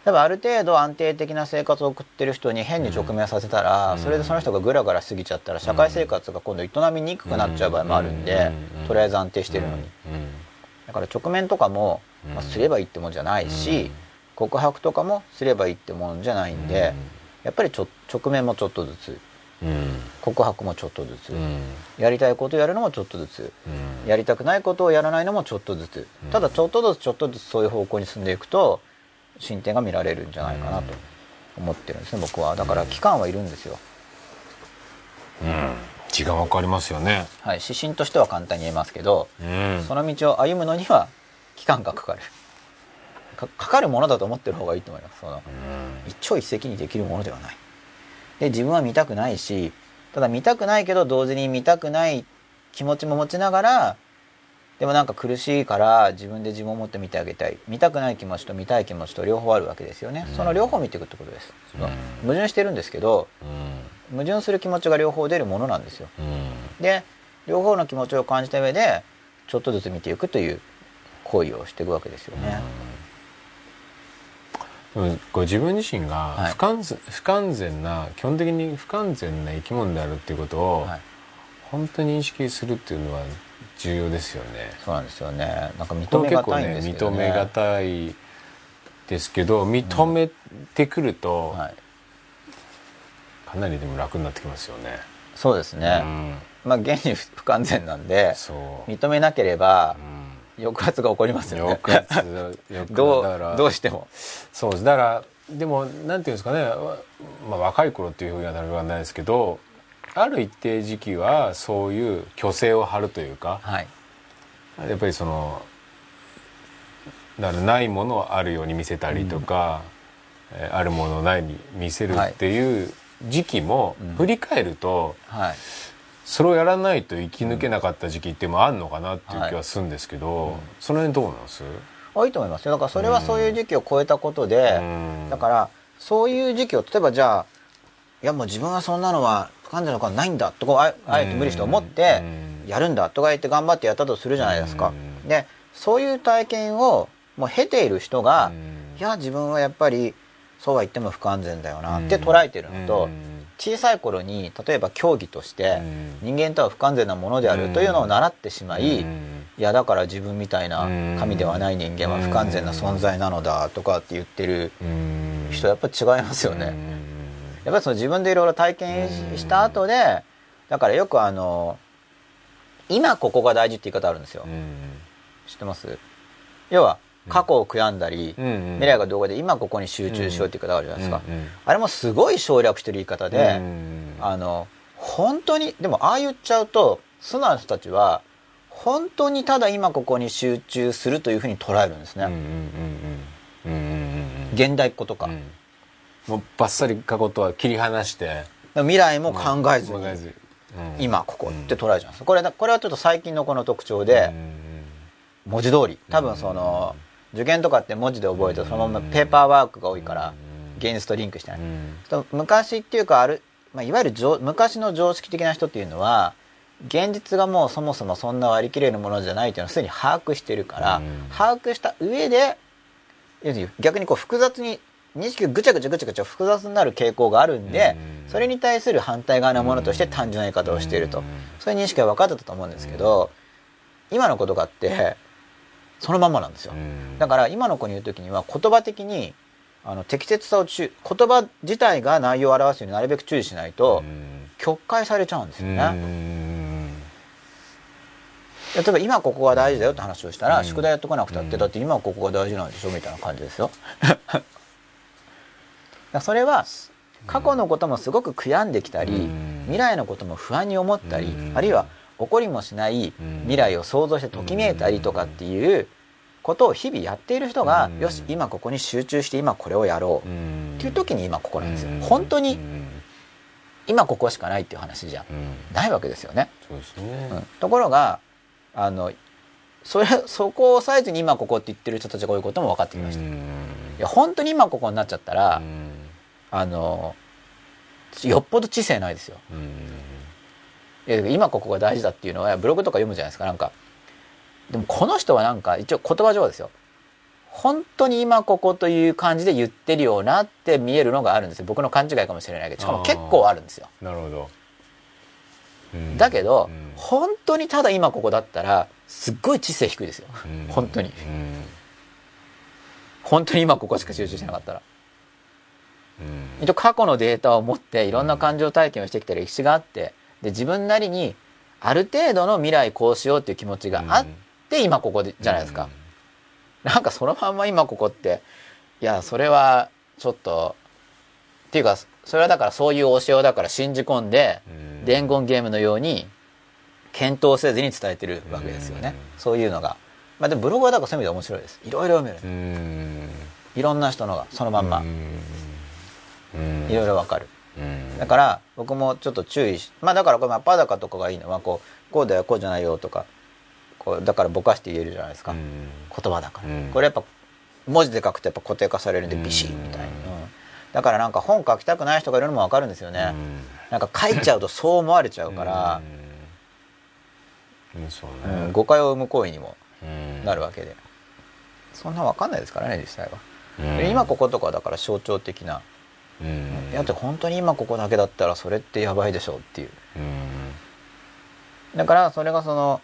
A: 多分ある程度安定的な生活を送ってる人に変に直面させたら、それでその人がグラグラしすぎちゃったら社会生活が今度営みにくくなっちゃう場合もあるんで、とりあえず安定してるのに、だから直面とかも、まあ、すればいいってもんじゃないし、告白とかもすればいいってもんじゃないんで、やっぱりちょ直面もちょっとずつ告白もちょっとずつ、やりたいことをやるのもちょっとずつ、やりたくないことをやらないのもちょっとずつ、ただちょっとずつちょっとずつそういう方向に進んでいくと進展が見られるんじゃないかなと思ってるんですね僕は。だから期間はいるんですよ。
B: うん。時間はかかりますよね。
A: はい。指針としては簡単に言えますけど、その道を歩むのには期間がかかる。かかるものだと思ってる方がいいと思います。その、一朝一夕にできるものではないで自分は見たくないしただ見たくないけど同時に見たくない気持ちも持ちながらでもなんか苦しいから自分で自分を持って見てあげたい。見たくない気持ちと見たい気持ちと両方あるわけですよね、うん、その両方見ていくってことです、うん、矛盾してるんですけど、うん、矛盾する気持ちが両方出るものなんですよ、で両方の気持ちを感じた上でちょっとずつ見ていくという行為をしていくわけですよね。
B: でもこう自分自身が
A: はい
B: 不完全,、不完全な基本的に不完全な生き物であるっていうことを
A: はい
B: 本当に認識するっていうのは重要ですよね。
A: そうなんですよね。なんか認めがたいん
B: 構ね認
A: ですけどね。
B: めがたいですけど認めてくると、
A: はい。
B: かなりでも楽になってきますよね。
A: そうですね。
B: うん
A: まあ現に不完全なんで認めなければ
B: うん
A: 抑圧が起こりますよね。
B: 抑圧抑圧
A: ど
B: だから
A: うどうしても。
B: そうですだからでもなんていうんですかね、わまあ、若い頃っていうふうにはなるはないですけどある一定時期はそういう虚勢を張るというか
A: はい。
B: やっぱりそのだからないものをあるように見せたりとか、えーあるものをないに見せるっていう時期も
A: うん
B: 振り返ると、
A: はい。
B: それをやらないと生き抜けなかった時期ってもあるのかなっていう気はするんですけど、その辺どうなんです？
A: 多いと思いますよ。だからそれはそういう時期を超えたことで、
B: うん。
A: だからそういう時期を例えばじゃあいやもう自分はそんなのは不完全なことはないんだとこうああえて無理して思って
B: うん。
A: やるんだとか言って頑張ってやったとするじゃないですか。
B: うん。
A: でそういう体験をもう経ている人が、
B: うん。
A: いや自分はやっぱりそうは言っても不完全だよなって捉えてるのと、
B: うん
A: 小さい頃に例えば競技として
B: うん。
A: 人間とは不完全なものであるというのを習ってしまい、
B: うん。
A: いやだから自分みたいな神ではない人間は不完全な存在なのだとかって言ってる
B: うん。
A: 人やっぱり違いますよね。
B: うん。
A: やっぱりその自分でいろいろ体験しした後でだからよくあの今ここが大事って言い方あるんですよ。
B: うん。
A: 知ってます？要は過去を悔やんだり
B: うん
A: 未来がどこで今ここに集中しようって言い方あるじゃないですか。
B: うんうん
A: あれもすごい省略してる言い方で
B: うん
A: あの本当にでもああ言っちゃうと素直な人たちは本当にただ今ここに集中するというふうに捉えるんです
B: うんうんうん
A: ね
B: うんうんうんうん。
A: 現代っ子とか。
B: うん。もうバッサリ過去とは切り離して。
A: 未来も考えずに今ここって捉えちゃうんですこれだこれはちょっと最近のこの特徴で文字通り多分その受験とかって文字で覚えてそのままペーパーワークが多いから現実とリンクしてない。昔っていうかある、まあ、いわゆる常昔の常識的な人っていうのは現実がもうそもそもそんな割り切れるものじゃないっていうのをすでに把握してるから、
B: うん。
A: 把握した上で逆にこう複雑に認識がぐちゃぐちゃぐちゃぐちゃ複雑になる傾向があるんで、
B: うん。
A: それに対する反対側のものとして単純な言い方をしていると、
B: うん。
A: そういう認識は分かってたと思うんですけど、今の子とかってそのまんまなんですよ。
B: うん。
A: だから今の子に言う時には言葉的にあの適切さを注言葉自体が内容を表すようになるべく注意しないと
B: うん。
A: 曲解されちゃうんですよね。
B: うん。
A: 例えば今ここが大事だよって話をしたら、
B: うん。
A: 宿題やっとかなくたって、
B: うん。
A: だって今ここが大事なんでしょみたいな感じですよ。それは過去のこともすごく悔やんできたり、
B: うん。
A: 未来のことも不安に思ったり、
B: うん。
A: あるいは起こりもしない
B: うん。
A: 未来を想像してときめいたりとかっていうことを日々やっている人が、
B: うん。
A: よし今ここに集中して今これをやろう、
B: うん。
A: っていう時に今ここなんですよ、
B: うん。
A: 本当に
B: うん。
A: 今ここしかないっていう話じゃ
B: うん。
A: ないわけですよね、
B: そうですね。
A: うん。ところがあのそれそこを抑えずに今ここって言ってる人たちが多いことも分かってきました、いや本当に今ここになっちゃったら、
B: うん。
A: あのよっぽど知性ないですよ今ここが大事だっていうのはブログとか読むじゃないですかなんか。でもこの人はなんか一応言葉上はですよ。本当に今ここという感じで言ってるよなって見えるのがあるんですよ。僕の勘違いかもしれないけどしかも結構あるんですよ。
B: なるほど。うん。
A: だけど、
B: うん。
A: 本当にただ今ここだったらすっごい知性低いですよ。
B: うん。
A: 本当に。
B: うん。
A: 本当に今ここしか集中しなかったら。
B: うん。
A: 一応過去のデータを持っていろんな感情体験をしてきた歴史があってで自分なりにある程度の未来こうしようっていう気持ちがあって今ここでじゃないですか、なんかそのまんま今ここっていやそれはちょっとっていうかそれはだからそういう教えをだから信じ込んで
B: うん。
A: 伝言ゲームのように検討せずに伝えてるわけですよね。
B: うん。
A: そういうのが。まあでもブログはだからそういう意味で面白いです。いろいろ読める。
B: うん。
A: いろんな人のがそのまんま。
B: うん。
A: いろいろわかる。
B: うん
A: だから僕もちょっと注意しまあだからこれ真っ裸とかがいいのはこうこうだよこうじゃないよとかこうだからぼかして言えるじゃないですか、
B: うん。
A: 言葉だから、
B: うん。
A: これやっぱ文字で書くとやっぱ固定化されるんでビシッみたいな、うんだからなんか本書きたくない人がいるのもわかるんですよね、なんか書いちゃうとそう思われちゃうから、
B: うん。
A: 誤解を生む行為にも
B: うん。
A: なるわけで。そんな分かんないですからね実際は、今こことかだから象徴的な、
B: うん
A: だって本当に今ここだけだったらそれってやばいでしょうっていう。
B: うん。
A: だからそれがその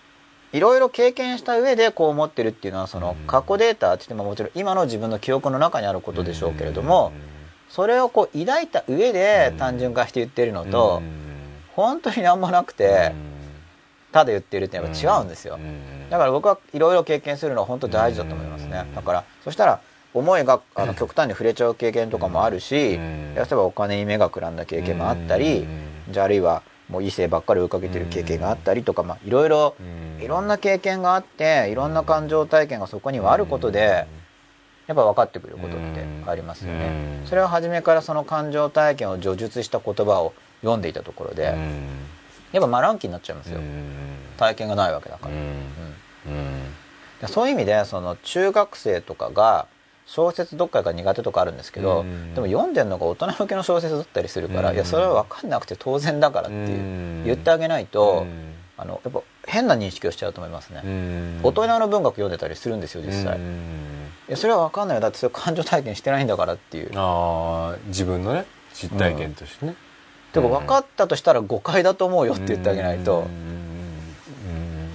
A: いろいろ経験した上でこう思ってるっていうのはその
B: うん。
A: 過去データって言ってももちろん今の自分の記憶の中にあることでしょうけれどもそれをこう抱いた上で単純化して言ってるのと本当に何もなくてただ言ってるってやっぱ違うんですよ。だから僕はいろいろ経験するのは本当大事だと思いますね。だからそしたら思いがあの極端に触れちゃう経験とかもあるし
B: うん
A: 例えばお金に目がくらんだ経験もあったりじゃああるいはもう異性ばっかり追いかけてる経験があったりとかまあいろいろいろんな経験があっていろんな感情体験がそこにはあることでやっぱ分かってくることってありますよね。
B: うん。
A: それは初めからその感情体験を叙述した言葉を読んでいたところでやっぱマランキになっちゃいますよ。体験がないわけだから、うん。でそういう意味でその中学生とかが小説どっかが苦手とかあるんですけど、
B: うん。
A: でも読んでるのが大人向けの小説だったりするから、
B: うん。
A: いやそれは分かんなくて当然だからっていう、
B: うん。
A: 言ってあげないと、あのやっぱ変な認識をしちゃうと思いますね、大人の文学読んでたりするんですよ実際、いやそれは分かんないよ。だってそれ感情体験してないんだからっていう。
B: ああ自分のね実体験としてね。
A: でも分かったとしたら誤解だと思うよって言ってあげないと、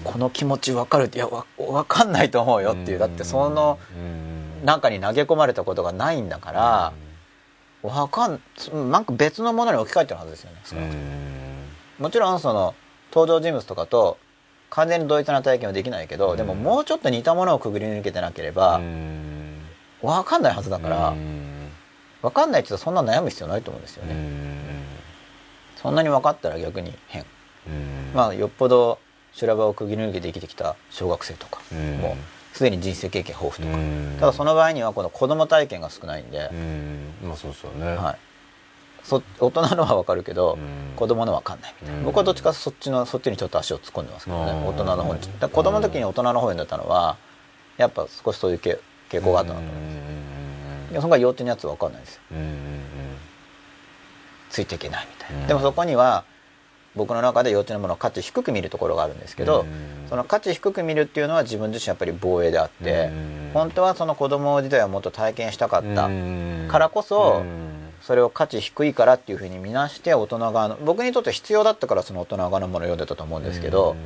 A: この気持ち分かるっていやわ分かんないと思うよっていう。だってその中に投げ込まれたことがないんだから、わかんなんか別のものに置き換えてるはずですよね、少なくとももちろんその登場人物とかと完全に同一な体験はできないけど、
B: うん。
A: でももうちょっと似たものをくぐり抜けてなければ、わかんないはずだから、わかんないって言ったらそんな悩む必要ないと思うんですよね、そんなに分かったら逆に変。まあよっぽど修羅場をくぐり抜けて生きてきた小学生とか、もうすでに人生経験豊富とか、ただその場合にはこの子供体験が少ないんで、
B: まあそうそうね。
A: はい、そ大人のは分かるけど、
B: うん。
A: 子供のは分かんないみたいな、
B: うん。
A: 僕はどっちかそっちのそっちにちょっと足を突っ込んでますけどね大人の方に。だ子供の時に大人の方に読んでたのはやっぱ少しそういう傾傾向があったなと思います、いやそこが幼稚なやつは分かんないですよ。ついていけないみたいな、
B: うん。
A: でもそこには僕の中で幼稚なものを価値低く見るところがあるんですけど、
B: うん。
A: その価値低く見るっていうのは自分自身やっぱり防衛であって、
B: うん。
A: 本当はその子供時代はもっと体験したかった、
B: うん。
A: からこそ
B: うん。
A: それを価値低いからっていうふうに見なして大人側の僕にとって必要だったからその大人側のものを読んでたと思うんですけど、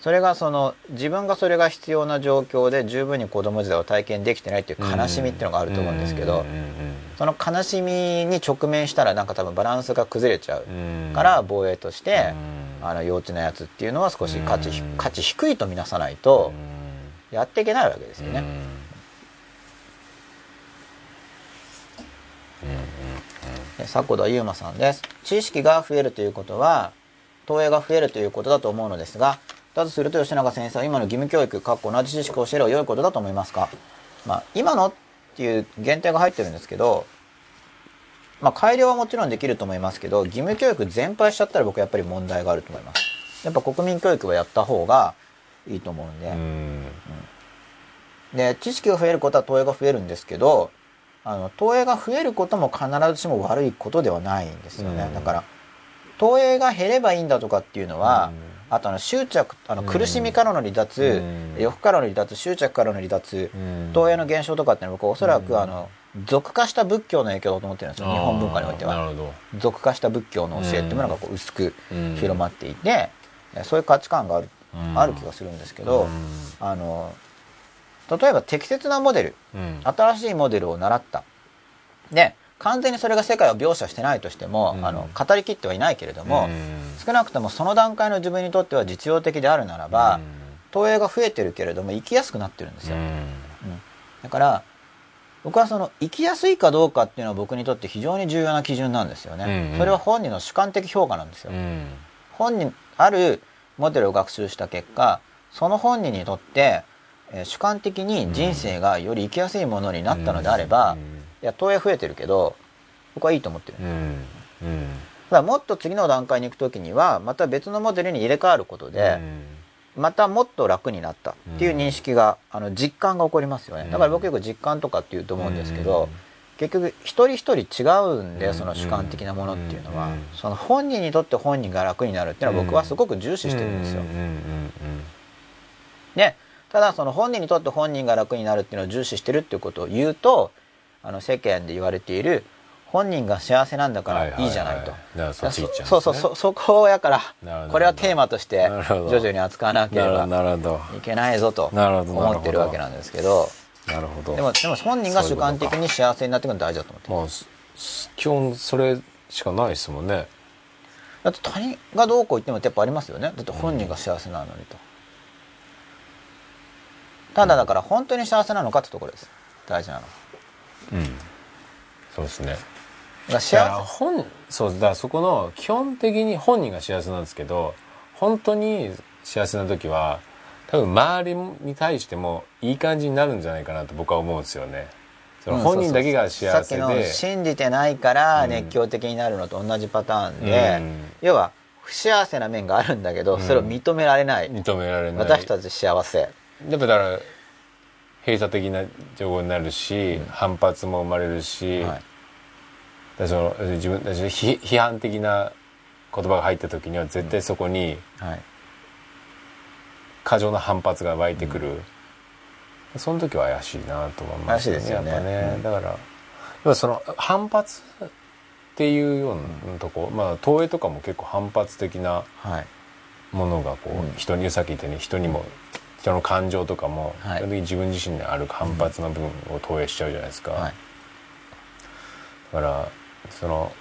A: それがその自分がそれが必要な状況で十分に子供時代を体験できてないっていう悲しみっていうのがあると思うんですけど、その悲しみに直面したらなんか多分バランスが崩れちゃうから防衛として、あの幼稚なやつっていうのは少し価値,、
B: うん。
A: 価値低いと見なさないとやっていけないわけですよね。で迫田悠馬さんです。知識が増えるということは投影が増えるということだと思うのですがだとすると吉永先生は今の義務教育かっこ同じ知識を教えるは良いことだと思いますか、まあ、今のっていう限定が入ってるんですけど、まあ、改良はもちろんできると思いますけど義務教育全廃しちゃったら僕はやっぱり問題があると思います。やっぱ国民教育はやった方がいいと思うんで、で知識が増えることは投影が増えるんですけどあの投影が増えることも必ずしも悪いことではないんですよね、
B: うん。
A: だから投影が減ればいいんだとかっていうのは、あとあの執着あの
B: うん
A: 苦しみからの離脱、
B: うん。
A: 欲からの離脱執着からの離脱、投影の現象とかっていうのは僕はおそらく、
B: うん。
A: あの俗化した仏教の影響だと思ってるんですよ日本文化においては。俗化した仏教の教えっていうものがこう薄く
B: うん。
A: 広まっていて、そういう価値観がある,、
B: うん。
A: ある気がするんですけど、あの例えば適切なモデル
B: うん。
A: 新しいモデルを習った。で完全にそれが世界を描写してないとしても、
B: うん。
A: あの語りきってはいないけれども、少なくともその段階の自分にとっては実用的であるならば、投影が増えてるけれども生きやすくなってるんですよ、だから僕はその生きやすいかどうかっていうのは僕にとって非常に重要な基準なんですよね、
B: うん
A: それは本人の主観的評価なんですよ、本人あるモデルを学習した結果その本人にとって、えー主観的に人生がより生きやすいものになったのであれば、いや投影増えてるけど僕はいいと思ってる、ただもっと次の段階に行く時にはまた別のモデルに入れ替わることで、またもっと楽になったっていう認識が、あの実感が起こりますよね。だから僕よく実感とかって言うと思うんですけど、結局一人一人違うんでその主観的なものっていうのは、
B: うん。
A: その本人にとって本人が楽になるっていうのは僕はすごく重視してるんですよ。でただその本人にとって本人が楽になるっていうのを重視してるっていうことを言うとあの世間で言われている本人が幸せなんだからいいじゃないと、
B: そっち行っちゃう
A: そうそうそそこをやからこれはテーマとして徐々に扱わなければいけないぞと思ってるわけなんですけど
B: なるほど
A: でもでも本人が主観的に幸せになっていくの大事だと思って
B: まあ基本それしかないですもんね
A: だって他人がどうこう言ってもやっぱありますよねだって本人が幸せなのにと、ただだから本当に幸せなのかってところです大事なのだか
B: うん。そうですね。
A: ら
B: だから
A: 幸
B: 本そうだからそこの基本的に本人が幸せなんですけど本当に幸せな時は多分周りに対してもいい感じになるんじゃないかなと僕は思うんですよね。その
A: せ
B: 本人だけが
A: さ
B: 幸せ
A: っきの
B: で
A: 信じてないから
B: うん。
A: 熱狂的になるのと同じパターンで、
B: うん。
A: 要は不幸せな面があるんだけどそれを認められない、
B: 認められない。
A: 私たち幸せ。
B: やっぱだから閉鎖的な情報になるし、反発も生まれるし、
A: はい。
B: だその自分たち批批判的な言葉が入った時には絶対そこに
A: はい。
B: 過剰な反発が湧いてくる、その時は怪しいなと思います
A: 怪しいですよね。
B: やっぱね、
A: うん。
B: だからその反発っていうようなとこ、まあ東映とかも結構反発的な
A: はい。
B: ものがこう、
A: うん。
B: 人にさっき言ったように人にも人の感情とかも、
A: はい。
B: 基本的に自分自身にある反発の部分を投影しちゃうじゃないですか、
A: はい。
B: だからその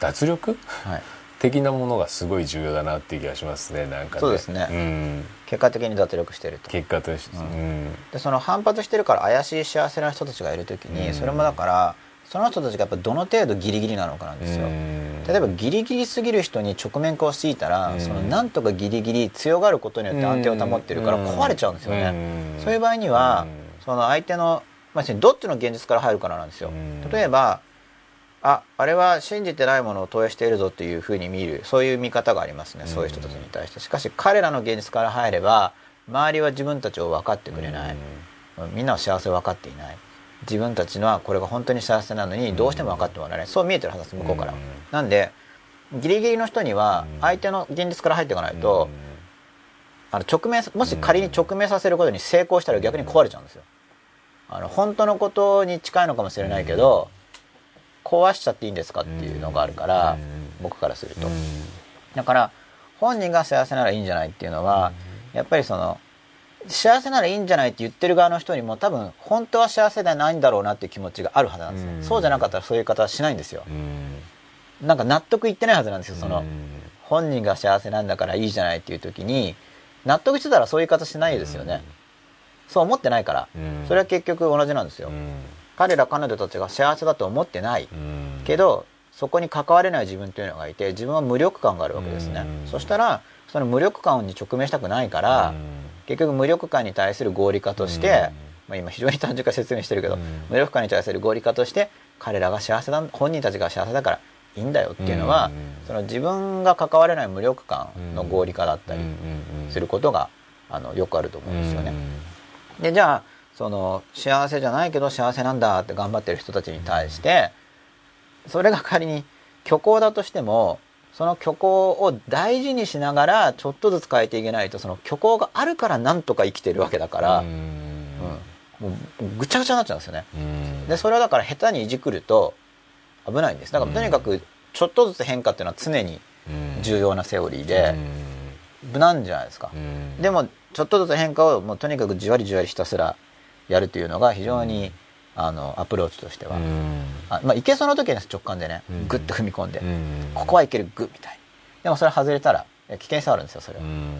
B: 脱力？
A: はい。
B: 的なものがすごい重要だなっていう気がしますねなんかね。
A: そうですね。
B: うん、
A: 結果的に脱力してると。
B: 結果として、
A: う
B: うん。
A: でその反発してるから怪しい幸せな人たちがいる時に、
B: うん。
A: それもだからその人たちがやっぱどの程度ギリギリなのかなんですよ、
B: うん
A: 例えばギリギリすぎる人に直面こうしていたら、
B: うん
A: そのなんとかギリギリ強がることによって安定を保ってるから壊れちゃうんですよね、
B: うん。
A: そういう場合には、
B: うん。
A: その相手の、まあ、どっちの現実から入るからなんですよ、
B: うん。
A: 例えばああれは信じてないものを投影しているぞというふうに見る。そういう見方がありますね、そういう人たちに対して。しかし彼らの現実から入れば周りは自分たちを分かってくれない、みんなは幸せを分かっていない自分たちのはこれが本当に幸せなのにどうしても分かってもらえない、そう見えてるはずです向こうから、
B: うん。
A: なんでギリギリの人には
B: うん。
A: 相手の現実から入っていかないと、あの直面もし仮に直面させることに成功したら逆に壊れちゃうんですよ。あの本当のことに近いのかもしれないけど、壊しちゃっていいんですかっていうのがあるから、
B: うん。
A: 僕からすると、
B: うん。
A: だから本人が幸せならいいんじゃないっていうのは、やっぱりその幸せならいいんじゃないって言ってる側の人にも多分本当は幸せではないんだろうなっていう気持ちがあるはずなんですよ、
B: うん。
A: そうじゃなかったらそういう方はしないんですよ
B: うん。
A: なんか納得いってないはずなんですよその、
B: うん。
A: 本人が幸せなんだからいいじゃないっていう時に納得してたらそういう言い方しないですよね、そう思ってないから、
B: うん。
A: それは結局同じなんですよ、
B: うん。
A: 彼ら彼女たちが幸せだと思ってない、
B: うん。
A: けどそこに関われない自分というのがいて自分は無力感があるわけですね、
B: うん。
A: そしたらその無力感に直面したくないから、
B: うん
A: 結局無力感に対する合理化として、
B: うん。
A: まあ、今非常に単純化説明してるけど、
B: うん。
A: 無力感に対する合理化として彼らが幸せだ本人たちが幸せだからいいんだよっていうのは、
B: うん。
A: その自分が関われない無力感の合理化だったりすることが、あのよくあると思うんですよね。でじゃあその幸せじゃないけど幸せなんだって頑張ってる人たちに対してそれが仮に虚構だとしてもその虚構を大事にしながらちょっとずつ変えていけないとその虚構があるからなんとか生きてるわけだから、
B: うん。
A: うん。もうぐちゃぐちゃになっちゃうんですよね。
B: うん。
A: でそれはだから下手にいじくると危ないんです。だからとにかくちょっとずつ変化っていうのは常に
B: うん。
A: 重要なセオリーで無難じゃないですか。
B: うん。
A: でもちょっとずつ変化をもうとにかくじわりじわりひたすらやるというのが非常に、あのアプローチとしては、
B: うん。
A: あまあいけそうな時は直感でね
B: うん。
A: グッと踏み込んで、
B: うん。
A: ここはいけるグッみたいにでもそれ外れたら危険性あるんですよそれは、
B: うん。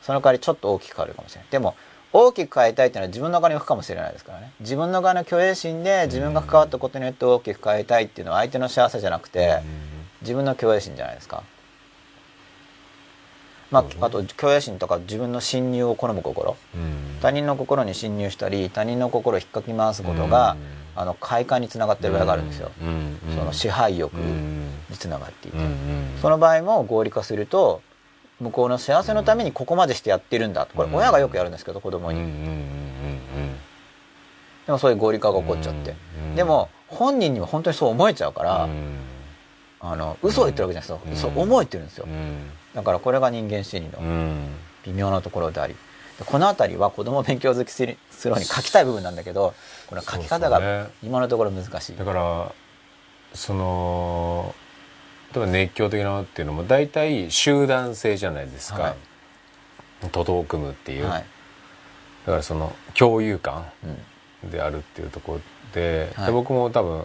A: その代わりちょっと大きく変わるかもしれないでも大きく変えたいっていうのは自分の側に向くかもしれないですからね。自分の側の虚栄心で自分が関わったことによって大きく変えたいっていうのは相手の幸せじゃなくて、自分の虚栄心じゃないですかまあ、あと虚栄心とか自分の侵入を好む心。
B: うん。
A: 他人の心に侵入したり他人の心を引っかき回すことが、あの快感につながってる場合があるんですよ、
B: うん。うん。
A: その支配欲
B: うん。
A: につながっていて、
B: うんうん。
A: その場合も合理化すると向こうの幸せのためにここまでしてやってるんだ。これ親がよくやるんですけど子供に、
B: うんうんうん
A: でもそういう合理化が起こっちゃって、
B: うん
A: でも本人には本当にそう思えちゃうから、
B: うん。
A: あの嘘を言ってるわけじゃないですよ、
B: うん。
A: そう思えてるんですよ、
B: うん
A: だからこれが人間心理の
B: うん。
A: 微妙なところでありでこの辺りは子供を勉強好きするするのに書きたい部分なんだけどこの書き方が今のところ難しい、
B: だからその例えば熱狂的なものっていうのも大体集団性じゃないですか、
A: はい。
B: 徒党を組むっていう、
A: はい。
B: だからその共有感
A: うん。
B: であるっていうところで,、
A: はい。
B: で僕も多分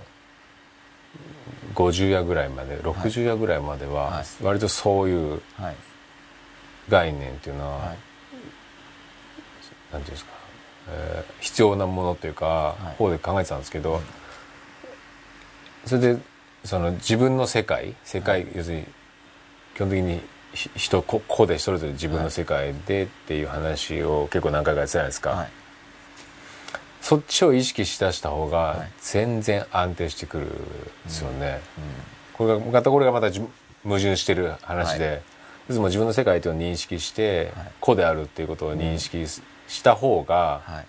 B: 50夜ぐらいまで60夜ぐらいまで
A: は
B: はい。割とそういう
A: はい。
B: 概念っていうのは、
A: はい。
B: なんていうんですか、えー必要なものというか、
A: い。
B: 方で考えてたんですけど、それでその自分の世界世界、要するに基本的にひ人個個でそれぞれ自分の世界でっていう話を結構何回かやってたじゃないですか、
A: はい
B: そっちを意識しだした方が
A: はい。
B: 全然安定してくるんですよね、これがまたこれがまたじ矛盾してる話で、い、つも自分の世界というのを認識して、
A: はい。
B: 個であるっていうことを認識しした方が
A: はい。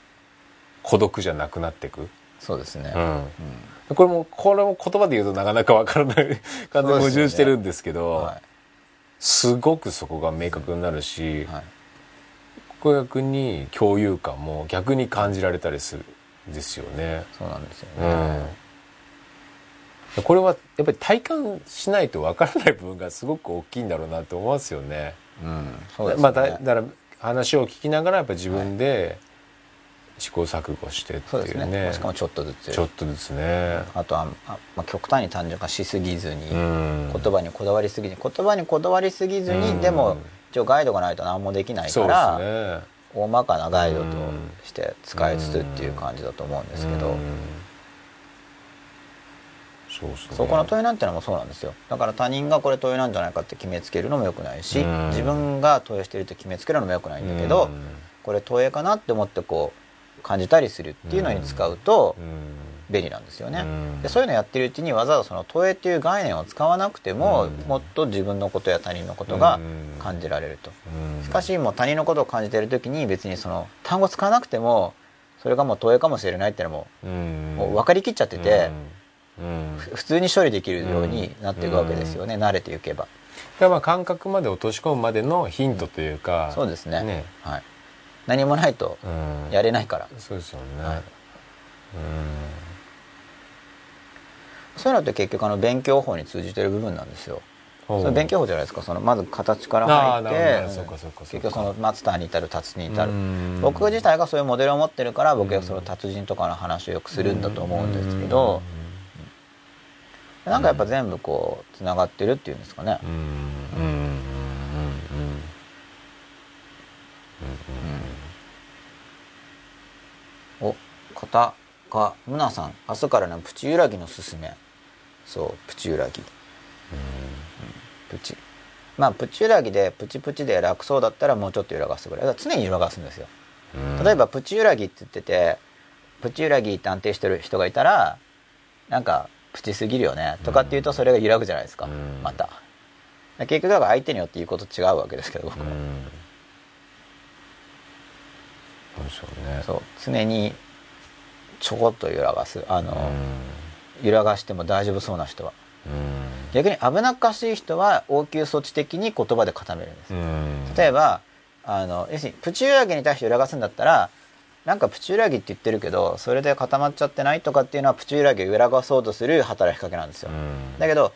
B: 孤独じゃなくなっていく、
A: そうですね、
B: うん。
A: うん。
B: これもこれも言葉で言うとなかなかわからない完全に矛盾してるんですけど
A: は
B: すごくそこが明確になるし、
A: いはい
B: これ逆に共有感も逆に感じられたりするんですよね。
A: そうなんですよ
B: う
A: ね、
B: ん、これはやっぱり体感しないとわからない部分がすごく大きいんだろうなって思いますよね。
A: うん。そうですね、
B: まあ、だだから話を聞きながらやっぱり自分で試行錯誤してって
A: そうです
B: いうね。
A: ねしかもちょっとずつ。
B: ちょっとですね。
A: あとは、あまあ、極端に単純化しすぎずに、
B: うん。
A: 言葉にこだわりすぎに言葉にこだわりすぎずに、
B: うん。
A: でも一応ガイドがないと何もできないから、
B: ね。
A: 大まかなガイドと
B: うん
A: して使いつつっていう感じだと思うんですけど、
B: うん。そうですね。
A: そこの問いなんてのもそうなんですよ。だから他人がこれ問いなんじゃないかって決めつけるのもよくないし、
B: うん。
A: 自分が問いしてると決めつけるのもよくないんだけど、
B: うん。
A: これ問いかなって思ってこう感じたりするっていうのに使うと
B: うん
A: 便利なんですよね、
B: うん。
A: でそういうのやってるうちにわざわざその問いっていう概念を使わなくても、
B: うん。
A: もっと自分のことや他人のことが感じられると、
B: うん。
A: しかしもう他人のことを感じてる時に別にその単語使わなくてもそれがもう問いかもしれないっていうのも
B: うん。
A: もう分かりきっちゃってて、普通に処理できるようになっていくわけですよね、慣れていけば。
B: だからまあ感覚まで落とし込むまでのヒントというか、
A: そうですね。
B: ね。
A: はい、何もないと
B: うん。
A: やれないから、
B: そうですよね、
A: はい。
B: うん
A: そういうのって結局あの勉強法に通じてる部分なんですよ。それ勉強法じゃないですか。そのまず形から入って結局そのマスターに至る達人に至る。
B: うん。
A: 僕自体がそういうモデルを持ってるから僕はその達人とかの話をよくするんだと思うんですけどなんかやっぱ全部こうつながってるっていうんですかね。お片かむなさん。明日からのプチ揺らぎのすすめそうプチ揺らぎ、うん。プチ。まあプチ揺らぎでプチプチで楽そうだったらもうちょっと揺らがすぐらいだから常に揺らがすんですよ。
B: うん。
A: 例えばプチ揺らぎって言っててプチ揺らぎって安定してる人がいたらなんかプチすぎるよね。とかっていうとそれが揺らぐじゃないですか、
B: うん。
A: また。結局だから相手によって言うこと違うわけですけど僕も、
B: うん。そうでしょうね。
A: そう。常にちょこっと揺らがす。あの、
B: うん
A: 揺らがしても大丈夫そうな人は。
B: うん。
A: 逆に危なっかしい人は応急措置的に言葉で固めるんです、
B: うん。
A: 例えばあの要するにプチ揺らぎに対して揺らがすんだったらなんかプチ揺らぎって言ってるけどそれで固まっちゃってないとかっていうのはプチ揺らぎを揺らがそうとする働きかけなんですよ、
B: うん。
A: だけど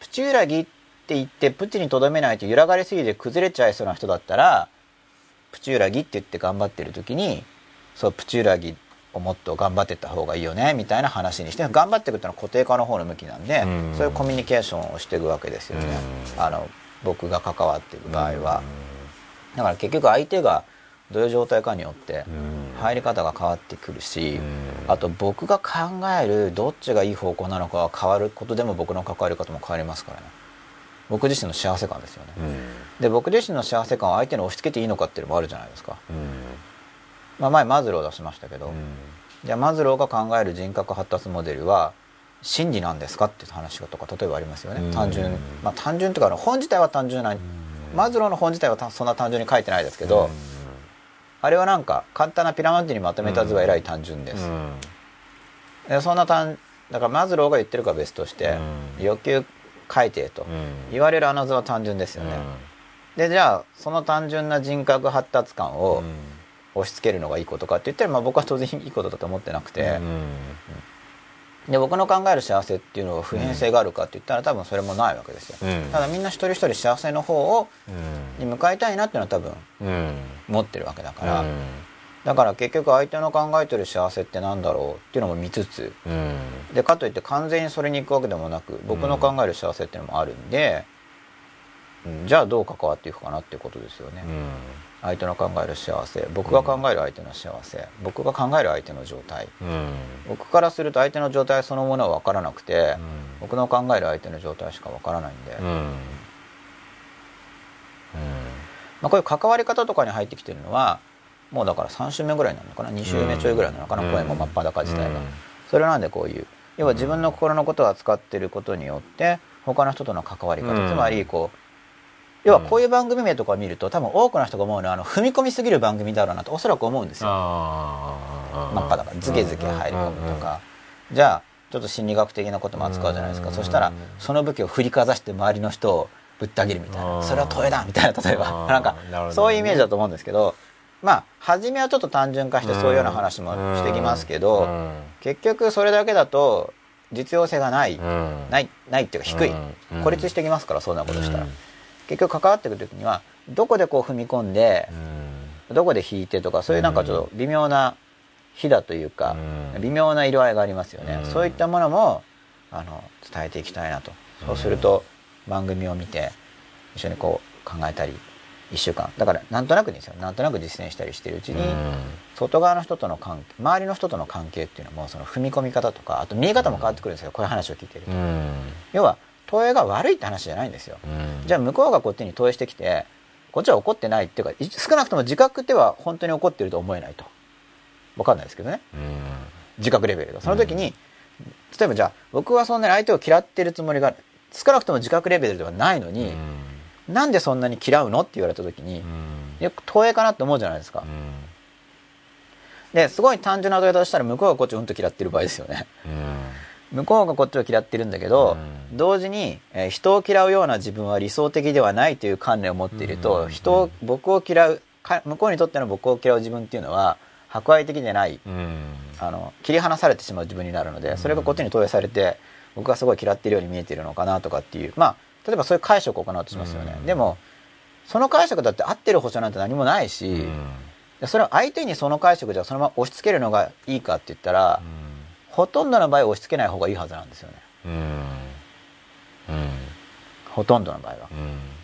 A: プチ揺らぎって言ってプチにとどめないと揺らがりすぎて崩れちゃいそうな人だったらプチ揺らぎって言って頑張ってる時にそうプチ揺らぎをもっと頑張ってった方がいいよねみたいな話にして頑張っていくっていうのは固定化の方の向きなんで、
B: うん。
A: そういうコミュニケーションをしていくわけですよね、
B: うん。
A: あの僕が関わっている場合は、だから結局相手がどういう状態かによって
B: うん。
A: 入り方が変わってくるし、
B: うん。
A: あと僕が考えるどっちがいい方向なのかが変わることでも僕の関わり方も変わりますからね。僕自身の幸せ感ですよね、
B: うん。
A: で僕自身の幸せ感を相手に押し付けていいのかっていうのもあるじゃないですか、
B: うん
A: まあ、前マズローを出しましたけど、
B: うん。
A: じゃあマズローが考える人格発達モデルは真理なんですかっていう話がとか例えばありますよね、
B: うん。
A: 単純まあ単純というか本自体は単純な、マズローの本自体はたそんな単純に書いてないですけど、あれはなんか簡単なピラミッドにまとめた図はえらい単純です、
B: うん。
A: でそんな単だからマズローが言ってるかは別として、
B: うん。
A: 欲求改定と
B: うん。
A: 言われるあの図は単純ですよね、でじゃあその単純な人格発達感を押し付けるのがいいことかって言ったら、まあ、僕は当然いいことだと思ってなくて、
B: うん
A: で僕の考える幸せっていうのは普遍性があるかって言ったら多分それもないわけですよ、
B: うん。
A: ただみんな一人一人幸せの方をに向かいたいなっていうのは多分
B: うん。
A: 持ってるわけだから、だから結局相手の考えてる幸せってなんだろうっていうのも見つつ
B: うん。
A: でかといって完全にそれに行くわけでもなく僕の考える幸せっていうのもあるんで、うんじゃあどう関わっていくかなっていうことですよね、相手の考える幸せ。僕が考える相手の幸せ。僕が考える相手の状態。
B: うん。
A: 僕からすると相手の状態そのものは分からなくて、僕の考える相手の状態しか分からないんで、
B: うん。うん。
A: まあ、こういう関わり方とかに入ってきてるのはもうだから3週目ぐらいなのかな？2週目ちょいぐらいなのかな、
B: うん。
A: 声も真っ裸自体が、
B: うん。
A: それなんでこういう。要は自分の心のことを扱ってることによって他の人との関わり方、
B: うん。
A: つまりこう要はこういう番組名とかを見ると多分多くの人が思うのはあの踏み込みすぎる番組だろうなとおそらく思うんですよ。真っ裸ズケズケ入り込むとか、じゃあちょっと心理学的なことも扱うじゃないですか、
B: うん。
A: そしたらその武器を振りかざして周りの人をぶった切るみたいな、
B: うん。
A: それは問えだみたいな例えば、
B: うん。
A: なんかそういうイメージだと思うんですけど。まあ初めはちょっと単純化してそういうような話もしてきますけど、
B: うん。
A: 結局それだけだと実用性がない、
B: うん。
A: ないないっていうか低い、
B: うん。
A: 孤立してきますからそんなことしたら、
B: うん
A: 結局関わっていく時にはどこでこう踏み込んで、どこで引いてとかそういうなんかちょっと微妙な火だというか、
B: うん。
A: 微妙な色合いがありますよね、
B: うん。
A: そういったものもあの伝えていきたいなと。そうすると番組を見て一緒にこう考えたり1週間。だからなんとなくですよ。なんとなく実践したりしてるうちに、外側の人との関係周りの人との関係っていうのもその踏み込み方とかあと見え方も変わってくるんですよ。こういう話を聞いてると、
B: うん。
A: 要は投影が悪いって話じゃないんですよ、
B: うん。
A: じゃあ向こうがこっちに投影してきてこっちは怒ってないっていうかい少なくとも自覚では本当に怒ってると思えないと。分かんないですけどね。
B: うん。
A: 自覚レベルが。その時に、例えばじゃあ僕はそんなに相手を嫌ってるつもりが少なくとも自覚レベルではないのに、なんでそんなに嫌うのって言われた時に、よく投影かなって思うじゃないですか、ですごい単純な問い方したら向こうがこっちをうんと嫌ってる場合ですよね向こうがこっちを嫌ってるんだけど、同時に、えー人を嫌うような自分は理想的ではないという観念を持っていると、
B: うん。
A: 人を僕を嫌うか向こうにとっての僕を嫌う自分っていうのは博愛的でないあの切り離されてしまう自分になるのでそれがこっちに投影されて僕がすごい嫌っているように見えているのかなとかっていうまあ例えばそういう解釈を行おうとしますよね、
B: うん。
A: でもその解釈だって合ってる保証なんて何もないし、でそれを相手にその解釈ではそのまま押し付けるのがいいかって言ったら、ほとんどの場合押し付けない方がいいはずなんですよね。ほとんどの場合は。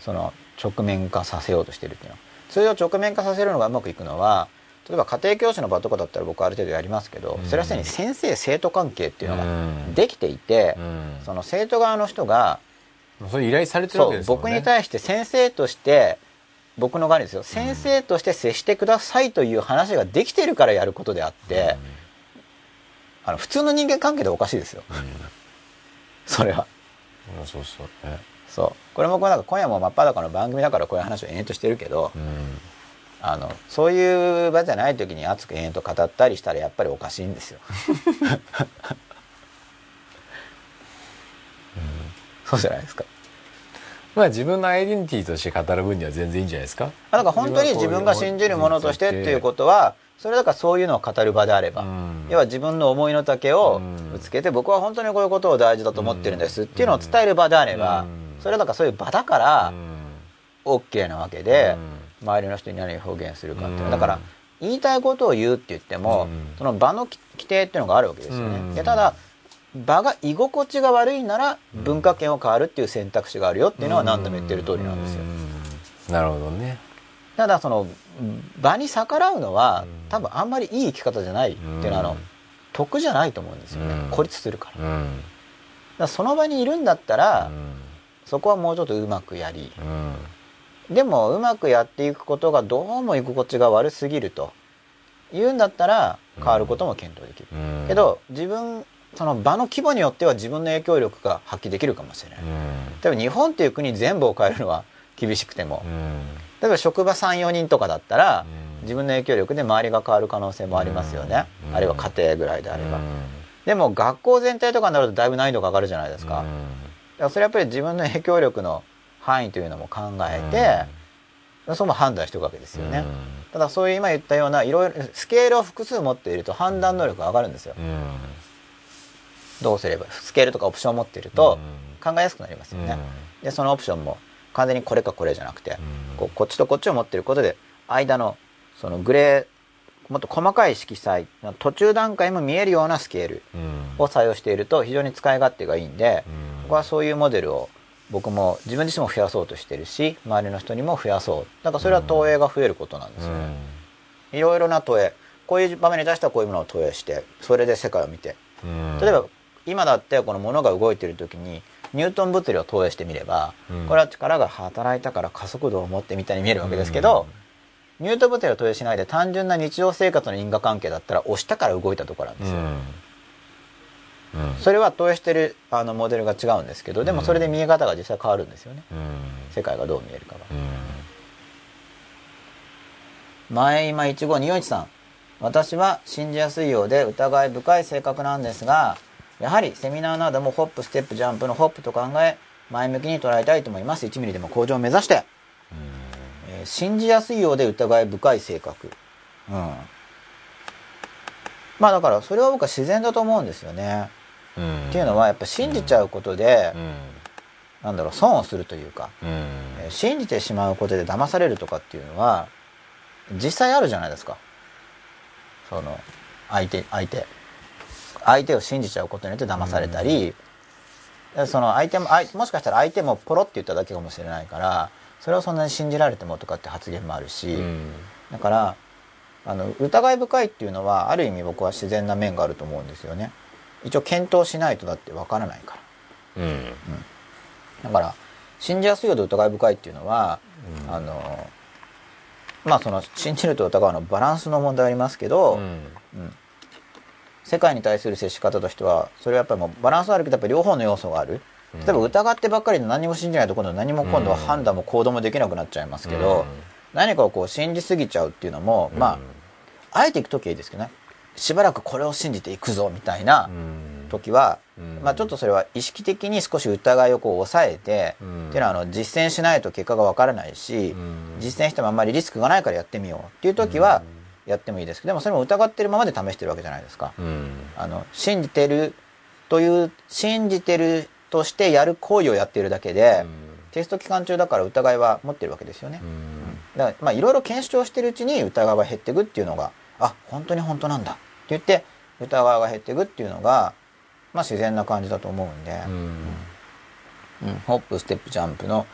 A: その直面化させようとしてるっていうの。は通常直面化させるのがうまくいくのは例えば家庭教師の場とかだったら僕ある程度やりますけど、
B: うん。
A: それはすでに先生生徒関係っていうのが
B: うん。
A: できていて、
B: うん。
A: その生徒側の人が
B: それ依頼されてるわけね。
A: 僕に対して先生として僕の側にですよ先生として接してくださいという話ができてるからやることであって、あの普通の人間関係でおかしいですよ。それは。
B: うんうんそうそう。ね
A: そう。これもこうなんか今夜も真っ裸の番組だからこういう話を延々としてるけど、
B: うん。
A: あのそういう場じゃない時に熱く延々と語ったりしたらやっぱりおかしいんですよ、そうじゃないですか
B: まあ自分のアイデンティティとして語る分には全然いいんじゃないですか。
A: だから本当に自分が信じるものとしてっていうことはそれだからそういうのを語る場であれば、
B: うん。
A: 要は自分の思いの丈を
B: うん。
A: ぶつけて僕は本当にこういうことを大事だと思ってるんですっていうのを伝える場であれば、
B: うん。
A: それはだからそういう場だから
B: うん。
A: OK なわけで、周りの人に何を表現するかっていう、
B: うん。
A: だから言いたいことを言うって言っても、
B: うん。
A: その場の規定っていうのがあるわけですよね、
B: うん。
A: でただ場が居心地が悪いなら
B: うん。
A: 文化圏を変わるっていう選択肢があるよっていうのは何度も言ってる通りなんですよ、
B: うん。なるほどね
A: ただその場に逆らうのは
B: うん。
A: 多分あんまりいい生き方じゃないっていうのはあの得じゃないと思うんですよね、
B: うん。
A: 孤立するから。だか
B: うん
A: らその場にいるんだったら、
B: うん。
A: そこはもうちょっとうまくやり。
B: うん。
A: でもうまくやっていくことがどうも居心地が悪すぎると。いうんだったら変わることも検討できる、
B: うん。
A: けど自分その場の規模によっては自分の影響力が発揮できるかもしれない、
B: うん。
A: 例えば日本っていう国全部を変えるのは厳しくても、
B: うん
A: 例えば職場34人とかだったら、
B: うん。
A: 自分の影響力で周りが変わる可能性もありますよね、
B: うん。
A: あるいは家庭ぐらいであれば、
B: うん。
A: でも学校全体とかになるとだいぶ難易度が上がるじゃないですか,、だからそれやっぱり自分の影響力の範囲というのも考えて、そこも判断していくわけですよね、ただそういう今言ったようないろいろスケールを複数持っていると判断能力が上がるんですよ。
B: うん。
A: どうすればスケールとかオプションを持っていると考えやすくなりますよね、
B: うん。
A: でそのオプションも完全にこれかこれじゃなくて、
B: うん。
A: こうこっちとこっちを持っていることで間のそのグレーもっと細かい色彩途中段階も見えるようなスケール
B: うん。
A: を採用していると非常に使い勝手がいいんで、
B: うん。
A: 僕はそういうモデルを僕も自分自身も増やそうとしてるし周りの人にも増やそう。だからそれは投影が増えることなんですよ。ね、いろいろな投影こういう場面に対してはこういうものを投影してそれで世界を見て。
B: うん。
A: 例えば今だってこの物が動いている時にニュートン物理を投影してみれば、
B: うん。
A: これは力が働いたから加速度を持ってみたいに見えるわけですけど、ニュートン物理を投影しないで単純な日常生活の因果関係だったら押したから動いたところなんですよ、それは投影してるあのモデルが違うんですけどでもそれで見え方が実際変わるんですよね。
B: うん。
A: 世界がどう見えるかが
B: うん。
A: 前今15241さん。私は信じやすいようで疑い深い性格なんですがやはりセミナーなどもホップステップジャンプのホップと考え前向きに捉えたいと思います。1ミリでも向上を目指して、えー信じやすいようで疑い深い性格。うん。まあだからそれは僕は自然だと思うんですよね、
B: うん。
A: っていうのはやっぱ信じちゃうことで、
B: うん。
A: なんだろう損をするというか、
B: うん。
A: えー信じてしまうことで騙されるとかっていうのは実際あるじゃないですか。その相手相手相手を信じちゃうことによって騙されたり、その相手も相もしかしたら相手もポロって言っただけかもしれないからそれをそんなに信じられてもとかって発言もあるし、
B: うん。
A: だからあの疑い深いっていうのはある意味僕は自然な面があると思うんですよね。一応検討しないとだってわからないから。
B: うん。
A: だから信じやすいようで疑い深いっていうのは、あのまあその信じると疑うのバランスの問題ありますけど、
B: うん
A: 世界に対する接し方としてはそれはやっぱりもうバランスはあるけどやっぱり両方の要素がある。例えば疑ってばっかりで何も信じないと今度何も今度は判断も行動もできなくなっちゃいますけど、何かをこう信じすぎちゃうっていうのも、まああえていく時はいいですけどね。しばらくこれを信じていくぞみたいな
B: うん。
A: 時は、
B: うん。
A: まあちょっとそれは意識的に少し疑いをこう抑えて、
B: うん。
A: っていうのはあの実践しないと結果がわからないし、
B: うん。
A: 実践してもあんまりリスクがないからやってみようっていう時はやってもいいですけどでもそれも疑ってるままで試してるわけじゃないですか。
B: うん。
A: あの信じてるという信じてるとしてやる行為をやっているだけで、テスト期間中だから疑いは持ってるわけですよね。
B: うん。
A: だからまあいろいろ検証してるうちに疑いは減っていくっていうのがあ本当に本当なんだ。って言って疑いが減っていくっていうのがまあ自然な感じだと思うんで、
B: うん。
A: うん。ホップステップジャンプの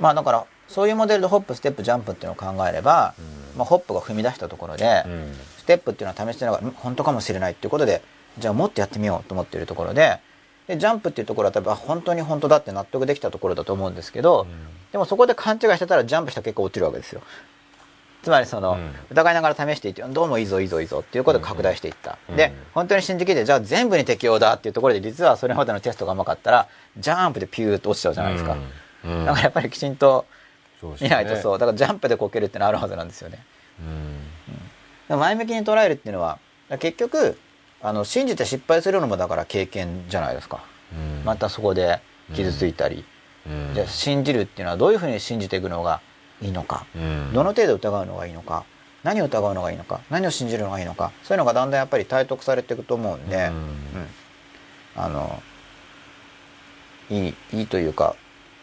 A: まあだからそういうモデルでホップステップジャンプっていうのを考えれば、まあ、ホップが踏み出したところで、
B: うん。
A: ステップっていうのは試してながらん本当かもしれないっていうことでじゃあもっとやってみようと思っているところででジャンプっていうところは多分あ本当に本当だって納得できたところだと思うんですけど、でもそこで勘違いしてたらジャンプした結果落ちるわけですよ。つまりその、
B: うん。
A: 疑いながら試していってどうもいいぞいいぞいいぞっていうことで拡大していった、
B: うん。
A: で本当に信じきってじゃあ全部に適用だっていうところで実はそれまでのテストが甘かったらジャンプでピューッと落ちちゃうじゃないですか、
B: うん。
A: だからやっぱりきちんと見ないとそう。だからジャンプでこけるってのはあるはずなんですよね。
B: うん。
A: 前向きに捉えるっていうのは結局あの信じて失敗するのもだから経験じゃないですか。
B: うん。
A: またそこで傷ついたり、
B: うん。
A: じゃあ信じるっていうのはどういうふうに信じていくのがいいのか、
B: うん。
A: どの程度疑うのがいいのか。何を疑うのがいいのか。何を信じるのがいいのか。そういうのがだんだんやっぱり体得されていくと思うんで、
B: うん。
A: うん。あのいいいいというか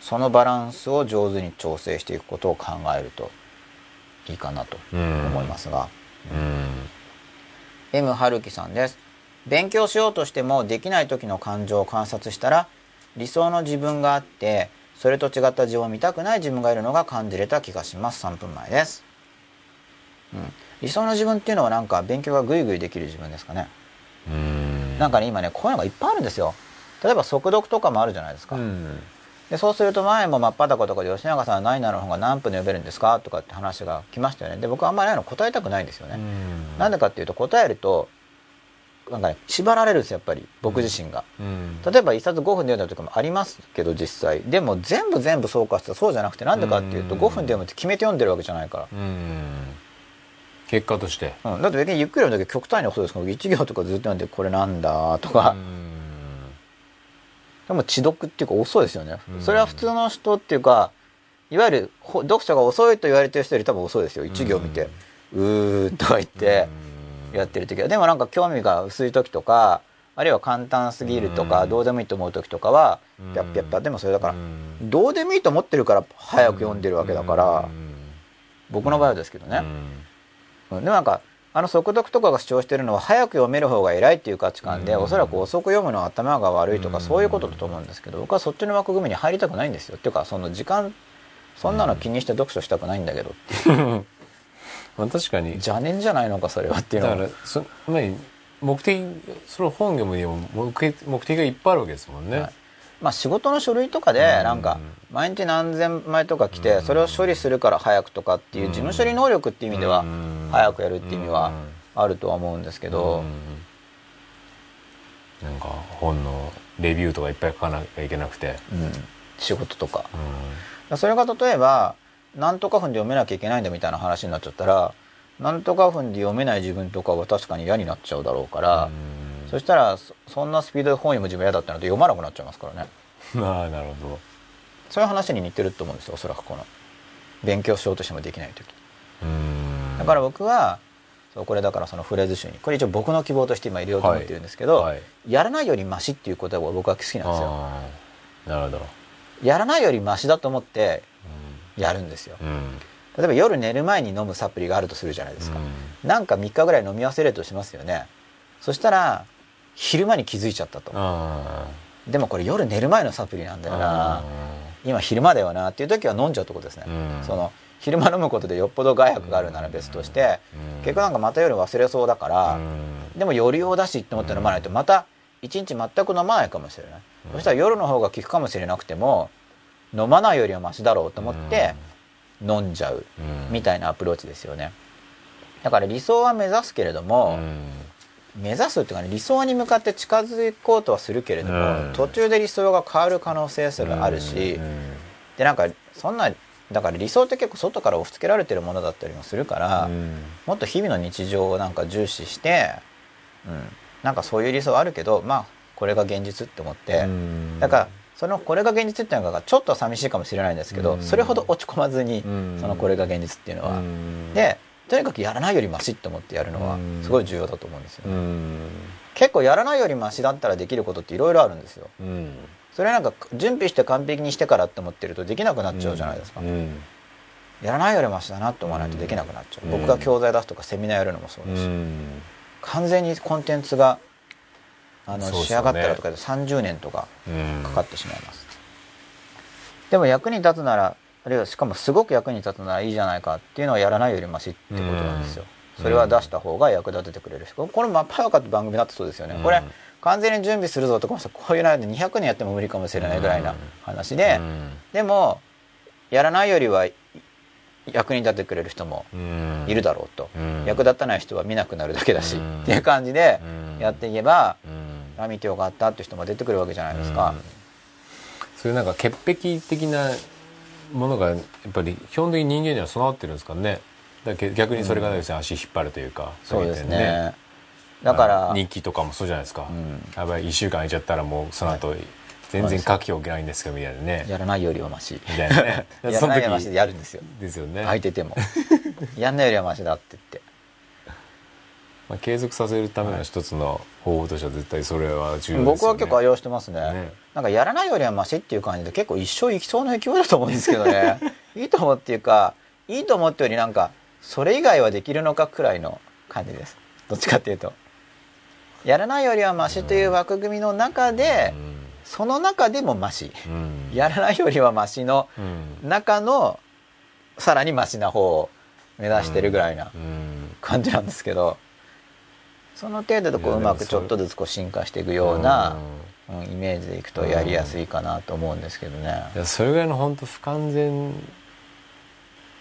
A: そのバランスを上手に調整していくことを考えるといいかなと
B: うん。
A: 思いますが、
B: うん。
A: M 春樹さんです。勉強しようとしてもできない時の感情を観察したら理想の自分があってそれと違った自分を見たくない自分がいるのが感じれた気がします。3分前です、うん、理想の自分っていうのはなんか勉強がぐいぐいできる自分ですかね。
B: うん。
A: なんかね今ねこういうのがいっぱいあるんですよ。例えば速読とかもあるじゃないですか、
B: うん
A: でそうすると前も真っ裸とかで吉永さんは何々の方が何分で読めるんですか？とかって話が来ましたよね。で僕はあんまりああいうの答えたくないんですよね、なんでかっていうと答えるとなんかね縛られるんですよやっぱり。僕自身が、
B: うん。
A: 例えば一冊5分で読んだ時もありますけど実際。でも全部全部そうかって言ったらそうじゃなくてなんでかっていうと
B: うん。
A: 5分で読むって決めて読んでるわけじゃないか
B: うん。結果として。
A: ら、うん、だって別にゆっくり読む時極端に遅いですから。1行とかずっと読んでこれなんだとか、
B: うん
A: でも知読っていうか遅いですよね、
B: うん。
A: それは普通の人っていうかいわゆるほ読書が遅いと言われてる人より多分遅いですよ。1行見て、うーとか言ってやってる時は。でもなんか興味が薄い時とかあるいは簡単すぎるとかどうでもいいと思う時とかはピャッピャッピャでもそれだからどうでもいいと思ってるから早く読んでるわけだから僕の場合はですけどね。でもなんかあの速読とかが主張してるのは早く読める方が偉いっていう価値観でおそらく遅く読むのは頭が悪いとかそういうことだと思うんですけど僕はそっちの枠組みに入りたくないんですよ。っていうかその時間そんなの気にして読書したくないんだけどっていう。
B: まあ確かに。
A: 邪念じゃないのかそれはっていうのは。
B: だからそまあ目的その本読むにも目的目的がいっぱいあるわけですもんね、
A: はいまあ仕事の書類とかでなんか毎日何千枚とか来てそれを処理するから早くとかっていう事務処理能力っていう意味では早くやるっていう意味はあるとは思うんですけど。
B: なんか本のレビューとかいっぱい書かなきゃいけなくて、
A: うん、仕事とか。それが例えば何とか分で読めなきゃいけないんだみたいな話になっちゃったら何とか分で読めない自分とかは確かに嫌になっちゃうだろうからそしたらそんなスピードで本読む自分嫌だったので読まなくなっちゃいますからね。
B: ああなるほど。
A: そういう話に似てると思うんですよおそらくこの。勉強しようとしてもできない時。だから僕はそうこれだからそのフレーズ集にこれ一応僕の希望として今入れようと思ってるんですけど、はい。はい、やらないよりマシっていう言葉が僕は好きなんですよ。
B: なるほど。
A: やらないよりマシだと思ってやるんですよ、うん、例えば夜寝る前に飲むサプリがあるとするじゃないですか、うん、なんか3日ぐらい飲み忘れるとしますよね。そしたら昼間に気づいちゃったと。でもこれ夜寝る前のサプリなんだよな。今昼間だよなっていう時は飲んじゃうとこですね、うん、その昼間飲むことでよっぽど害悪があるなら別として、結構なんかまた夜忘れそうだから、でも夜用だしって思って飲まないとまた一日全く飲まないかもしれない、そしたら夜の方が効くかもしれなくても飲まないよりはマシだろうと思って飲んじゃうみたいなアプローチですよね。だから理想は目指すけれども、目指すっていうかね理想に向かって近づこうとはするけれども、途中で理想が変わる可能性すらあるし、でなんかそんなだから理想って結構外から押し付けられてるものだったりもするから、もっと日々の日常をなんか重視して、うん、なんかそういう理想あるけどまあこれが現実って思って、だからそのこれが現実っていうのがちょっと寂しいかもしれないんですけど、それほど落ち込まずに、そのこれが現実っていうのは。でとにかくやらないよりマシって思ってやるのはすごい重要だと思うんですよ、結構やらないよりマシだったらできることっていろいろあるんですよ、それなんか準備して完璧にしてからって思ってるとできなくなっちゃうじゃないですか、やらないよりマシだなって思わないとできなくなっちゃう、僕が教材出すとかセミナーやるのもそうだし、完全にコンテンツがあの、仕上がったらとかで30年とかかかってしまいます、でも役に立つならあるいはしかもすごく役に立つならいいじゃないかっていうのはやらないよりマシってことなんですよ。それは出した方が役立ててくれるしこれマッパーカって番組だってそうですよね。これ完全に準備するぞとかこういう内容で200年やっても無理かもしれないぐらいな話ででもやらないよりは役に立ててくれる人もいるだろうと。役立たない人は見なくなるだけだしっていう感じでやっていけばあ見てよかったって人も出てくるわけじゃないですか。
B: そういうなんか潔癖的なものがやっぱり基本的に人間には備わってるんですかね。だ逆にそれがですね、うん、足引っ張るというか。
A: そうですね。だから
B: 日記とかもそうじゃないですか、うん、やっぱり1週間空いちゃったらもうその後、はい、全然書き置けないんですけどみたいなね。
A: やらないよりはマシ。
B: みたいなね。
A: やらないよりはマシ。でやるんですよ。
B: ですよね。
A: 空いてても。やんないよりはマシだって言って。
B: まあ、継続させるための一つの方法としては絶対それは重要ですよ
A: ね。僕は結構愛用してますね。ねなんかやらないよりはマシっていう感じで結構一生生きそうな勢いだと思うんですけどね。いいと思うっていうかいいと思ったよりなんかそれ以外はできるのかくらいの感じです。どっちかっていうと。やらないよりはマシという枠組みの中で、うん、その中でもマシ、うん、やらないよりはマシの中のさらにマシな方を目指してるぐらいな感じなんですけど、その程度でこううまくちょっとずつこう進化していくような、うん、イメージでいくとやりやすいかなと思うんですけどね。
B: いやそれぐらいの本当不完全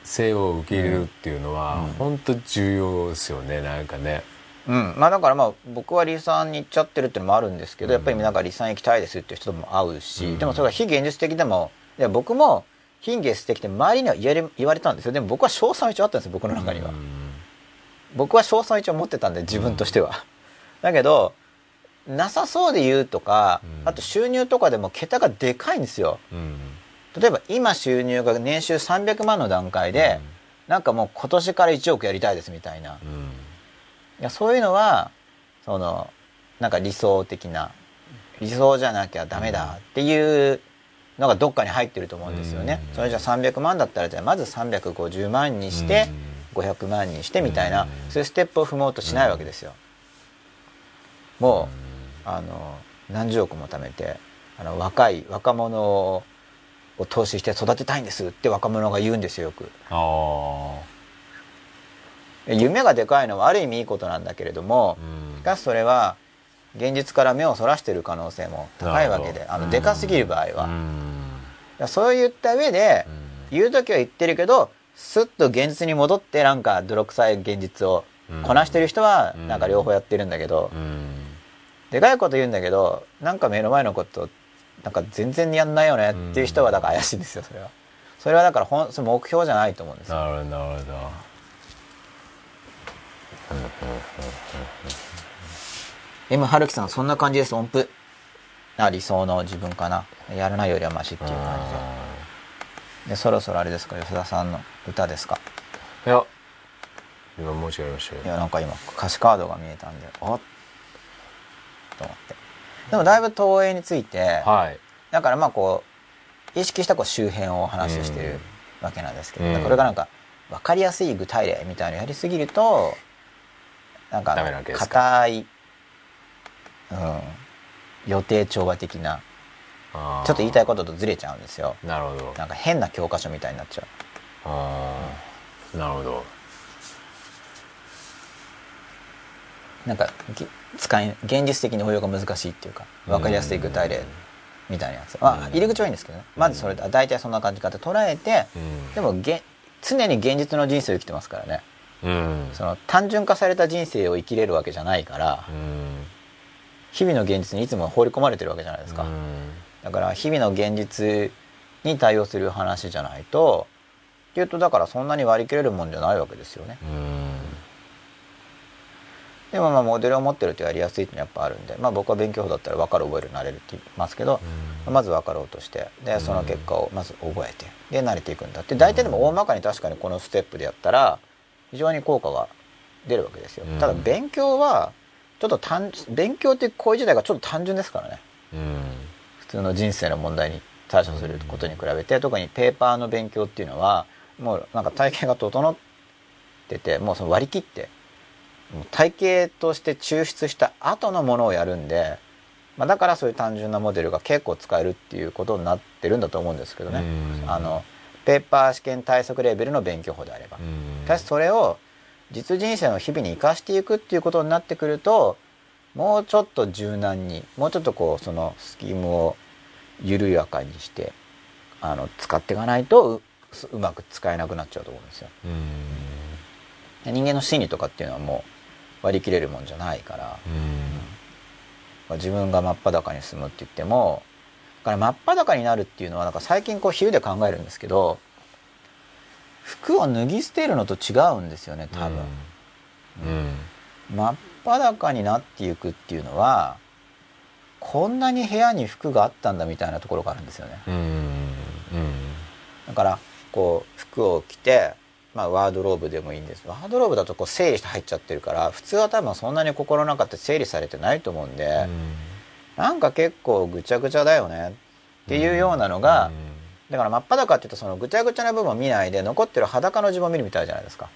B: 性を受け入れるっていうのは、うん、本当重要ですよねなんかね。
A: うん。まあ、だからまあ僕は離散に行っちゃってるっていうのもあるんですけど、やっぱりなんか離散行きたいですっていう人とも会うし、でもそれは非現実的でもいや僕も非現実的って周りには言われ言われたんですよ。でも僕は賞賛一応あったんですよ僕の中には。僕は賞賛一応持ってたんで自分としては、だけどなさそうで言うとか、あと収入とかでも桁がでかいんですよ、例えば今収入が年収300万の段階で、なんかもう今年から1億やりたいですみたいな。
B: うん。
A: いやそういうのはそのなんか理想的な理想じゃなきゃダメだっていうのがどっかに入ってると思うんですよね。
B: うん。
A: それじゃあ300万だったらじゃあまず350万にして500万にしてみたいな
B: うん。
A: そういうステップを踏もうとしないわけですよ。もうあの何十億も貯めてあの若い若者を投資して育てたいんですって若者が言うんですよよく。
B: あ
A: 夢がでかいのはある意味いいことなんだけれども
B: あ、うん。
A: しかしそれは現実から目をそらしている可能性も高いわけであのでかすぎる場合は、
B: う
A: い
B: ん
A: やそう言った上で
B: うん。
A: 言う時は言ってるけどスッと現実に戻ってなんか泥臭い現実をこなしてる人は
B: うん。
A: なんか両方やってるんだけど、
B: うん
A: でかいこと言うんだけどなんか目の前のことなんか全然やんないよねっていう人はだから怪しいんですよそれは。それはだからほんその目標じゃないと思うんですよ。
B: なるほどなるほど。
A: 今春樹さんそんな感じです。音符。あ理想の自分かな。やらないよりはマシっていう感じで。でそろそろあれですか？吉田さんの歌ですか？
B: いや今もう違いましたよ
A: いやなんか今歌詞カードが見えたんで。おっと思って。でもだいぶ投影について
B: はい。
A: だからまあこう意識したこう周辺を話してるわけなんですけど、
B: うん。
A: これがなんか分かりやすい具体例みたいなのやりすぎるとなんか硬い、うん、予定調和的なちょっと言いたいこととずれちゃうんですよ。
B: なるほど。
A: なんか変な教科書みたいになっちゃう。
B: ああなるほど。
A: なんかぎ使い現実的に応用が難しいっていうか分かりやすい具体例みたいなやつ。まあ入り口はいいんですけどね。まずそれ大体そんな感じかって捉えて
B: うん。
A: でもげ常に現実の人生を生きてますからね。
B: うん。
A: その単純化された人生を生きれるわけじゃないから
B: うん。
A: 日々の現実にいつも放り込まれてるわけじゃないですか。
B: うん。
A: だから日々の現実に対応する話じゃないとっていうとだからそんなに割り切れるもんじゃないわけですよね。
B: うん
A: でもまあモデルを持ってるとやりやすいってやっぱあるんでまあ僕は勉強法だったら分かる覚えるなれるって言いますけど、まず分かろうとしてでその結果をまず覚えてで慣れていくんだって。大体でも大まかに確かにこのステップでやったら非常に効果が出るわけですよ。
B: うん。
A: ただ勉強はちょっと単勉強っていう行為自体がちょっと単純ですからね。
B: うん。
A: 普通の人生の問題に対処することに比べて特にペーパーの勉強っていうのはもうなんか体系が整っててもうその割り切って体系として抽出した後のものをやるんで、まあ、だからそういう単純なモデルが結構使えるっていうことになってるんだと思うんですけどね
B: うん
A: あのペーパー試験対策レベルの勉強法であれば。しかしそれを実人生の日々に生かしていくっていうことになってくるともうちょっと柔軟にもうちょっとこうそのスキームを緩やかにしてあの使っていかないとううまく使えなくなっちゃうと思うんですよ。人間の心理とかっていうのはもう割り切れるもんじゃないから、
B: うん。
A: 自分が真っ裸に進むって言ってもだから真っ裸になるっていうのはなんか最近こう比喩で考えるんですけど服を脱ぎ捨てるのと違うんですよね多分。
B: うん。
A: 真っ裸になっていくっていうのはこんなに部屋に服があったんだみたいなところがあるんですよね。
B: うん。うん。
A: だからこう服を着て、まあ、ワードローブでもいいんです。ワードローブだとこう整理して入っちゃってるから普通は多分そんなに心の中って整理されてないと思うんで、なんか結構ぐちゃぐちゃだよね。っていうようなのが、だから真っ裸っていうとそのぐちゃぐちゃな部分を見ないで残ってる裸の自分を見るみたいじゃないですか。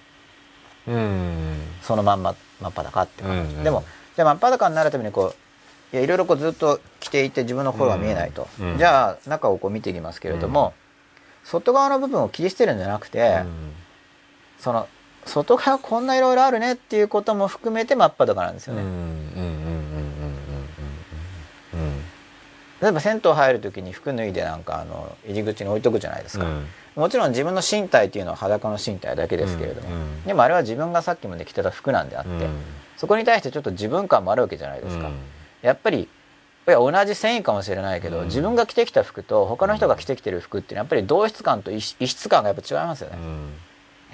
B: うん。うん
A: そのまんま真っ裸って感じ、
B: うんうん。
A: でもじゃあ真っ裸になるためにこういやいろいろこうずっと着ていて自分の心が見えないと、
B: うん。うん。
A: じゃあ中をこう見ていきますけれども、外側の部分を切り捨てるんじゃなくて、その外側こんないろいろあるねっていうことも含めて真っ裸なんですよね、
B: うんうんうんうんうんうん
A: 例えば銭湯入る時に服脱いでなんかあの入り口に置いとくじゃないですか、
B: うん。
A: もちろん自分の身体っていうのは裸の身体だけですけれども、
B: うんうん
A: でもあれは自分がさっきまで着てた服なんであって、
B: うん。
A: そこに対してちょっと自分感もあるわけじゃないですか、
B: うん。
A: やっぱりいや同じ繊維かもしれないけど、
B: うん。
A: 自分が着てきた服と他の人が着てきてる服っていうのはやっぱり同質感と異質感がやっぱ違いますよね、だ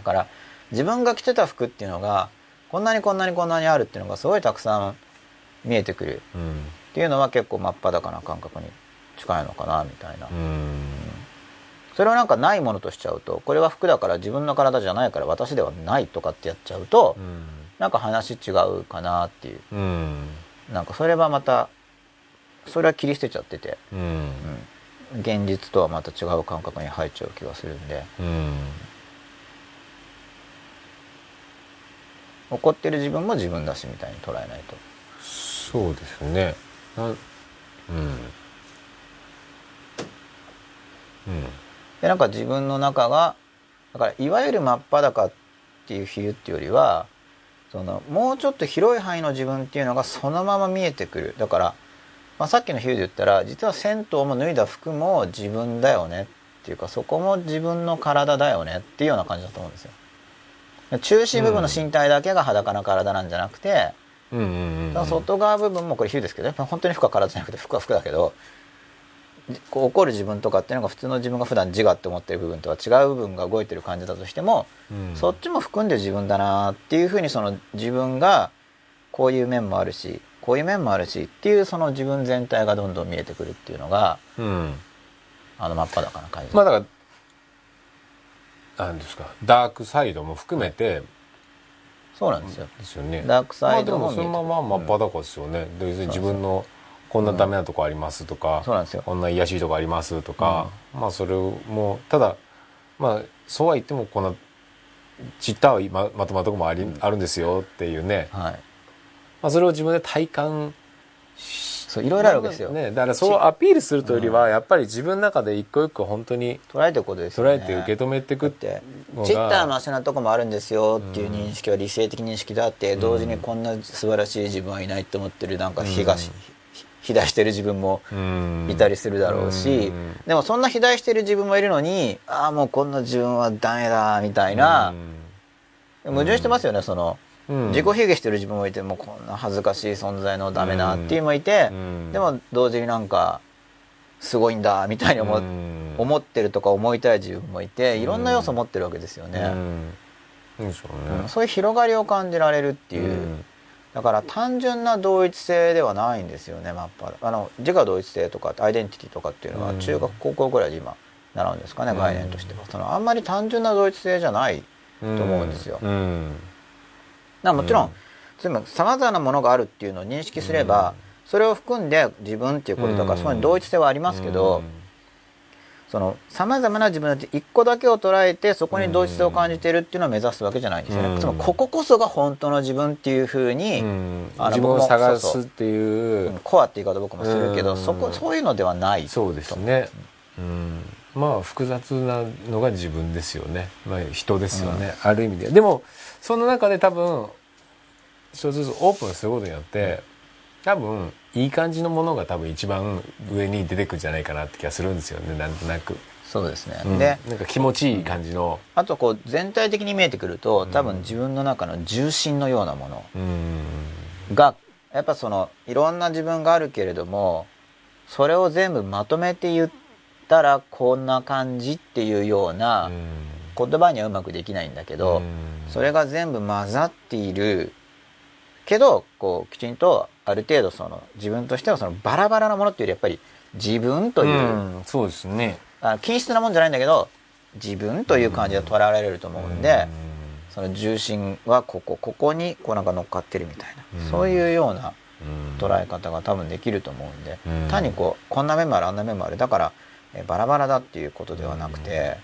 A: から自分が着てた服っていうのがこんなにこんなにこんなにあるっていうのがすごいたくさん見えてくる。
B: うん
A: っていうのは結構真っ裸な感覚に近いのかなみたいな、
B: うん。
A: それをなんかないものとしちゃうとこれは服だから自分の体じゃないから私ではないとかってやっちゃうと、
B: うん。
A: なんか話違うかなっていう。
B: うん。
A: なんかそれはまたそれは切り捨てちゃってて、
B: うん。
A: うん、現実とはまた違う感覚に入っちゃう気がするんで。
B: うん
A: 怒ってる自分も自分だしみたいに捉えないと。
B: そうですね。なうん。うん。
A: でなんか自分の中がだからいわゆる真っ裸っていう比喩っていうよりはそのもうちょっと広い範囲の自分っていうのがそのまま見えてくる。だから、まあ、さっきの比喩で言ったら実は銭湯も脱いだ服も自分だよねっていうかそこも自分の体だよねっていうような感じだと思うんですよ。中心部分の身体だけが裸な体なんじゃなくて、
B: うんうんうんうん。
A: 外側部分もこれ比喩ですけど本当に服は体じゃなくて服は服だけどこう怒る自分とかっていうのが普通の自分が普段自我って思ってる部分とは違う部分が動いてる感じだとしても、
B: うん。
A: そっちも含んで自分だなっていうふうにその自分がこういう面もあるしこういう面もあるしっていうその自分全体がどんどん見えてくるっていうのが
B: うん。
A: あの真っ裸な感じ、
B: まあだからなんですかダークサイドも含めて
A: そうなんですよ。
B: ですよね。
A: ダークサイド
B: まあで
A: も
B: そのまま真っ裸ですよね、で別に自分のこんなダメなとこありますとか、
A: そうなんですよ。
B: こんな癒やしいとこありますとか、まあそれもただまあそうは言ってもこんなちったはままとまるとこもあり、あるんですよっていうね、
A: はい。
B: まあ、それを自分で体感
A: そういろいろあるわけですよ、
B: ね、だからそうアピールするというよりは、やっぱり自分の中で一個一個本当に
A: 捉えていくことですよね。
B: 捉えて受け止めていく
A: ってチッターの足なとこもあるんですよっていう認識は理性的認識であって、同時にこんな素晴らしい自分はいないと思ってるなんか非がし、肥大してる自分も
B: うん。
A: いたりするだろうし、
B: うん。
A: でもそんな肥大してる自分もいるのにああもうこんな自分はダメだみたいな、矛盾してますよねその、
B: うん。
A: 自己卑下してる自分もいてもうこんな恥ずかしい存在のダメなっていうのもいて、
B: うん。
A: でも同時になんかすごいんだみたいに思,、
B: うん。
A: 思ってるとか思いたい自分もいていろんな要素を持ってるわけですよね、
B: うん。そう
A: いう広がりを感じられるっていう、
B: うん。
A: だから単純な同一性ではないんですよねマッパあの自我同一性とかアイデンティティとかっていうのは
B: うん。
A: 中学高校ぐらいで今習うんですかね、
B: うん
A: 概念としては。そのあんまり単純な同一性じゃないと思うんですよ、
B: うん
A: らもちろん、
B: うん。
A: さまざまなものがあるっていうのを認識すれば、それを含んで自分っていうことだから、
B: うん。
A: そこに同一性はありますけど、そのさまざまな自分のうち一個だけを捉えてそこに同一性を感じているっていうのを目指すわけじゃないんですよね、
B: うん。
A: つまりこここそが本当の自分っていうふうに、
B: うん。
A: あの
B: 自分を探すっていう。
A: うんコアって言い方僕もするけど、
B: うん。
A: そこそういうのではない
B: そうですね、うん、まあ複雑なのが自分ですよね、まあ、人ですよね、ある意味で。でもその中で多分一つずつオープンすることによって多分いい感じのものが多分一番上に出てくるんじゃないかなって気がするんですよね。なんとなく、
A: そうですね、
B: うん。
A: で
B: なんか気持ちいい感じの。
A: あとこう全体的に見えてくると多分自分の中の重心のようなもの
B: うん。
A: がやっぱそのいろんな自分があるけれどもそれを全部まとめて言ったらこんな感じっていうような言葉にはうまくできないんだけど、それが全部混ざっている。けどこうきちんとある程度その自分としてはそのバラバラなものっていうよりやっぱり自分という、
B: うんそうですね。
A: あ均質なもんじゃないんだけど自分という感じで捉えられると思うんで、その重心はここここにこうなんか乗っかってるみたいな、
B: うん。
A: そういうような
B: うん。
A: 捉え方が多分できると思うんで、
B: うん。
A: 単にこうこんな面もあるあんな面もある。だからえバラバラだっていうことではなくて、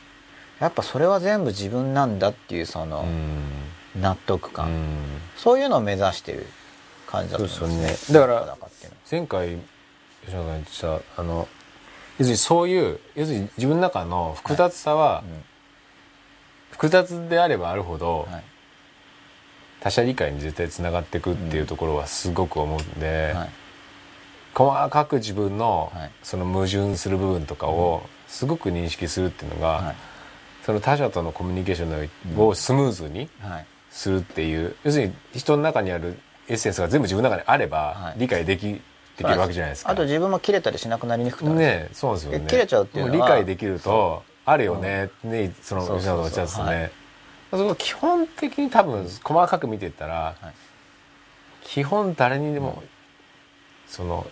A: やっぱそれは全部自分なんだっていうその納得感、そういうのを目指してる感じだと思いますね。
B: そうですよね。だから前回吉野さん言ってたあの要するにそういう要するに自分の中の複雑さは、
A: うん。
B: 複雑であればあるほど、
A: はい。
B: 他者理解に絶対つながっていくっていうところはすごく思うんで、
A: はい。
B: 細かく自分の
A: はい。
B: その矛盾する部分とかをすごく認識するっていうのが、
A: はい
B: その他者とのコミュニケーションのをスムーズに
A: はい。
B: するっていう要するに人の中にあるエッセンスが全部自分の中にあれば
A: はい。
B: 理解でき,、できるわけじゃないですか。
A: あと自分も切れたりしなくなりにくくなる。
B: ねそうですよね。
A: 切れちゃうっていうのは。
B: も理解できるとあるよね、ねその
A: そうそうそう。
B: 吉野さんがおっしゃってた
A: は
B: ねその基本的に多分細かく見ていったら、
A: はい。
B: 基本誰にでも、その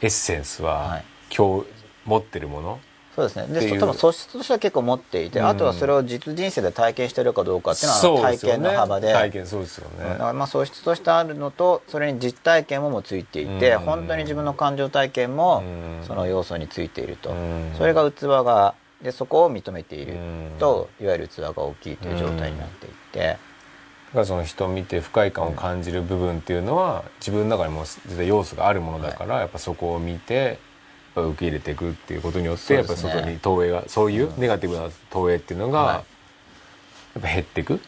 B: エッセンス
A: は
B: はい。今日持ってるもの
A: そうですね。で多分素質としては結構持っていて、
B: うん。
A: あとはそれを実人生で体験してるかどうかっていうのは体験の幅で。
B: 体験そうですよね、
A: だからまあ素質としてあるのとそれに実体験ももついていて、
B: うん。
A: 本当に自分の感情体験も
B: うん。
A: その要素についていると、
B: うん。
A: それが器がでそこを認めている
B: うん。
A: と、いわゆる器が大きいという状態になっていって、
B: だからその人を見て不快感を感じる部分っていうのは自分の中にも絶対要素があるものだから、やっぱそこを見てぱ受け入れていくっていうことによって、やっぱ外に投影がそういうネガティブな投影っていうのが
A: はい。
B: やっぱ減っていく、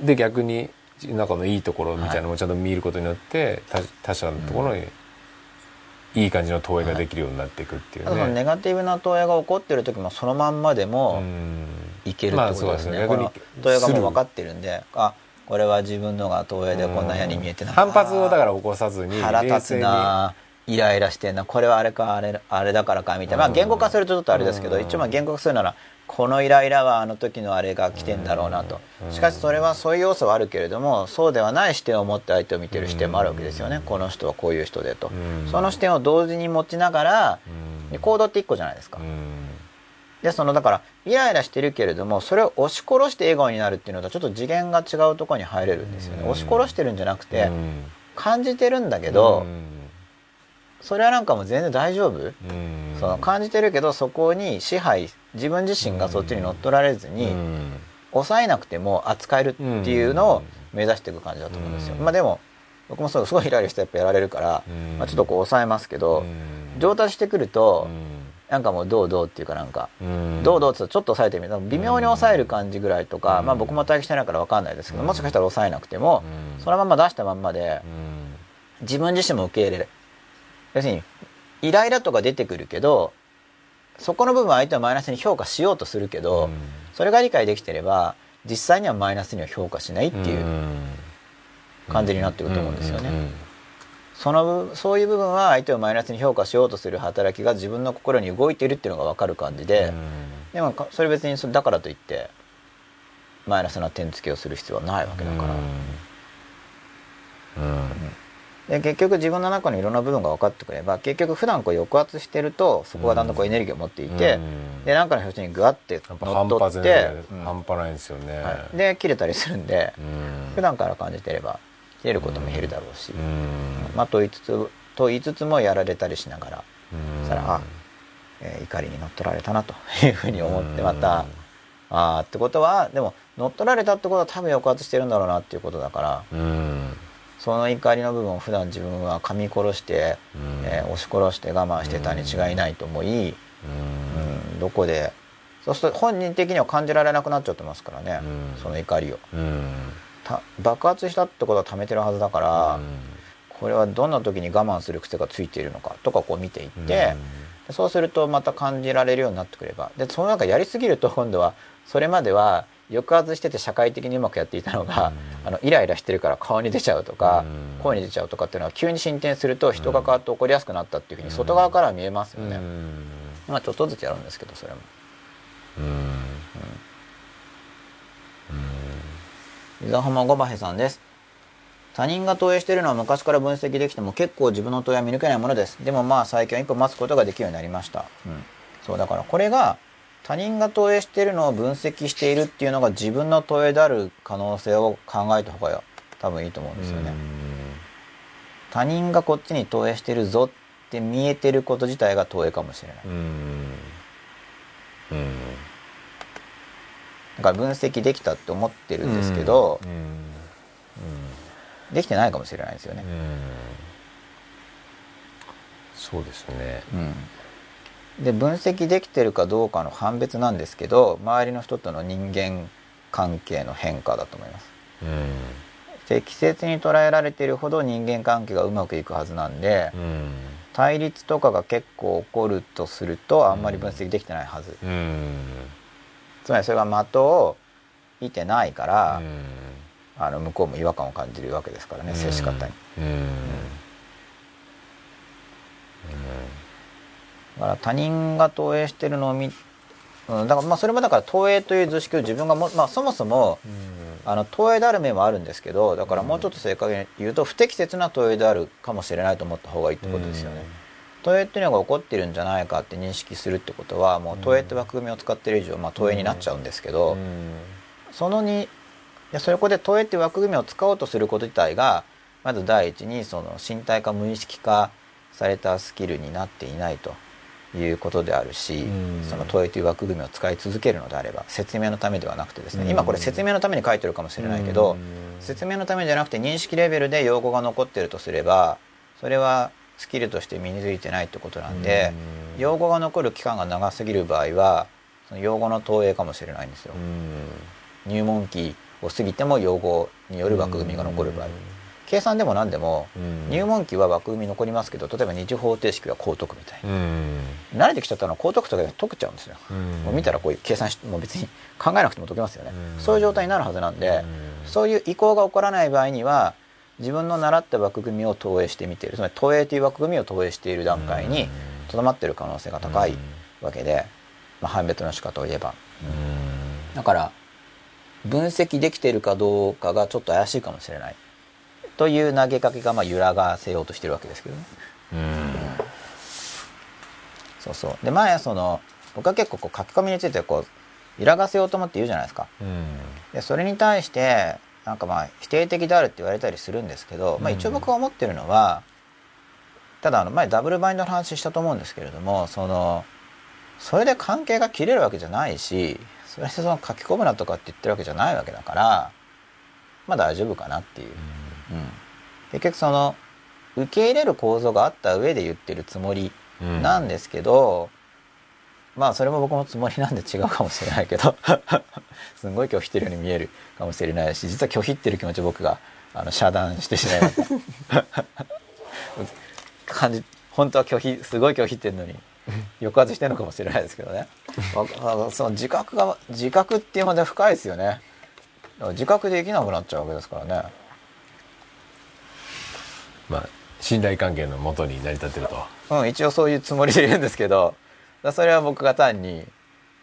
B: で逆に中のいいところみたいなのをちゃんと見ることによって、他他者のところにいい感じの投影ができるようになっていくっていう
A: あとその
B: ね。
A: ネガティブな投影が起こってる時もそのまんまでも
B: うん。
A: いけるってことですね,、
B: まあすね。
A: 投影がもう分かってるんであこれは自分のが投影でこんな嫌に見えてない
B: 反発をだから起こさずに
A: 腹立つなイライラしてんなこれはあれかあれあれだからかみたいな、まあ、言語化するとちょっとあれですけど、
B: うん。
A: 一応まあ言語化するならこのイライラはあの時のあれが来てんだろうなと、しかしそれはそういう要素はあるけれどもそうではない視点を持って相手を見てる視点もあるわけですよね、この人はこういう人でと、
B: うん。
A: その視点を同時に持ちながら、
B: うん。
A: 行動って一個じゃないですか、
B: うん。
A: でそのだからイライラしてるけれどもそれを押し殺して笑顔になるっていうのとちょっと次元が違うところに入れるんですよね、
B: うん。
A: 押し殺してるんじゃなくて、
B: うん。
A: 感じてるんだけど、
B: うん
A: それはなんかもう全然大丈夫、
B: うん。
A: その感じてるけどそこに支配自分自身がそっちに乗っ取られずに、
B: うん。
A: 抑えなくても扱えるっていうのを目指していく感じだと思うんですよ、
B: うん。
A: まあでも僕もそうすごいイライラしてやっぱやられるから、
B: うん。
A: まあ、ちょっとこう抑えますけど、
B: うん。
A: 上達してくると、
B: うん。
A: なんかもうどうどうっていうかなんか、
B: うん。
A: どうどうってちょっと抑えてみる。微妙に抑える感じぐらいとか、
B: うん。
A: まあ僕も体験してないから分かんないですけど、
B: うん。
A: もしかしたら抑えなくても、
B: うん。
A: そのまま出したまんまで
B: うん。
A: 自分自身も受け入れる要するにイライラとか出てくるけどそこの部分は相手をマイナスに評価しようとするけど、
B: うん。
A: それが理解できてれば実際にはマイナスには評価しないっていう感じになってくると思うんですよね。
B: うん
A: その部そういう部分は相手をマイナスに評価しようとする働きが自分の心に動いているっていうのが分かる感じで、でもかそれ別にそれだからといってマイナスな点付けをする必要はないわけだから、
B: うん
A: で結局自分の中のいろんな部分が分かってくれば結局普段こう抑圧してるとそこがだんだんこうエネルギーを持っていて、
B: うん。
A: で何かの表紙にグワッて乗
B: 反
A: っ取って
B: 半端ないんですよね、
A: はい。で切れたりするんで、
B: うん。
A: 普段から感じてれば切れることも減るだろうし、
B: うん。
A: まあと言いつつと言いつつもやられたりしながら、
B: うん。
A: そしたらあ、えー怒りに乗っ取られたなというふうに思ってまた、ああってことはでも乗っ取られたってことは多分抑圧してるんだろうなっていうことだから
B: うん
A: その怒りの部分を普段自分は噛み殺して、
B: うん。
A: えー押し殺して我慢してたに違いないと思い、
B: うん。
A: うんどこでそうすると本人的には感じられなくなっちゃってますからね、
B: うん。
A: その怒りを。
B: うん。
A: た爆発したってことは溜めてるはずだから、これはどんな時に我慢する癖がついているのかとかこう見ていって、でそうするとまた感じられるようになってくれば。でその中やりすぎると今度はそれまでは抑圧してて社会的にうまくやっていたのが、あのイライラしてるから顔に出ちゃうとか、
B: うん。
A: 声に出ちゃうとかっていうのは急に進展すると人が変わって起こりやすくなったっていうふうに外側からは見えますよね、
B: うん。
A: まあちょっとずつやるんですけどそれも。
B: うん。
A: 伊沢浜ゴバヘさんです。他人が投影しているのは昔から分析できても結構自分の投影は見抜けないものです。でもまあ最近は一歩待つことができるようになりました、うん、そうだからこれが他人が投影しているのを分析しているっていうのが自分の投影である可能性を考えた方が多分いいと思うんですよね、他人がこっちに投影してるぞって見えてること自体が投影かもしれない。
B: うんうん
A: だから分析できたって思ってるんですけど、
B: うん
A: できてないかもしれないですよね。
B: う、ん。そうですね。
A: うん、で分析できてるかどうかの判別なんですけど周りの人との人間関係の変化だと思います。
B: うん。
A: 適切に捉えられているほど人間関係がうまくいくはずなんで
B: うん。
A: 対立とかが結構起こるとするとあんまり分析できてないはず。
B: うん。
A: つまりそれが的を射てないから、
B: うん。
A: あの向こうも違和感を感じるわけですからね接し方に。
B: うん
A: だから他人が投影してるのを見、うん、だからまあそれもだから投影という図式を自分がも、まあ、そもそもあの投影である面はあるんですけどだからもうちょっと正確に言うと不適切な投影であるかもしれないと思った方がいいってことですよね。投影っていうのが起こってるんじゃないかって認識するってことはもう投影って枠組みを使ってる以上、まあ、投影になっちゃうんですけど、そのにでそこで投影って枠組みを使おうとすること自体がまず第一にその身体化無意識化されたスキルになっていないということであるし、その投影という枠組みを使い続けるのであれば説明のためではなくてですね、今これ説明のために書いてるかもしれないけど、説明のためじゃなくて認識レベルで用語が残ってるとすればそれはスキルとして身についてないってことなんで、用語が残る期間が長すぎる場合はその用語の投影かもしれないんですよ。入門期を過ぎても用語による枠組みが残る場合。計算でも何でも、入門期は枠組み残りますけど例えば二次方程式はこう解くみたいな、慣れてきちゃったのはこう解くとかで解けちゃうんですよ、もう見たらこういう計算しもう別に考えなくても解けますよね、そういう状態になるはずなんで、そういう移行が起こらない場合には自分の習った枠組みを投影してみている。つまり投影という枠組みを投影している段階にとどまっている可能性が高いわけで、まあ、判別の仕方を言えば、だから分析できているかどうかがちょっと怪しいかもしれないという投げかけがまあ揺らがせようとしてるわけですけどね。そうそうで前その僕は結構こう書き込みについてこう揺らがせようと思って言うじゃないですか。でそれに対してなんかまあ否定的であるって言われたりするんですけど、まあ、一応僕が思ってるのはただあの前ダブルバインドの話したと思うんですけれどもそのそれで関係が切れるわけじゃないしそれでその書き込むなとかって言ってるわけじゃないわけだからまあ大丈夫かなっていう。うん、結局その受け入れる構造があった上で言ってるつもりなんですけど、うん、まあそれも僕のつもりなんで違うかもしれないけど すごい拒否ってるように見えるかもしれないし実は拒否ってる気持ち僕があの遮断してしまいました。感じ本当は拒否すごい拒否ってるのに抑圧してるのかもしれないですけどね。その自覚が自覚っていうまで深いですよね。自覚できなくなっちゃうわけですからね
B: まあ信頼関係のもとに成り立ってる
A: と、うん、一応そういうつもりでいるんですけどそれは僕が単に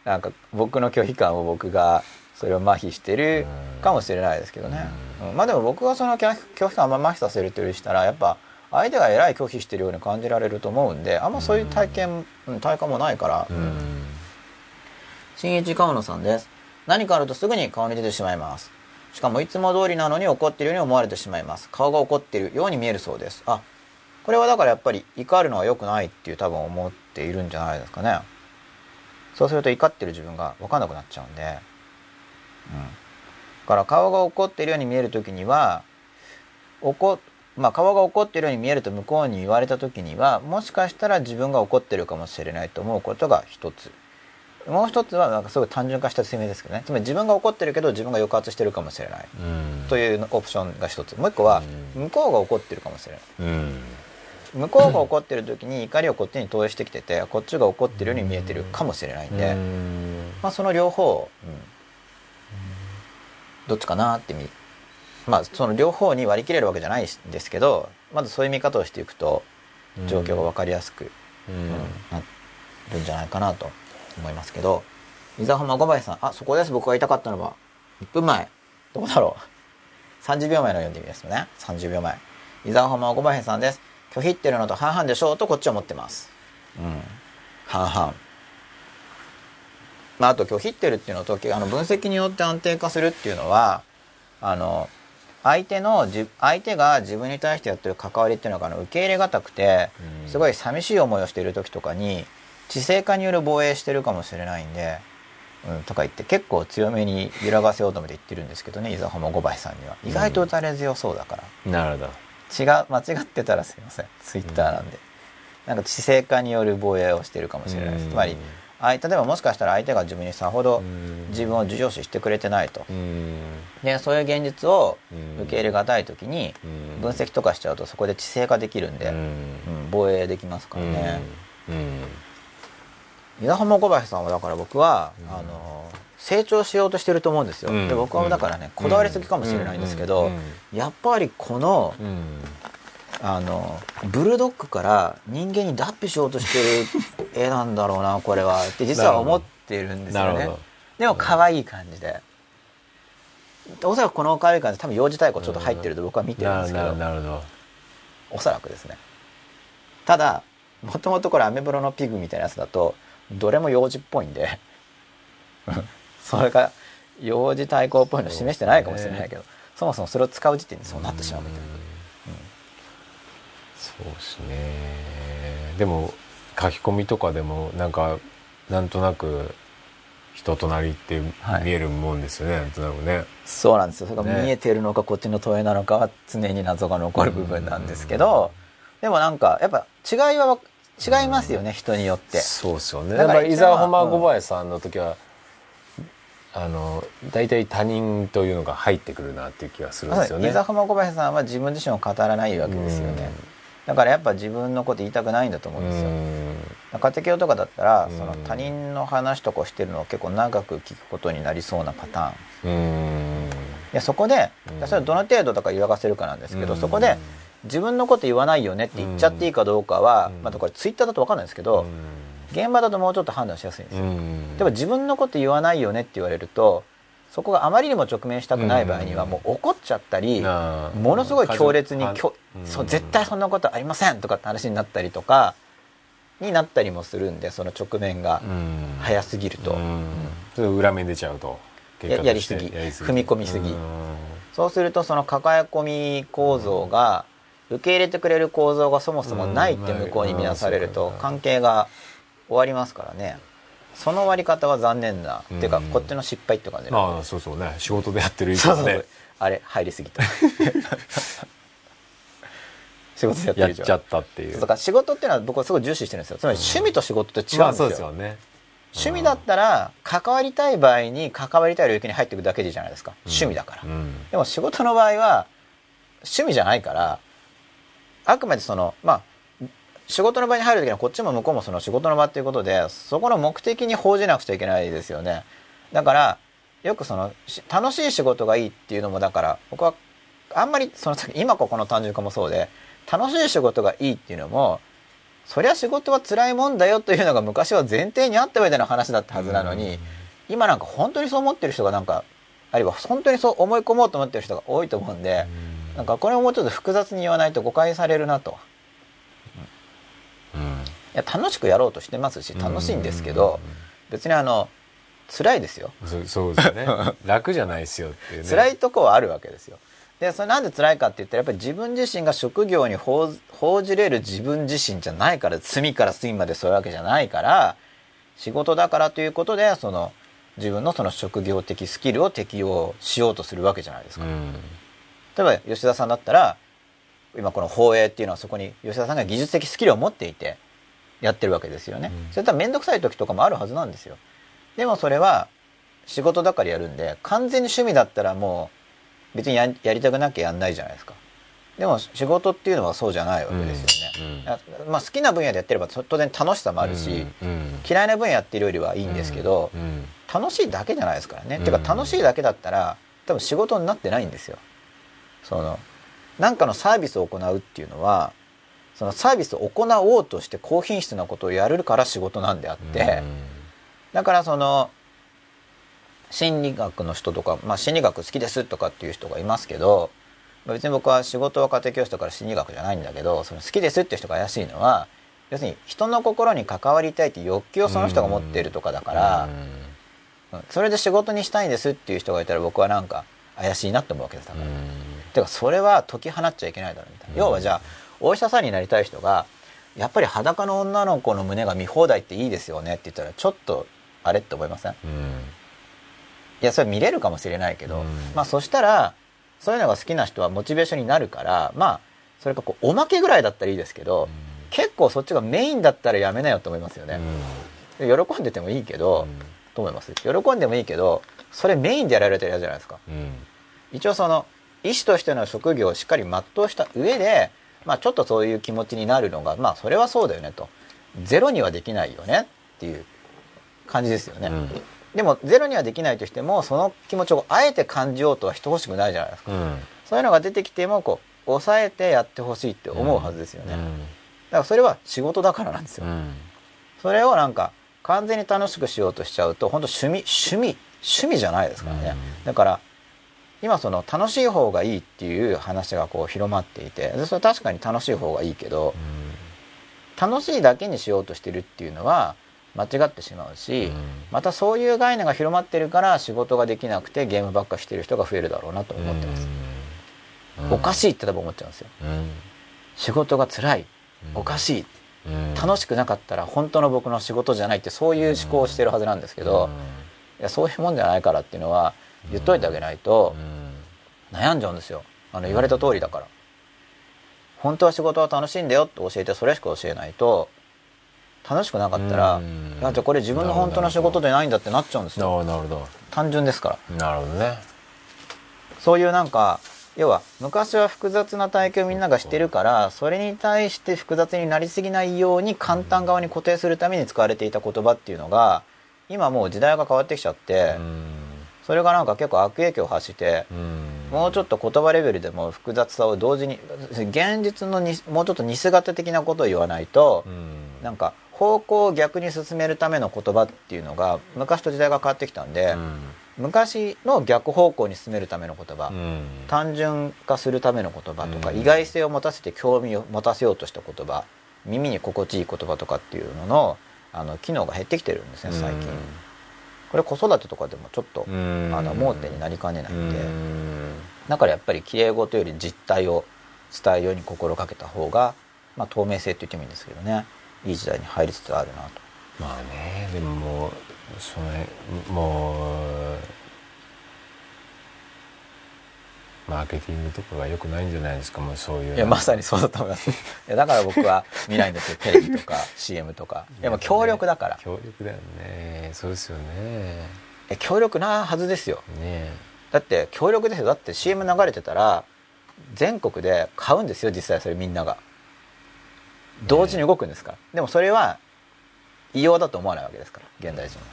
A: なんか僕の拒否感を僕がそれを麻痺してるかもしれないですけどね、うん、まあでも僕がその拒否感を麻痺させるというしたらやっぱ相手がえらい拒否してるように感じられると思うんであんまそういう体験、うん、体感もないから、うん、新一川野さんです。何かあるとすぐに顔に出てしまいますしかもいつも通りなのに怒っているように思われてしまいます。顔が怒っているように見えるそうです。あこれはだからやっぱり怒るのは良くないっていう多分思っているんじゃないですかね。そうすると怒ってる自分が分かんなくなっちゃうんで。うん。だから顔が怒っているように見える時には怒まあ顔が怒っているように見えると向こうに言われた時にはもしかしたら自分が怒ってるかもしれないと思うことが一つ。もう一つはなんかすごい単純化した説明ですけどね。つまり自分が怒ってるけど自分が抑圧してるかもしれない。というオプションが一つ。もう一個は向こうが怒ってるかもしれない。向こうが怒ってる時に怒りをこっちに投影してきてて こっちが怒ってるように見えてるかもしれないんで、まあ、その両方、うん、どっちかなってみまあその両方に割り切れるわけじゃないんですけどまずそういう見方をしていくと状況が分かりやすく、うん、なるんじゃないかなと思いますけど、伊沢浜五林さん、あ、そこです。僕が言いたかったのは、1分前。どこだろう？30秒前の読んでみますよね。30秒前。伊沢浜五林さんです。拒否ってるのと半々でしょうとこっちは思ってます。うん。半々。まあ、あと拒否ってるっていうのと、あの分析によって安定化するっていうのは、あの、相手の相手が自分に対してやってる関わりっていうのがあの受け入れがたくてすごい寂しい思いをしている時とかに知性化による防衛してるかもしれないんで、うん、とか言って結構強めに揺らがせようと思って言ってるんですけどね伊沢浜五林さんには。意外と打たれ強そうだから、
B: うん、なるほど。
A: 違う間違ってたらすいません。ツイッターなんで、うん、なんか知性化による防衛をしてるかもしれないです、つまり例えばもしかしたら相手が自分にさほど自分を重要視してくれてないと、でそういう現実を受け入れがたい時に分析とかしちゃうとそこで知性化できるんで、うん、防衛できますからね。稲浜小林さんはだから僕は、うん、あの成長しようとしてると思うんですよ、うん、で僕はだからねこだわりすぎかもしれないんですけど、やっぱりこの、あのブルドッグから人間に脱皮しようとしてる絵なんだろうなこれはって実は思ってるんですよね。でも可愛い感じで。おそらくこの可愛い感じ多分幼児太鼓ちょっと入ってると僕は見てるんですけど。おそらくですね。ただもともとこれアメブロのピグみたいなやつだとどれも幼児っぽいんで。それが幼児対抗っぽいの示してないかもしれないけどそもそもそれを使う時点でそうなってしまうみたいな。
B: そうですね。でも書き込みとかでもなんかなんとなく人となりって
A: はい。
B: 見えるもんですよね、なんとなくね。
A: そうなんですよ。それが
B: ね。
A: 見えてるのかこっちの問いなのかは常に謎が残る部分なんですけどでもなんかやっぱ違いは違いますよね人によって。
B: そうですよね。
A: だか
B: らら伊沢浜小林さんの時は、あの大体他人というのが入ってくるなっていう気がするんですよね。
A: 伊沢浜小林さんは自分自身を語らないわけですよね。だからやっぱ自分のこと言いたくないんだと思うんですよ。家庭教とかだったら
B: うん。
A: その他人の話とかをしてるのを結構長く聞くことになりそうなパターン。
B: うん。うん
A: でそこで
B: うん。
A: それはどの程度とか言わせるかなんですけど
B: うん。
A: そこで自分のこと言わないよねって言っちゃっていいかどうかは
B: うん。
A: またこれツイッターだと分かんないですけど現場だともうちょっと判断しやすいんですよ。
B: うん。
A: でも自分のこと言わないよねって言われるとそこがあまりにも直面したくない場合には
B: うん。
A: もう怒っちゃったりものすごい強烈に
B: 感
A: きょ
B: うん。
A: そう絶対そんなことありませんとかって話になったりとかになったりもするんでその直面が
B: うん。
A: 早すぎると、
B: うん。裏目に出ちゃうと。
A: やりすぎ。踏み込みすぎ。
B: うん。
A: そうするとその抱え込み構造が受け入れてくれる構造がそもそもないって向こうに見なされると
B: うん
A: 関係が終わりますからね。その終わり方は残念な、っていうか
B: うん
A: こっちの失敗って感じ
B: ああそうそうね。仕事でやってる以
A: そう そうそう。
B: 上ね
A: あれ入りすぎた。仕事でやってる以上。
B: やっちゃったっていう。
A: だから仕事っていうのは僕はすごい重視してるんですよ。つまり趣味と仕事って違うんですよ,、
B: まあそうですよね。
A: 趣味だったら関わりたい場合に関わりたい領域に入っていくだけでいいじゃないですか、趣味だから、
B: うん
A: でも仕事の場合は趣味じゃないからあくまでそのまあ仕事の場に入る時にはこっちも向こうもその仕事の場っていうことでそこの目的に報じなくちゃいけないですよね。だからよくそのし楽しい仕事がいいっていうのもだから僕はあんまりその先今ここの単純化もそうで楽しい仕事がいいっていうのもそりゃ仕事は辛いもんだよというのが昔は前提にあった上での話だったはずなのに、今なんか本当にそう思ってる人がなんかあるいは本当にそう思い込もうと思ってる人が多いと思うんで、なんかこれをもうちょっと複雑に言わないと誤解されるなと。
B: うん。
A: いや楽しくやろうとしてますし楽しいんですけど、別にあの辛いですよ。
B: そうそうですよね。楽じゃないですよっていうね。
A: 辛いとこはあるわけですよ。でそれなんで辛いかって言ったらやっぱり自分自身が職業に報報じれる自分自身じゃないから隅から隅までそういうわけじゃないから仕事だからということでその自分のその職業的スキルを適用しようとするわけじゃないですか、
B: うん
A: 例えば吉田さんだったら今この放映っていうのはそこに吉田さんが技術的スキルを持っていてやってるわけですよね、
B: うん。
A: それとは面倒くさい時とかもあるはずなんですよ。でもそれは仕事だからやるんで完全に趣味だったらもう別にややりたくなきゃやんないじゃないですか。でも仕事っていうのはそうじゃないわけですよね、あまあ、好きな分野でやってれば当然楽しさもあるし、
B: うん。
A: 嫌いな分野やってるよりはいいんですけど、
B: うん。
A: 楽しいだけじゃないですからね、
B: うん。
A: ていうか楽しいだけだったら多分仕事になってないんですよその何かのサービスを行うっていうのはそのサービスを行おうとして高品質なことをやるから仕事なんであって、だからその心理学の人とか、まあ、心理学好きですとかっていう人がいますけどまあ別に僕は仕事は家庭教師だから心理学じゃないんだけどその好きですっていう人が怪しいのは要するに人の心に関わりたいって欲求をその人が持っているとかだから、うん。それで仕事にしたいんですっていう人がいたら僕はなんか怪しいなって思うわけですだから。てかそれは解き放っちゃいけないだろうみたいな、
B: うん。
A: 要はじゃあお医者さんになりたい人がやっぱり裸の女の子の胸が見放題っていいですよねって言ったらちょっとあれって思いません？いやそれ見れるかもしれないけど、
B: うん。
A: まあそしたらそういうのが好きな人はモチベーションになるからまあそれかこうおまけぐらいだったらいいですけど、結構そっちがメインだったらやめなよって思いますよね、で喜んでてもいいけど、と思います？喜んでもいいけどそれメインでやられたら嫌じゃないですか。一応その医師としての職業をしっかり全うした上で、まあ、ちょっとそういう気持ちになるのがまあそれはそうだよねと。ゼロにはできないよねっていう感じですよね、でもゼロにはできないとしてもその気持ちをあえて感じようとはしてほしくないじゃないですか、そういうのが出てきてもこう抑えてやってほしいって思うはずですよね、だからそれは仕事だからなんですよ、それをなんか完全に楽しくしようとしちゃうと本当趣味趣味趣味じゃないですからね、だから今その楽しい方がいいっていう話がこう広まっていてでそれは確かに楽しい方がいいけど楽しいだけにしようとしてるっていうのは間違ってしまうし、
B: うん。
A: またそういう概念が広まってるから仕事ができなくてゲームばっかしてる人が増えるだろうなと思ってます、おかしいって多分思っちゃうんですよ。
B: うん。
A: 仕事が辛い。おかしい。
B: うん。
A: 楽しくなかったら本当の僕の仕事じゃないってそういう思考をしてるはずなんですけど、いやそういうもんじゃないからっていうのは言っといてあげないと悩んじゃうんですよ。あの言われた通りだから。本当は仕事は楽しいんだよって教えてそれしか教えないと楽しくなかったら
B: うん。
A: だってこれ自分の本当の仕事でないんだってなっちゃうんですよ。
B: なるほど。
A: 単純ですから。
B: なるほどね。
A: そういうなんか要は昔は複雑な体験をみんながしてるからそれに対して複雑になりすぎないように簡単側に固定するために使われていた言葉っていうのが今もう時代が変わってきちゃって
B: うん
A: それがなんか結構悪影響を発して
B: うん。
A: もうちょっと言葉レベルでも複雑さを同時に現実のにもうちょっと似姿的なことを言わないと
B: うん。
A: なんか方向を逆に進めるための言葉っていうのが昔と時代が変わってきたんで
B: うん。
A: 昔の逆方向に進めるための言葉
B: うん。
A: 単純化するための言葉とか、
B: うん。
A: 意外性を持たせて興味を持たせようとした言葉耳に心地いい言葉とかっていうののあの機能が減ってきてるんですね最近、これ子育てとかでもちょっと、
B: うん。
A: あの盲点になりかねないんで、
B: うん。
A: だからやっぱり綺麗事より実態を伝えるように心がけた方が、まあ、透明性って言ってもいいんですけどね。いい時代に入りつつあるなと。
B: まあねでももうその辺もうマーケティングとかが良くないんじゃないですか？もうそういう
A: いやまさにそうだと思います。いやだから僕は見ないんですよ。テレビとか CM とか。いやもう協力だから。
B: 協力だよね。そうですよね。
A: え協力なはずですよ。
B: ね
A: だって協力ですよ。だって CM 流れてたら全国で買うんですよ実際それみんなが。同時に動くんですから、でもそれは異様だと思わないわけですから現代人は。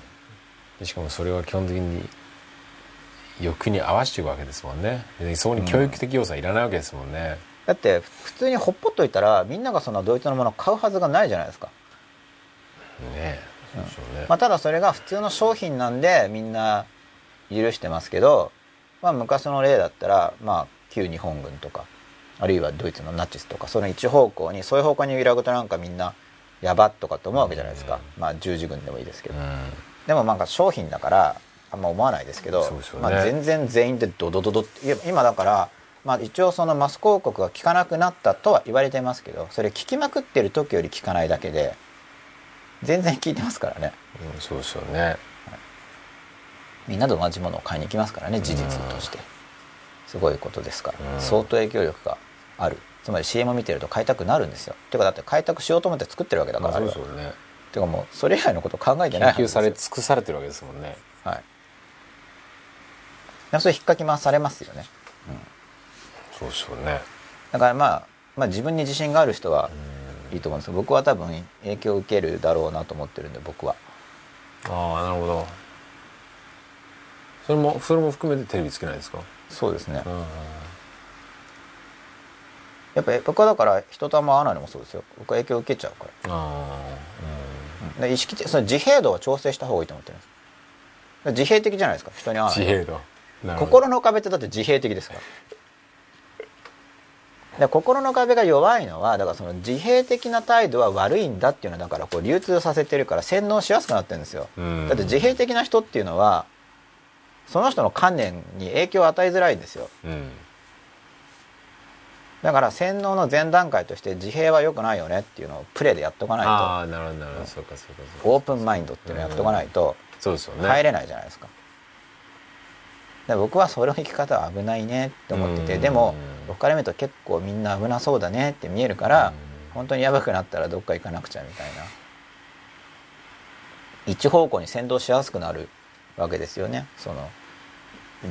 B: でしかもそれは基本的に欲に合わせていくわけですもんね。でそこに教育的要素はいらないわけですもんね、
A: だって普通にほっぽっといたらみんながそのドイツのものを買うはずがないじゃないですか、
B: ねそうでしょうね、
A: まあ、ただそれが普通の商品なんでみんな許してますけど、まあ、昔の例だったら、まあ、旧日本軍とかあるいはドイツのナチスとかその一方向にそういう方向に揺らぐとなんかみんなやばっとかって思うわけじゃないですか、まあ十字軍でもいいですけど、
B: うん。
A: でもなんか商品だからあんま思わないですけど
B: ね。
A: まあ、全然全員でドドドドって今だから、まあ、一応そのマス広告が効かなくなったとは言われてますけどそれ効きまくってる時より効かないだけで全然効いてますからね。
B: うんそうですよね。
A: みんなと同じものを買いに行きますからね事実として。すごいことですから。
B: うん。
A: 相当影響力がある。つまり CM 見てると買いたくなるんですよ。ていうかだって開拓しようと思って作ってるわけだか
B: まあ
A: ら、
B: そうですよね。
A: ていうかもうそれ以外のこと考えて
B: 研
A: ないはずですよ。
B: 究され尽くされてるわけですもんね。
A: はい。いやそれ引っかき回されますよね。
B: そうですよね
A: だからまあ、まあ自分に自信がある人はいいと思うんですけど、僕は多分影響を受けるだろうなと思ってるんで、僕は。
B: ああなるほどそれもそれも含めてテレビつけないですか？
A: そうですね。
B: うん
A: やっぱ僕はだから人とあんま会わないのもそうですよ。僕は影響を受けちゃうから。
B: あ
A: うんで意識的、その自閉度を調整した方がいいと思ってるんです。自閉的じゃないですか、人に会
B: あ
A: わない。
B: 自閉度
A: 心の壁ってだって自閉的ですから。で心の壁が弱いのはだからその自閉的な態度は悪いんだっていうのはだからこう流通させてるから洗脳しやすくなってるんですよ、
B: うん。
A: だって自閉的な人っていうのはその人の観念に影響を与えづらいんですよ。
B: うん。
A: だから洗脳の前段階として自閉は良くないよねっていうのをプレーでやっとかない
B: ああなるほどなるほど。そうかそうかそうか。
A: とオープンマインドっていうのをやっとかないと
B: そうですよね。
A: 入れないじゃないですかで僕はその生き方は危ないねって思って
B: うん。
A: てでも僕から見ると結構みんな危なそうだねって見えるから本当にやばくなったらどっか行かなくちゃみたいな。一方向に先導しやすくなるわけですよね。その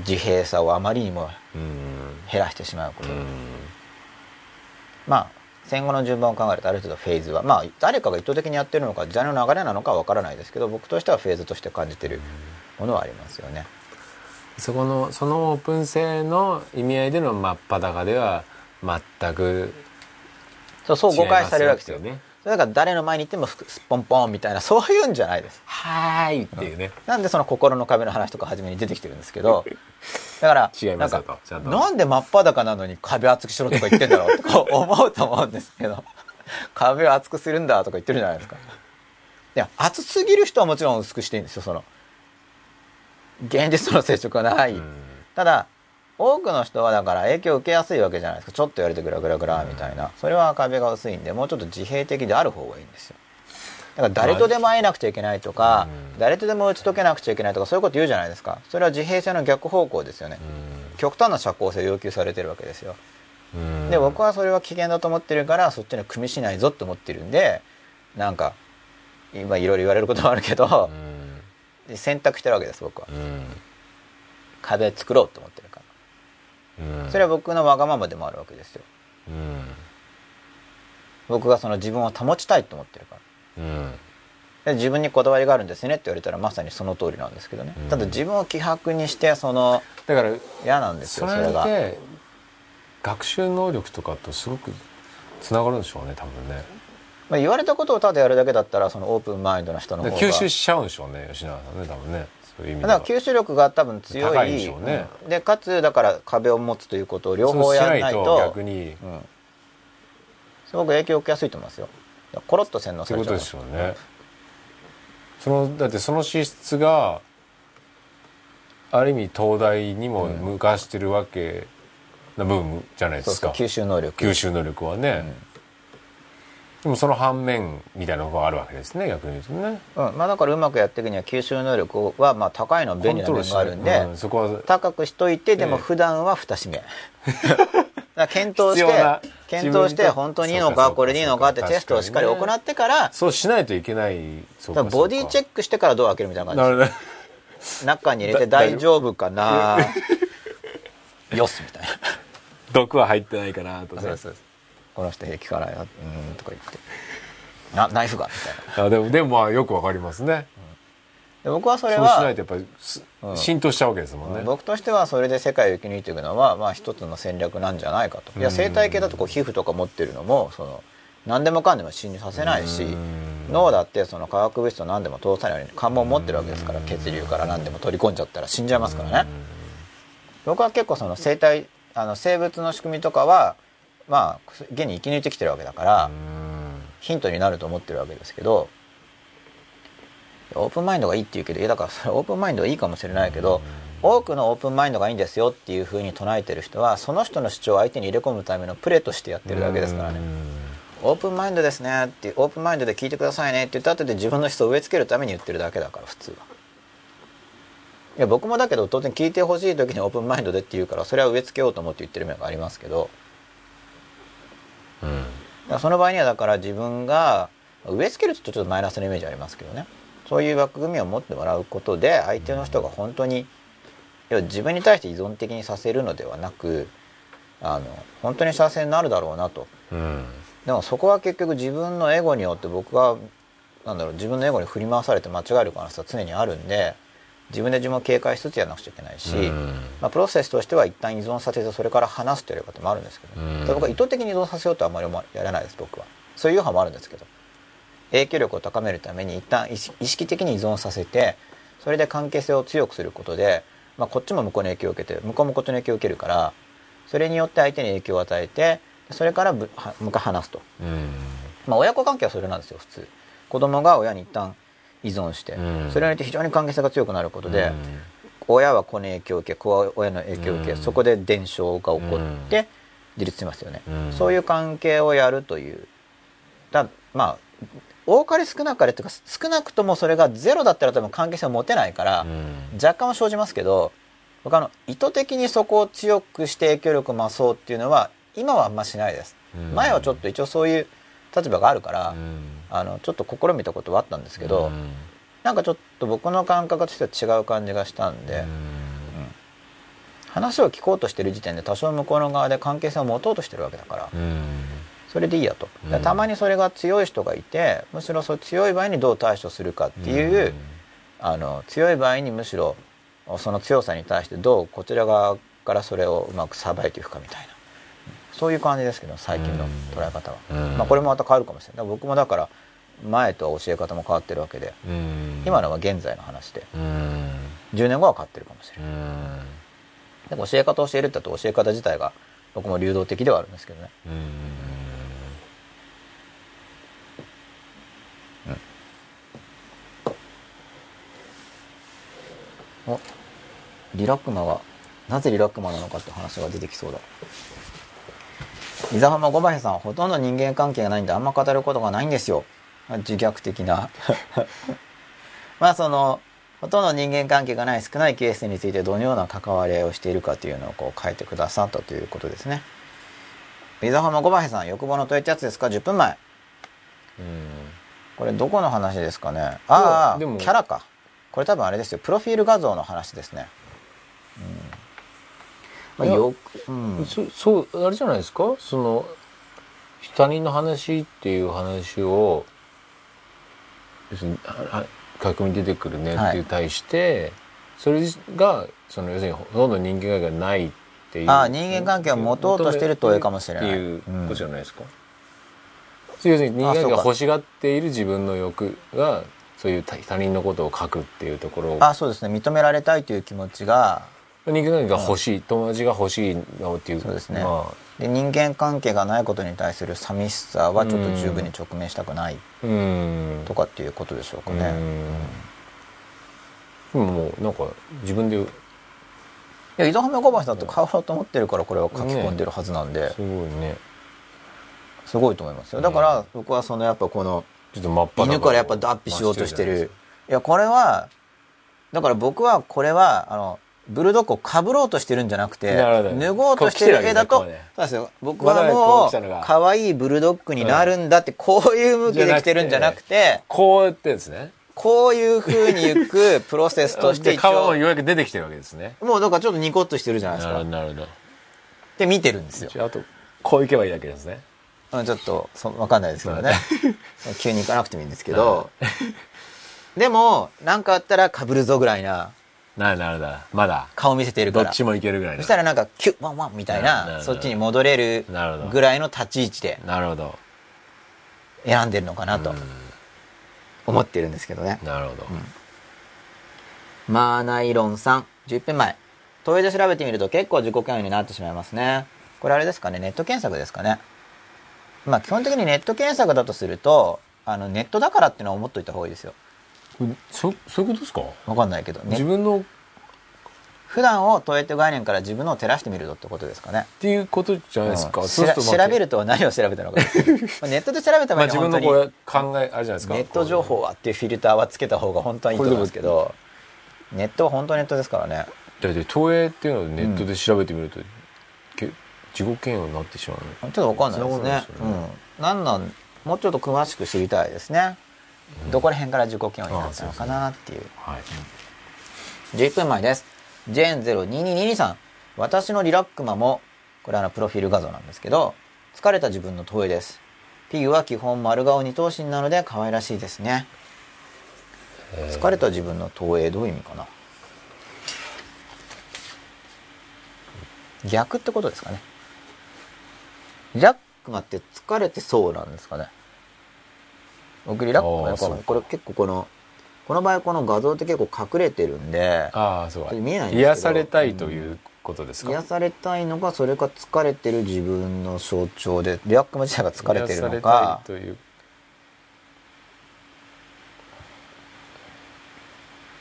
A: 自閉さをあまりにも
B: うん。
A: 減らしてしまうこと。まあ戦後の順番を考えるとある程度フェーズはまあ誰かが意図的にやってるのか時代の流れなのかは分からないですけど僕としてはフェーズとして感じてるものはありますよね。
B: そこのそのオープン性の意味合いでの真っ裸では全く
A: そうそう誤解されるわけですよ。
B: ね
A: だから誰の前に行ってもすすっぽんぽんみたいなそういうんじゃないです。
B: はーいっていうね。
A: なんでその心の壁の話とか初めに出てきてるんですけど だから
B: 違いますよ
A: なんかなんで真っ裸なのに壁厚くしろとか言ってんだろうってこう思うと思うんですけど 壁を厚くするんだとか言ってるじゃないですか。いや厚すぎる人はもちろん薄くしていいんですよその現実との接触がない、
B: うん。
A: ただ多くの人はだから影響を受けやすいわけじゃないですか。ちょっとやるとグラグラグラみたいな、それは壁が薄いんでもうちょっと自閉的である方がいいんですよ。だから誰とでも会えなくちゃいけないとか、
B: うん。
A: 誰とでも打ち解けなくちゃいけないとかそういうこと言うじゃないですか。それは自閉性の逆方向ですよね、極端な社交性を要求されてるわけですよ。
B: うん。
A: で僕はそれは危険だと思ってるからそっちに組みしないぞって思ってるんでなんか今いろいろ言われることもあるけど
B: う、ん
A: 選択してるわけです僕は。
B: うん。
A: 壁作ろうと思ってるから。
B: うん。
A: それは僕のわがままでもあるわけですよ。
B: うん。
A: 僕がその自分を保ちたいと思ってるから。
B: うん。
A: で自分にこだわりがあるんですねって言われたらまさにその通りなんですけどね、
B: うん。
A: ただ自分を希薄にしてその
B: だから
A: 嫌なんですよそれが。
B: で学習能力とかとすごくつながるんでしょうね多分ね
A: まあ、言われたことをただやるだけだったらそのオープンマインドの人の方が。
B: 吸収しちゃうんでしょうね吉永さんね多分ね。そういう意味
A: だから吸収力が多分強い。
B: でしょうね。
A: うん。でかつだから壁を持つということを両方やらないと。
B: 逆に。
A: うん、すごく影響を受けやすいと思いますよ。コロッと洗脳
B: ってことで
A: されちゃう
B: すよね。そのだってその資質がある意味東大にも向かしてるわけな部分じゃないですか、
A: そうそう吸収能力。
B: 吸収能力はね、でもその反面みたいなのがあるわけですね逆に言うとね。
A: うん。まあ、だからうまくやっていくには吸収能力はまあ高いのは便利な面があるんで、
B: うんそこは。
A: 高くしといてでも
B: ええ
A: 普段は蓋閉め。検討して検討して本当にいいの
B: か
A: これでいいのかってテストをしっかり行ってから
B: そうしないといけないそう
A: だからボディチェ
B: ッ
A: ックしてからドア開けるみたいな
B: ク
A: 感じ。です中に入れて大丈夫かな？よしみたいな。
B: 毒は入ってないかなと
A: そうですこの人平気かなようーんとか言って。なナイフがみたいな。
B: あでもでもまあよくわかりますね。
A: で僕はそれ
B: そうしない
A: は
B: とやっぱりす
A: うん。
B: 浸透しちゃうわけですもんね、
A: 僕としてはそれで世界を生き抜いていくのはまあ一つの戦略なんじゃないかと。いや
B: うん
A: 生態系だとこう皮膚とか持ってるのもその何でもかんでも侵入させないし
B: うん。
A: 脳だってその化学物質を何でも通さないように関門を持ってるわけですから血流から何でも取り込んじゃったら死んじゃいますからね。僕は結構その生態あの生物の仕組みとかはまあ現に生き抜いてきてるわけだから
B: うん。
A: ヒントになると思ってるわけですけどオープンマインドがいいって言うけどいやだからそれオープンマインドはいいかもしれないけど多くのオープンマインドがいいんですよっていうふうに唱えてる人はその人の主張を相手に入れ込むためのプレーとしてやってるだけですからね。オープンマインドですねってオープンマインドで聞いてくださいねって言った後で自分の思想を植え付けるために言ってるだけだから普通は。いや僕もだけど当然聞いてほしい時にオープンマインドでって言うからそれは植え付けようと思って言ってる面がありますけど
B: うん。
A: その場合にはだから自分が植え付けるとちょっとマイナスのイメージありますけどね。そういう枠組みを持ってもらうことで相手の人が本当に要は自分に対して依存的にさせるのではなくあの本当に幸せになるだろうなと。
B: うん。
A: でもそこは結局自分のエゴによって僕はなんだろう自分のエゴに振り回されて間違える可能性は常にあるんで自分で自分を警戒しつつやらなくちゃいけないし、
B: うん。
A: まあ、プロセスとしては一旦依存させてそれから離すというやり方もあるんですけど、僕は意図的に依存させようとはあんまりやらないです僕は。そういう余波もあるんですけど。影響力を高めるために一旦意識意識的に依存させてそれで関係性を強くすることで、まあ、こっちも向こうに影響を受けて向こうもこっちの影響を受けるからそれによって相手に影響を与えてそれから向かい離すと、
B: うん。
A: まあ、親子関係はそれなんですよ普通。子供が親に一旦依存して、
B: うん。
A: それによって非常に関係性が強くなることで、親は子に影響を受け子は親の影響を受け、
B: うん。
A: そこで伝承が起こって自立しますよね、
B: うん。
A: そういう関係をやるという。だまあ多かれ少なかれっていうか少なくともそれがゼロだったら多分関係性を持てないから、
B: うん。
A: 若干は生じますけど僕あの意図的にそこを強くして影響力を増そうっていうのは今はあんましないです、
B: うん。
A: 前はちょっと一応そういう立場があるから、
B: うん
A: あのちょっと試みたことはあったんですけど、
B: うん。
A: なんかちょっと僕の感覚としては違う感じがしたんで、話を聞こうとしてる時点で多少向こうの側で関係性を持とうとしてるわけだから、
B: うん。
A: それでいいやと、
B: うん。
A: たまにそれが強い人がいてむしろそう強い場合にどう対処するかっていう、あの強い場合にむしろその強さに対してどうこちら側からそれをうまくさばいていくかみたいな。そういう感じですけど最近の捉え方は、
B: うん。
A: まあ、これもまた変わるかもしれない。僕もだから前とは教え方も変わってるわけで。今のは現在の話で。10年後は変わってるかもしれない。でも教え方を教えるってと教え方自体が僕も流動的ではあるんですけどね。
B: うん。
A: おリラックマがなぜリラックマなのかって話が出てきそうだ。伊沢浜五馬さんほとんど人間関係がないんであんま語ることがないんですよ。自虐的な。まあそのほとんど人間関係がない少ないケースについてどのような関わり合いをしているかというのをこう書いてくださったということですね。伊沢浜五馬さん欲望の問いってやつですか？10分前。
B: うん。
A: これどこの話ですかね？ああ
B: でも。
A: キャラか。これ多分あれですよ。プロフィール画像の話ですね。うん。まあ、よく、うん、
B: そそうあれじゃないですか？その他人の話っていう話を要するにああ書き込みに出てくるねっていう対して、それがその要するにほとんど人間関係がないっていう。
A: ああ人間関係を持とうとしてる投影かもしれない。
B: っていうことじゃない。ですか、要するに人間関係が欲しがっている自分の欲がそういう他他人のことを書くっていうところを
A: あそうですね。認められたいという気持ちが
B: 人間関係が欲しい、友達が欲しいのっていう。
A: そうですね。
B: ま
A: で人間関係がないことに対する寂しさはちょっと十分に直面したくない。とかっていうことでしょうかね、
B: うももうなんか自分で
A: いや井戸浜小橋だって買おうと思ってるからこれを書き込んでるはずなんで、
B: すごいね。
A: すごいと思いますよ。だから僕はそのやっぱこの
B: ちょっと真っ裸
A: 犬からやっぱ脱皮しようとしてる。いやこれはだから僕はこれはあのブルドッグをかぶろうとしてるんじゃなくて脱ごうとしてる絵だと僕はも
B: う
A: 可愛いブルドッグになるんだってこういう向きで来てるんじゃなくて
B: こうやってですね。
A: こういう風に行くプロセスとして
B: で
A: 一応
B: 顔もようやく出てきてるわけですね。
A: もうだからちょっとニコッとしてるじゃないです
B: なるほ
A: か
B: どなるほど。
A: で見てるんですよ。
B: ああとこういけばいいだけですね。
A: うんちょっとそわかんないですけどね。急に行かなくてもいいんですけど。でもなんかあったらかぶるぞぐらいな
B: なるなるなるまだ。
A: 顔見せてるから。
B: どっちもいけるぐらいの
A: そしたらなんかキュッワンワンみたい
B: なるほど
A: なそっちに戻れる
B: なるほど。
A: ぐらいの立ち位置で
B: なるほど。
A: 選んでるのかなと
B: うん。
A: 思ってるんですけどね。
B: なるほど、
A: マーナイロンさん。10分前問いで調べてみると結構自己嫌悪になってしまいますね。これあれですかね。ネット検索ですかね。まあ基本的にネット検索だとするとあのネットだからっていうのは思っといた方がいいですよ
B: そそういうことですか？
A: わかんないけど、ね。
B: 自、分のっ
A: 普段を問えと概念から自分のを照らしてみるとってことですかね。
B: ていうことじゃないですか、
A: うん。調べるとは何を調べたのか。ネットで調べた
B: まあ
A: 場合に
B: 自分の
A: は本当に
B: これ考えあれじゃないですか？
A: ネット情報はっていうフィルターはつけた方が本当はいいと思うんですけどネットは本当ネットですからね。
B: だって投影っていうのをネットで調べてみると、け自己嫌悪になってしまうの。
A: ちょっとわかんないですね。
B: ね。
A: うん。なんなんもうちょっと詳しく知りたいですね、どこら辺から自己嫌悪になったのかなっていう。
B: はい。
A: 11分前です。ジェーン02222さん。私のリラックマもこれあのプロフィール画像なんですけど疲れた自分の投影です。ピグは基本丸顔二頭身なので可愛らしいですね。疲れた自分の投影どういう意味かな。逆ってことですかね。リラックマって疲れてそうなんですかね僕リラックマやっぱ
B: あーそう。
A: これ結構このこの場合この画像って結構隠れてるんで
B: ああそう。か
A: 見えないんです
B: 癒されたいということですか、
A: 癒されたいのかそれか疲れてる自分の象徴でリラックマ自体が疲れてるのか。
B: 癒されたいという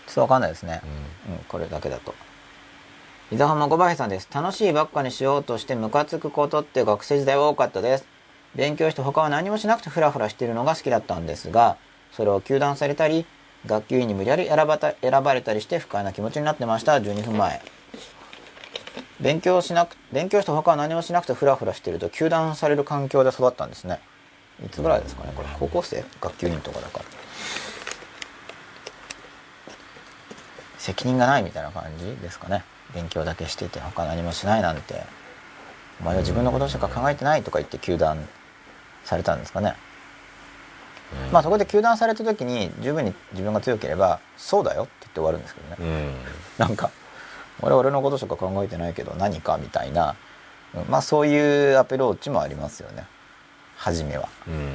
A: ちょっとわかんないですね、うん。これだけだと。伊沢浜小林さんです。楽しいばっかにしようとしてムカつくことって学生時代は多かったです勉強して他は何もしなくてフラフラしているのが好きだったんですがそれを糾弾されたり学級委員に無理やり選ばた選ばれたりして不快な気持ちになってました12分前。勉強しなく勉強して他は何もしなくてフラフラしていると糾弾される環境で育ったんですね。いつぐらいですかねこれ。高校生？学級委員とかだから。責任がないみたいな感じですかね。勉強だけしてて他何もしないなんて。お前は自分のことしか考えてないとか言って糾弾されたんですかね、まあそこで糾弾された時に十分に自分が強ければ「そうだよ」って言って終わるんですけどね、
B: うん。
A: なんか俺は俺のことしか考えてないけど何かみたいな。うん。まあそういうアプローチもありますよね。初めは、
B: うん。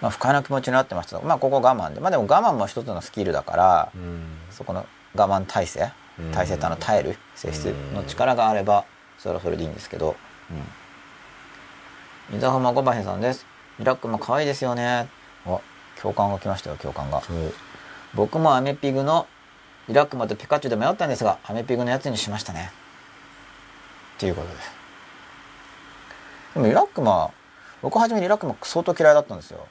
A: まあ、不快な気持ちになってました。まあここ我慢で。まあでも我慢も一つのスキルだから、
B: うん。
A: そこの我慢体制。
B: うん。
A: 体制とあの耐える性質の力があればそれはそれでいいんですけど、うん、水浜小林さんです。リラックも可愛いですよね。お共感が来ましたよ共感が。僕もアメピグのリラックマとピカチュウで迷ったんですがアメピグのやつにしましたね。っていうことで。すでもリラックマ僕初めリラックマ相当嫌いだったんですよ。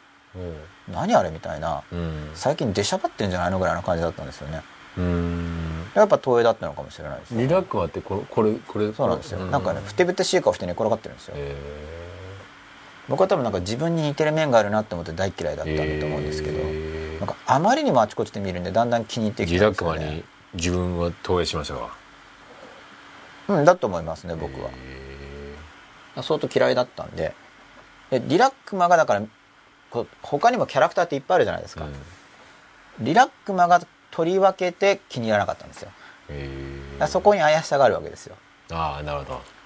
A: 何あれみたいな。
B: うん。
A: 最近出しゃばってんじゃないのぐらいの感じだったんですよね。
B: うん。
A: やっぱ東映だったのかもしれないです
B: リラックマってこれこれこれ？
A: そうなんですよ、なんかねふてぶてしい顔して寝転がってるんですよ、
B: え
A: 僕は多分なんか自分に似てる面があるなって思って大嫌いだったんだと思うんですけど、
B: え
A: なんかあまりにもあちこちで見るんでだんだん気に入ってき
B: リ
A: たんですよね。
B: ラックマに自分は投影しましたか
A: うんだと思いますね僕は、相当嫌いだったんで。でリラックマがだからこう他にもキャラクターっていっぱいあるじゃないですか、リラックマが取り分けて気に入らなかったんですよ。だからそこに怪しさがあるわけですよ。
B: ああなるほど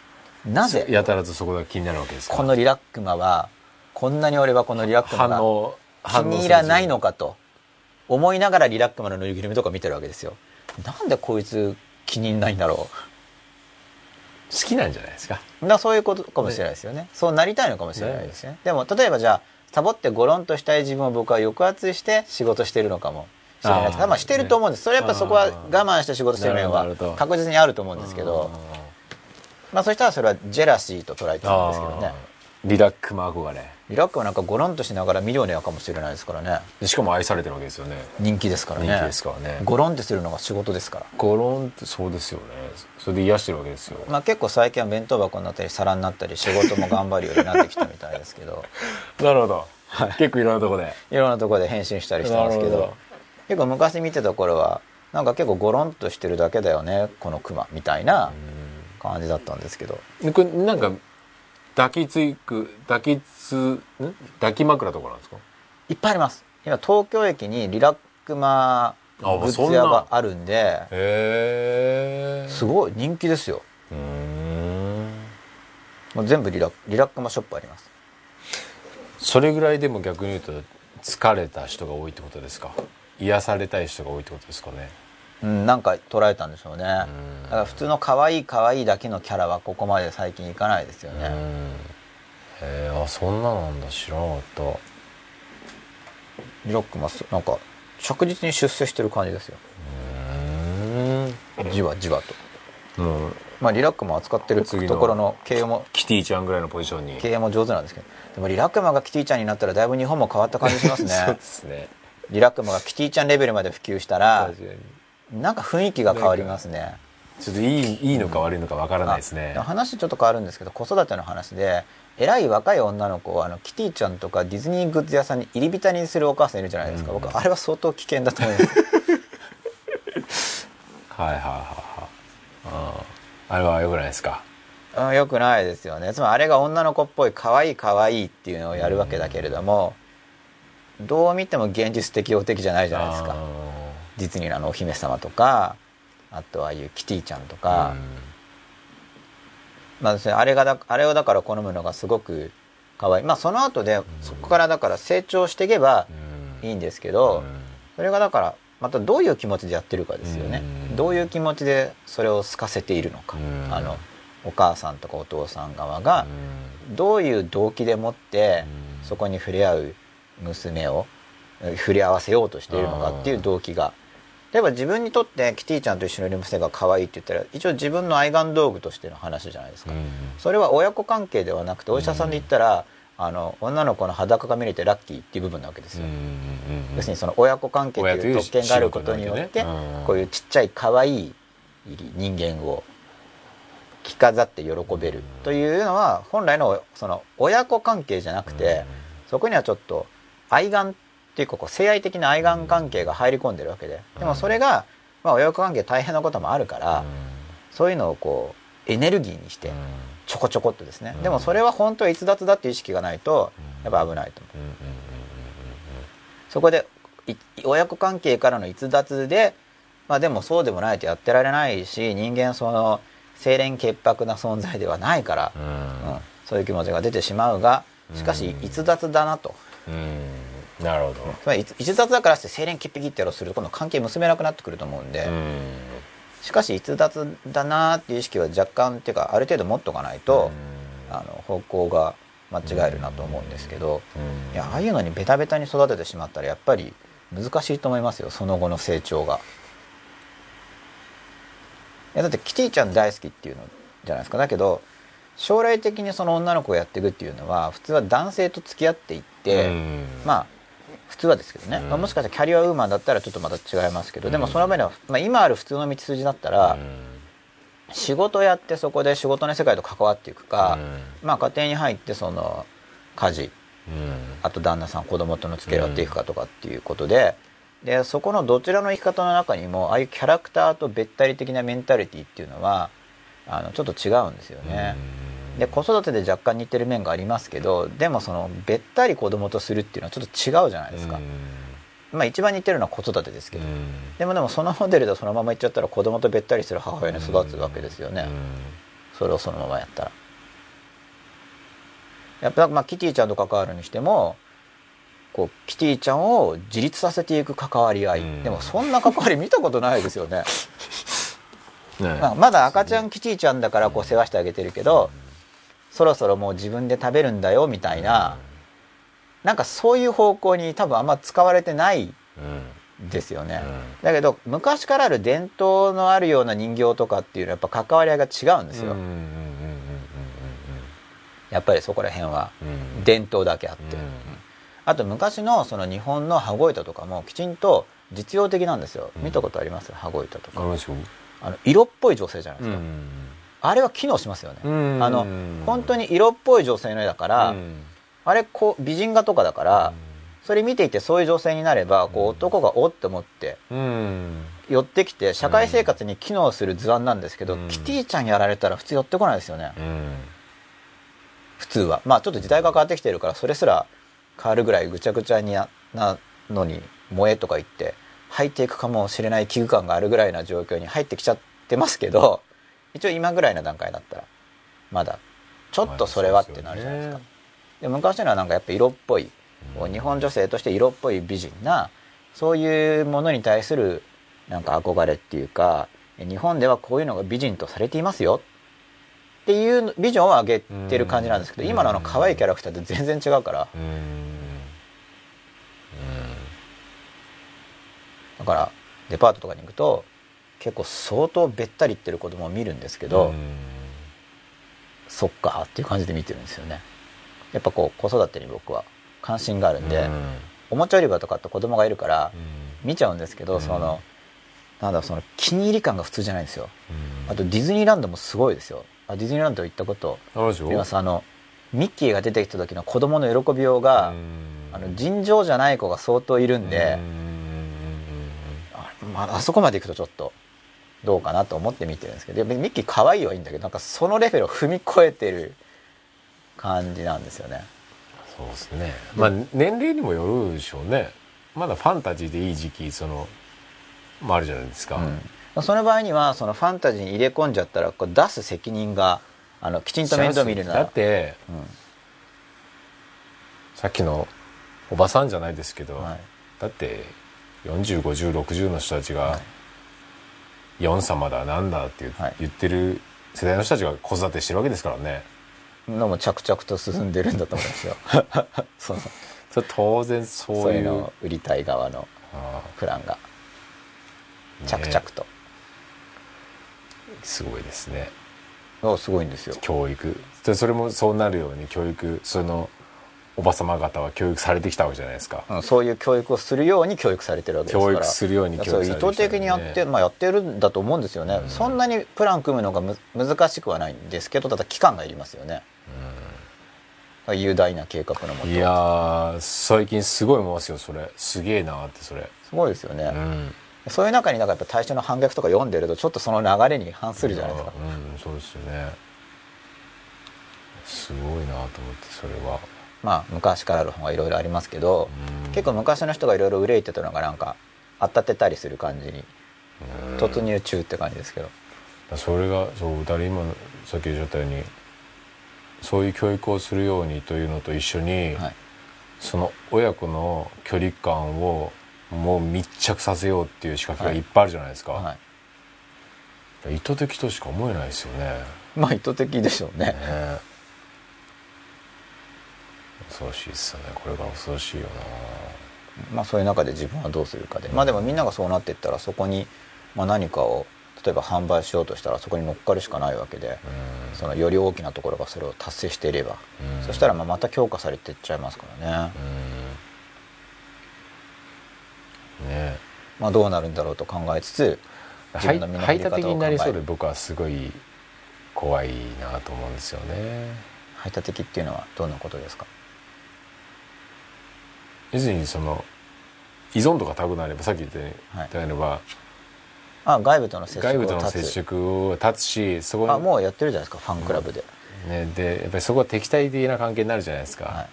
A: なぜ？
B: やたらとそこが気になるわけですか？
A: このリラックマはこんなに俺はこのリラックマが気に入らないのかと思いながらリラックマのぬいぐるみとか見てるわけですよ。なんでこいつ気に入んないんだろ
B: 好きなんじゃないですか？
A: うだそういうことかもしれないですよね。そうなりたいのかもしれないですね。でも例えばじゃあサボってゴロンとしたい自分を僕は抑圧して仕事してるのかもしれないです。まあしてると思うんです。それやっぱそこは
B: あ
A: 我
B: ー
A: 慢して仕事してる面は確実にあると思うんですけどまあそしたらそれはジェラシーと捉えてるんですけどね。
B: リラックマ憧れ。
A: リラックマなんかゴロンとしながらミリオネアかもしれないですからね。
B: でしかも愛されてるわけですよね。
A: 人気ですからね。
B: 人気ですからね。
A: ゴロンってするのが仕事ですから。
B: ゴロンってそうですよね。それで癒してるわけですよ。
A: まあ結構最近は弁当箱になったり皿になったり仕事も頑張るようになってきたみたいですけど。
B: なるほど。結構いろんなとこで。
A: いろんなところで変身したりしてますけど。結構昔見てた頃はなんか結構ゴロンとしてるだけだよねこのクマみたいな感じだったんですけど。
B: でこれなんか抱きつく抱きつん？抱き枕とかなんですか？
A: いっぱいあります。今東京駅にリラックマグッズ屋があるんで
B: へえ
A: すごい人気ですよ。
B: うん。
A: もう全部リラリラックマショップあります。
B: それぐらいでも逆に言うと疲れた人が多いってことですか？癒されたい人が多いってことですかね？
A: うん、なんか捉えたんでしょうね。だから普通の可愛い可愛いだけのキャラはここまで最近いかないですよね、
B: うん。へえあそんななんだ知らなかった。
A: リラックマすなんか着実に出世してる感じですよ。
B: うん
A: じわじわと。
B: もう
A: まあリラックマ扱ってるところの経営も
B: キティちゃんぐらいのポジションに。
A: 経営も上手なんですけど。でもリラックマがキティちゃんになったらだいぶ日本も変わった感じします
B: そう
A: ね
B: ですね。
A: リラックマがキティちゃんレベルまで普及したら
B: 確かに
A: なんか雰囲気が変わりますね。
B: ちょっといいいいのか悪いのかわからないですね。
A: あ話ちょっと変わるんですけど子育ての話で偉い若い女の子をあのキティちゃんとかディズニーグッズ屋さんに入り浸りにするお母さんいるじゃないですか、
B: うん。
A: 僕あれは相当危険だと思います
B: はいはい。はいはいあれはよくないですか？
A: うんよくないですよね。つまりあれが女の子っぽい可愛い可愛いっていうのをやるわけだけれども、どう見ても現実的応的じゃないじゃないですか。
B: あ
A: ディズニーのあのお姫様とかあとはああいうキティちゃんと
B: ー
A: か、まああれがだあれをだから好むのがすごく可愛い。まあその後でそこからだから成長していけば
B: うん。
A: いいんですけど、それがだからまたどういう気持ちでやってるかですよね、
B: うん。
A: どういう気持ちでそれを透かせているのか、
B: うん。
A: あのお母さんとかお父さん側がどういう動機でもって
B: うん。
A: そこに触れ合う娘をえ触れ合わせようとしているのかっていう動機が例えば自分にとってキティちゃんと一緒にいる娘が可愛いって言ったら一応自分の愛玩道具としての話じゃないですか、
B: うん
A: それは親子関係ではなくてお医者さんで言ったら、あの女の子の裸が見れてラッキーっていう部分なわけですよ、要するにその親子関係という特権があることによってこういうちっちゃい可愛い人間を着飾って喜べるというのは本来のその親子関係じゃなくてそこにはちょっと愛玩っていうかこう性愛的な愛玩関係が入り込んでるわけで。でもそれがまあ親子関係大変なこともあるからそういうのをこうエネルギーにしてちょこちょこっとですね。でもそれは本当は逸脱だっていう意識がないとやっぱ危ないと思う。そこでい親子関係からの逸脱で、まあ、でもそうでもないとやってられないし人間その清廉潔白な存在ではないから、うん。そういう気持ちが出てしまうがしかし逸脱だなと、
B: うんなるほど。
A: つまり逸逸脱だからって清廉潔白ってやろうとすると今度関係結べなくなってくると思うんで、
B: うん。
A: しかし逸脱だなっていう意識は若干っていうかある程度持っとかないと、あの方向が間違えるなと思うんですけど、いやああいうのにベタベタに育ててしまったらやっぱり難しいと思いますよその後の成長が。やだってキティちゃん大好きっていうのじゃないですか。だけど将来的にその女の子をやっていくっていうのは普通は男性と付き合っていって、
B: うん。
A: まあ普通はですけどね、
B: うん。
A: まあもしかしたらキャリアウーマンだったらちょっとまた違いますけど、でもその上では、まあ、今ある普通の道筋だったら、仕事やってそこで仕事の世界と関わっていくか、まあ家庭に入ってその家事あと旦那さん子供との付き合いをやっていくかとかっていうことで,、でそこのどちらの生き方の中にもああいうキャラクターとべったり的なメンタリティっていうのはあのちょっと違うんですよね。で子育てで若干似てる面がありますけどでもそのべったり子供とするっていうのはちょっと違うじゃないですか、まあ一番似てるのは子育てですけど、でもでもそのモデルでそのままいっちゃったら子供とべったりする母親に育つわけですよね、それをそのままやったら。やっぱまあキティちゃんと関わるにしてもこうキティちゃんを自立させていく関わり合い、
B: うん。
A: でもそんな関わり見たことないですよね、
B: ね
A: まあ、まだ赤ちゃんキティちゃんだからこう世話してあげてるけど、そろそろもう自分で食べるんだよみたいな、なんかそういう方向に多分あんま使われてないですよね、だけど昔からある伝統のあるような人形とかっていうのはやっぱ関わり合いが違うんですよ、やっぱりそこら辺は伝統だけあって、あと昔のその日本の羽子板とかもきちん。と実用的なんですよ、見たことあります羽子板とかあの色っぽい女性じゃないですか、あれは機能しますよね、あの本当に色っぽい女性の絵だから、あれこう美人画とかだから、それ見ていてそういう女性になればこう男がおって思って寄ってきて社会生活に機能する図案なんですけど、
B: うん。
A: キティちゃんやられたら普通寄ってこないですよね、普通は。まあちょっと時代が変わってきてるからそれすら変わるぐらいぐちゃぐちゃにななのに萌えとか言って入っていくかもしれない危惧感があるぐらいな状況に入ってきちゃってますけど一応今ぐらいな段階だったらまだ。ちょっとそれはってなるじゃないですか、で昔のはなんかやっぱ色っぽいこう日本女性として色っぽい美人なそういうものに対するなんか憧れっていうか日本ではこういうのが美人とされていますよっていうビジョンを上げてる感じなんですけど
B: うん。
A: 今のあの可愛いキャラクターって全然違うから。だからデパートとかに行くと結構相当べったりいってる子供を見るんですけど、そっかっていう感じで見てるんですよね。やっぱこう子育てに僕は関心があるんで、おもちゃ売り場とかって子供がいるから見ちゃうんですけど、
B: うん。
A: そのなんだその気に入り感が普通じゃないんですよ。あとディズニーランドもすごいですよ。あディズニーランド行ったこと
B: あ
A: ります。あのミッキーが出てきた時の子供の喜びようが、あの尋常じゃない子が相当いるんで、あまあ、あそこまで行くとちょっとどうかなと思って見てるんですけどでミッキー可愛いはいいんだけどなんかそのレベルを踏み越えてる感じなんですよね。
B: そうですね。まあ年齢にもよるでしょうね。まだファンタジーでいい時期そのもあるじゃないですか、
A: うん、その場合にはそのファンタジーに入れ込んじゃったらこう出す責任があのきちんと面倒見るなら。
B: だって
A: うん。
B: さっきのおばさんじゃないですけど、
A: はい。
B: だって405060の人たちが
A: はい「
B: ヨン様だなんだ」って言,、
A: はい。
B: 言ってる世代の人たちが子育てしてるわけですからね。
A: のも着々と進んでるんだと思いますよ。そう
B: それ当然そういう。
A: そういうのを売りたい側の
B: あ
A: プランが。
B: あ
A: 着々と、
B: ねすごいですね。
A: そうすごいんですよ。
B: 教育。でそれもそうなるように教育そのおば様方は教育されてきたわけじゃないですか、
A: うんそういう教育をするように教育されてるわけですから。
B: 教育するように教育されてきた
A: そう意図的にやって、まあ、やってるんだと思うんですよね、
B: うん。
A: そんなにプラン組むのがむ難しくはないんですけどただ期間がいりますよね、雄大な計画のもと。
B: いやー最近すごい思いますよそれ。すげえなーってそれ。
A: すごいですよね、
B: うん。
A: そういう中になんかやっぱ大衆の反逆とか読んでるとちょっとその流れに反するじゃないですか。
B: うんそうですよね。すごいなと思ってそれは
A: まあ昔からある本がいろいろありますけど、
B: うん。
A: 結構昔の人がいろいろ憂いてたのがなんか当たってたりする感じに
B: うん。
A: 突入中って感じですけど、
B: それがそうだから今のさっき言っちゃったようにそういう教育をするようにというのと一緒に、
A: はい。
B: その親子の距離感をもう密着させようっていう仕掛けがい。っぱいあるじゃないですか、
A: はい、
B: 意図的としか思えないですよね。
A: まあ意図的でしょうね。
B: ね恐ろしいですよね。これが恐ろしいよ
A: まあそういう中で自分はどうするかで。まあでもみんながそうなっていったらそこにまあ何かを例えば販売しようとしたらそこに乗っかるしかないわけで、そのより大きなところがそれを達成していれば、
B: うん。
A: そしたらまあまた強化されていっちゃいますからね、
B: うん。ね
A: まあどうなるんだろうと考えつつ自
B: 排
A: 分の
B: になりそうで
A: る
B: 僕はすごい怖いなと思うんですよね。
A: 排他的っていうのはどんなことですか？
B: 要するにその依存度が高くなればさっき言ったように
A: はあ外部との接触
B: 外部との接触を断つしそこに
A: あもうやってるじゃないですかファンクラブで、
B: ね、でやっぱりそこは敵対的な関係になるじゃないですか、
A: はい。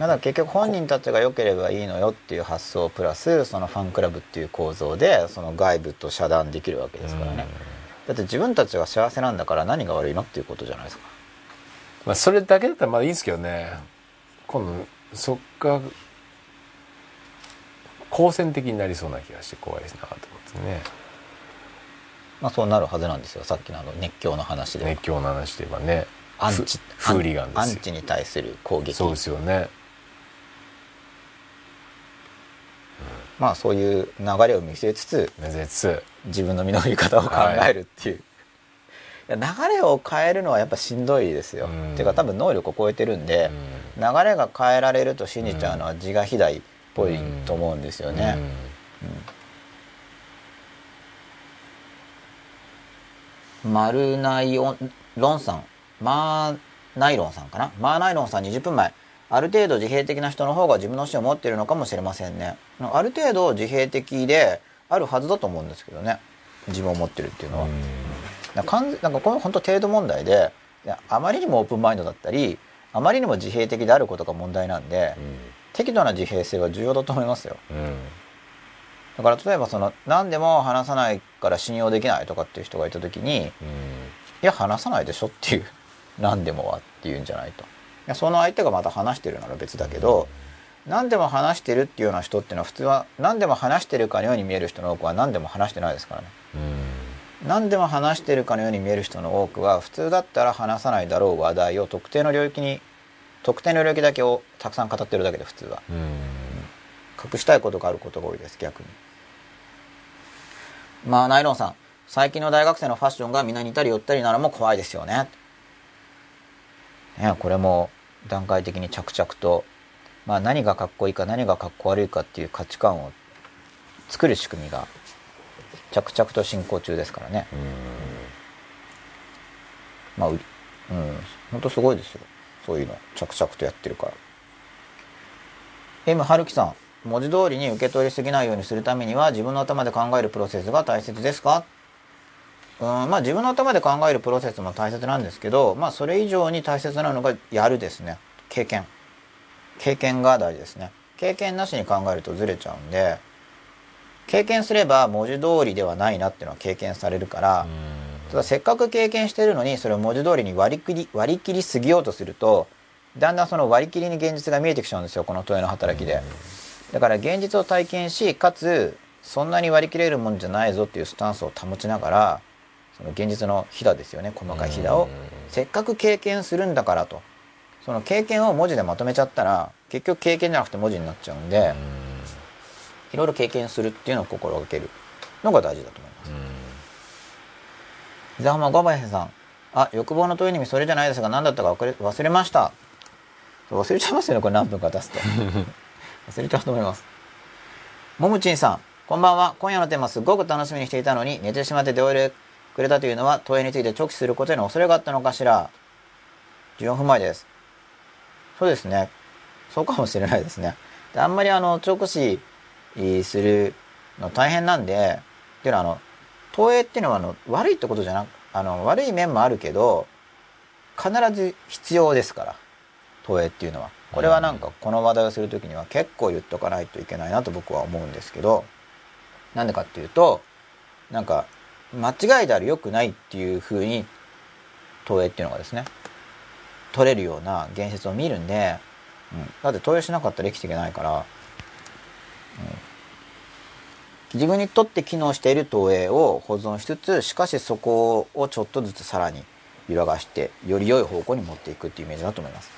A: だから結局本人たちが良ければいいのよっていう発想プラスそのファンクラブっていう構造でその外部と遮断できるわけですからね。だって自分たちが幸せなんだから何が悪いのっていうことじゃないですか。
B: まあ、それだけだったらまだいいんですけどね。今度そっか好戦的になりそうな気がして怖いですなと思ってね。
A: まあそうなるはずなんですよさっきのあの熱狂の話で、
B: 熱狂の話で言えばね。
A: アンチ
B: フフーリガンですよ。
A: アンチに対する攻撃。
B: そうですよね。
A: まあそういう流れを見据えつつ
B: 目指つ
A: 自分の身の振り方を考えるっていう、い、や流れを変えるのはやっぱしんどいですよ、
B: うん。
A: っていうか多分能力を超えてるんで、流れが変えられると信じちゃうのは自我肥大っぽいと思うんですよね、マルナイオンロンさん。マーナイロンさんかな。マーナイロンさん20分前ある程度自閉的な人の方が自分の死を持っているのかもしれませんね。ある程度自閉的であるはずだと思うんですけどね。自分を持ってるっていうのは、なんかなんかこれ本当程度問題であまりにもオープンマインドだったりあまりにも自閉的であることが問題なんで、適度な自閉性は重要だと思いますよ。だから例えばその何でも話さないから信用できないとかっていう人がいた時にいや話さないでしょっていう 何でもはっていうんじゃないと。いやその相手がまた話してるなら別だけど、何でも話してるっていうような人っていうのは普通は何でも話してるかのように見える人の多くは何でも話してないですからね何でも話してるかのように見える人の多くは普通だったら話さないだろう話題を特定の領域に特定の領域だけをたくさん語ってるだけで普通は。隠したいことがあることが多いです逆に。まあナイロンさん。最近の大学生のファッションがみんな似たり寄ったりなのも怖いですよね。ねこれも段階的に着々と、まあ、何がかっこいいか何がかっこ悪いかっていう価値観を作る仕組みが着々と進行中ですからね。まあううん。本当すごいですよ。そういうの。着々とやってるから。M 春樹さん。文字通りに受け取りすぎないようにするためには自分の頭で考えるプロセスが大切ですか？うん。まあ自分の頭で考えるプロセスも大切なんですけどまあそれ以上に大切なのがやるですね。経験。経験が大事ですね。経験なしに考えるとずれちゃうんで経験すれば文字通りではないなっていうのは経験されるから、ただせっかく経験してるのにそれを文字通りに割り切り割り切りすぎようとするとだんだんその割り切りに現実が見えてきちゃうんですよこの問いの働きで。だから現実を体験しかつそんなに割り切れるもんじゃないぞっていうスタンスを保ちながらその現実のひだですよね細かいひだを。せっかく経験するんだからと。その経験を文字でまとめちゃったら結局経験じゃなくて文字になっちゃうんでいろいろ経験するっていうのを心がけるのが大事だと思います。伊沢浜小林さん。あ欲望の問いの意味それじゃないですが何だったか忘れ忘れました。忘れちゃいますよねこれ何分か経つと。忘れちゃうと思います。もむちんさんこんばんは。今夜のテーマすごく楽しみにしていたのに寝てしまって出終えてくれたというのは問いについて直視することへの恐れがあったのかしら。14分前です。そうですね。そうかもしれないですね。であんまりあの直視するの大変なんでっていうのはあの投影っていうのはあの悪いってことじゃなくあの悪い面もあるけど必ず必要ですから投影っていうのは。これはなんかこの話題をする時には結構言っとかないといけないなと僕は思うんですけどなんでかっていうとなんか間違いである良くないっていう風に投影っていうのがですね取れるような現実を見るんで、うん、だって投影しなかったら生きていけないから、うん、自分にとって機能している投影を保存しつつしかしそこをちょっとずつさらに揺らがしてより良い方向に持っていくっていうイメージだと思います。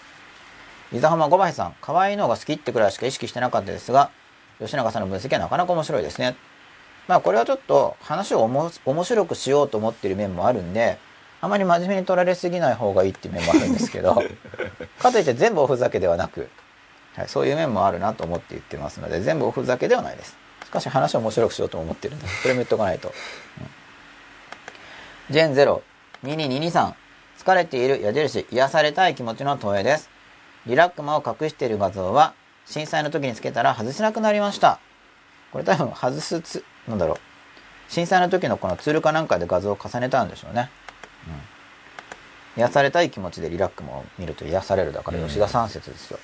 A: 伊沢浜五林さん可愛いのが好きってくらいしか意識してなかったですが吉永さんの分析はなかなか面白いですね。まあこれはちょっと話を面白くしようと思ってる面もあるんであまり真面目に取られすぎない方がいいっていう面もあるんですけど かといって全部おふざけではなく、はい、そういう面もあるなと思って言ってますので全部おふざけではないです。しかし話を面白くしようと思ってるんでこれも言っとかないと、うん、ジェン02222疲れている。矢印。癒されたい気持ちの投影です。リラックマを隠している画像は震災の時につけたら外せなくなりました。これ多分外すつなんだろう。震災の時のこのツールかなんかで画像を重ねたんでしょうね。うん、癒されたい気持ちでリラックも見ると癒される。だから吉田三節ですよ、伊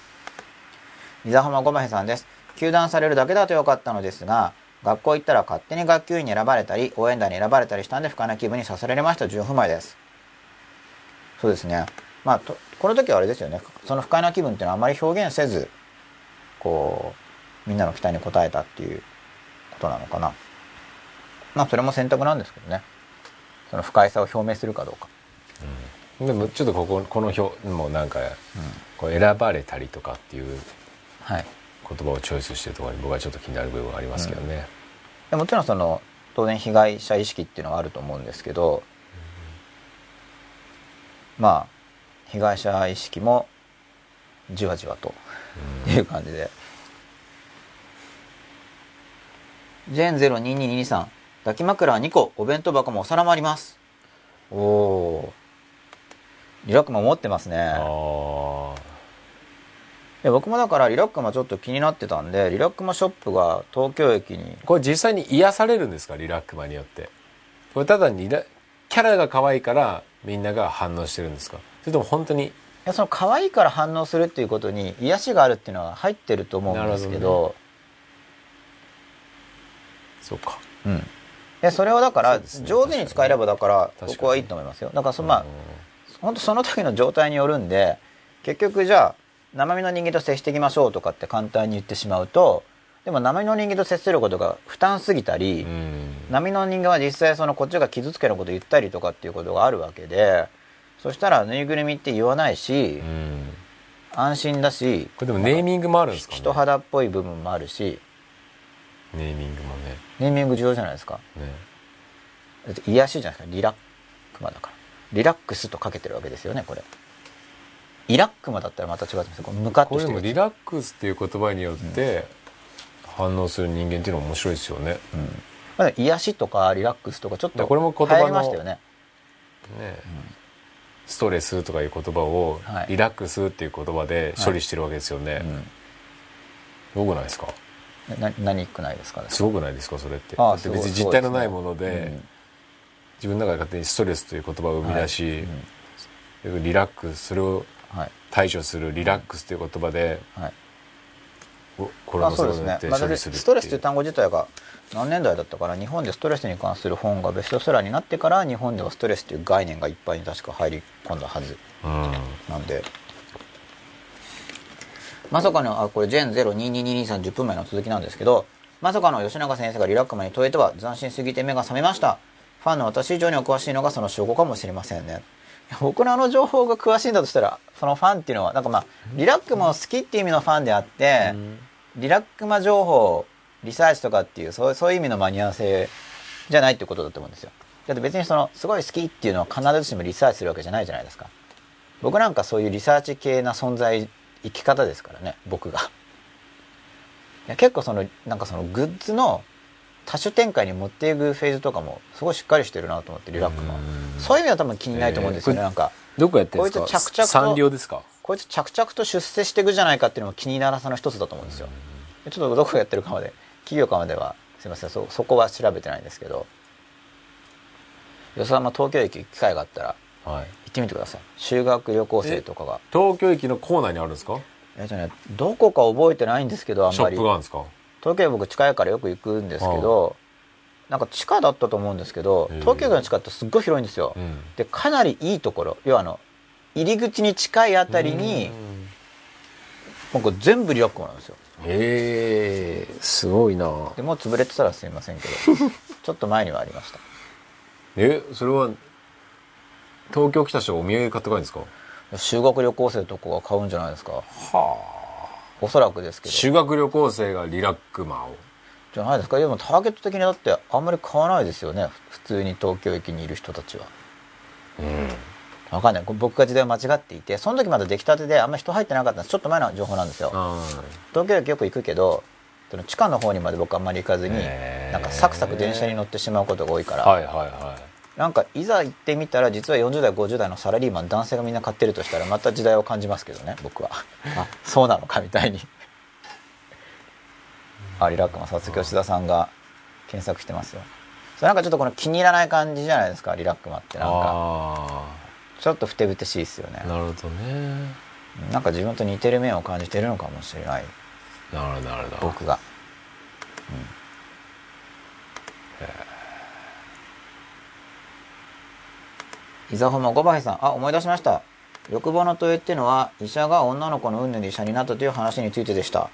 A: 沢浜ごまへさんです。休団されるだけだとよかったのですが学校行ったら勝手に学級委員に選ばれたり応援団に選ばれたりしたんで不快な気分にさせられました。10分前です。そうですね。まあこの時はあれですよね。その不快な気分っていうのはあまり表現せずこうみんなの期待に応えたっていうことなのかな。まあそれも選択なんですけどね。その不快さを表明するかどうか、
B: うん、でもちょっとこここの表もなんか、うん、こう選ばれたりとかっていう言葉をチョイスしてるところに僕はちょっと気になる部分がありますけどね、
A: うん、もちろんその当然被害者意識っていうのはあると思うんですけど、まあ被害者意識もじわじわという感じで、ジェーン02223抱き枕は2個、お弁当箱もお皿もあります。おお。リラックマ持ってますね。い僕もだからリラックマちょっと気になってたんで、リラックマショップが東京駅に。
B: これ実際に癒されるんですか？リラックマによって。これただにキャラが可愛いからみんなが反応してるんですか？それとも本当にい
A: やその可愛いから反応するっていうことに癒しがあるっていうのは入ってると思うんですけど。ど、ね、
B: そうか。
A: うん。でそれをだから上手に使えればだから僕はいいと思いますよ。だからそのまあ本当その時の状態によるんで結局じゃあ生身の人間と接していきましょうとかって簡単に言ってしまうとでも生身の人間と接することが負担すぎたり生身の人間は実際そのこっちが傷つけること言ったりとかっていうことがあるわけでそしたらぬいぐるみって言わないし安心だし
B: これでもネーミングもあるんですか、
A: ね、人肌っぽい部分もあるし。
B: ネーミングもね。
A: ネーミング重要じゃないですか、ね、癒しじゃないですか。リラックマだから。リラックスとかけてるわけですよねこれイラックマだったらまた違うんですよ。ムカッとして
B: るリラックスっていう言葉によって反応する人間っていうのは面白いですよね、うん。
A: まあ、癒しとかリラックスとかちょっと
B: これも言葉
A: りましたよね。ね、
B: うん、ストレスとかいう言葉をリラックスっていう言葉で処理してるわけですよね、はい。うん、よくないですか？
A: な何くないですか、ね、
B: すごくないですかそれって。あ別に実体のないもので、ね。うん、自分の中で勝手にストレスという言葉を生み出し、はい。うん、リラックスそれを対処するリラックスという言葉で、はい、
A: これもそうですね、まあ、ストレスという単語自体が何年代だったから日本でストレスに関する本がベストセラーになってから日本ではストレスという概念がいっぱいに確か入り込んだはず、うん、なんで。まさかの、あ、これ、ジェン02222310分前の続きなんですけど、まさかの吉永先生がリラックマに問えては斬新すぎて目が覚めました。ファンの私以上にお詳しいのがその証拠かもしれませんね。僕のあの情報が詳しいんだとしたら、そのファンっていうのは、なんかまあ、リラックマを好きっていう意味のファンであって、リラックマ情報、リサーチとかっていう、そうそういう意味の間に合わせじゃないってことだと思うんですよ。だって別にその、すごい好きっていうのは必ずしもリサーチするわけじゃないじゃないですか。僕なんかそういうリサーチ系な存在生き方ですからね僕がいや結構そのなんかそのグッズの多種展開に持っていくフェーズとかもすごいしっかりしてるなと思ってリラックもそういう意味は多分気にないと思うんですよね、えー、なんか。
B: どこやってんですか？
A: こいつ着々と
B: 産業ですか？
A: こいつ着々と出世していくじゃないかっていうのも気にならさの一つだと思うんですよ。ちょっとどこやってるかまで企業かまではすいませんそそこは調べてないんですけど。吉沢東京駅機会があったらはい、行ってみてください。修学旅行生とかが。
B: 東京駅の構内にあるんですか？
A: えっとねどこか覚えてないんですけどあんまり。
B: ショップがあるんですか？
A: 東京僕近いからよく行くんですけどなんか地下だったと思うんですけど東京駅の地下ってすっごい広いんですよ、うん、でかなりいいところ要はあの入り口に近いあたりになんか全部リラックマなんですよ。
B: へえすごいな。
A: でもう潰れてたらすいませんけど ちょっと前にはありました。
B: えそれは東京来た人がお土産買って帰るんですか？
A: 修学旅行生とかが買うんじゃないですか。はあおそらくですけど。
B: 修学旅行生がリラックマを。
A: じゃないですか。でもターゲット的にだってあんまり買わないですよね。普通に東京駅にいる人たちは。
B: うん。
A: わかんない。僕が時代を間違っていてその時まだ出来たてであんま人入ってなかったんです。ちょっと前の情報なんですよ。
B: あ
A: 東京駅よく行くけどその地下の方にまで僕あんまり行かずになんかサクサク電車に乗ってしまうことが多いから、
B: はいはいは
A: なんかいざ行ってみたら実は40代50代のサラリーマン男性がみんな買ってるとしたらまた時代を感じますけどね僕は。あそうなのかみたいに。あリラックマ早速吉田さんが検索してますよ。それなんかちょっとこの気に入らない感じじゃないですかリラックマって。
B: い
A: なんか
B: あ
A: ちょっとふてぶてしいですよね。
B: あなるほどね。
A: なんか自分と似てる面を感じてるのかもしれない。
B: なるほどなるほど。
A: 僕が、うん、伊沢ホモ五倍さんあ思い出しました。欲望の問いっていうのは医者が女の子の運命で医者になったという話についてでした。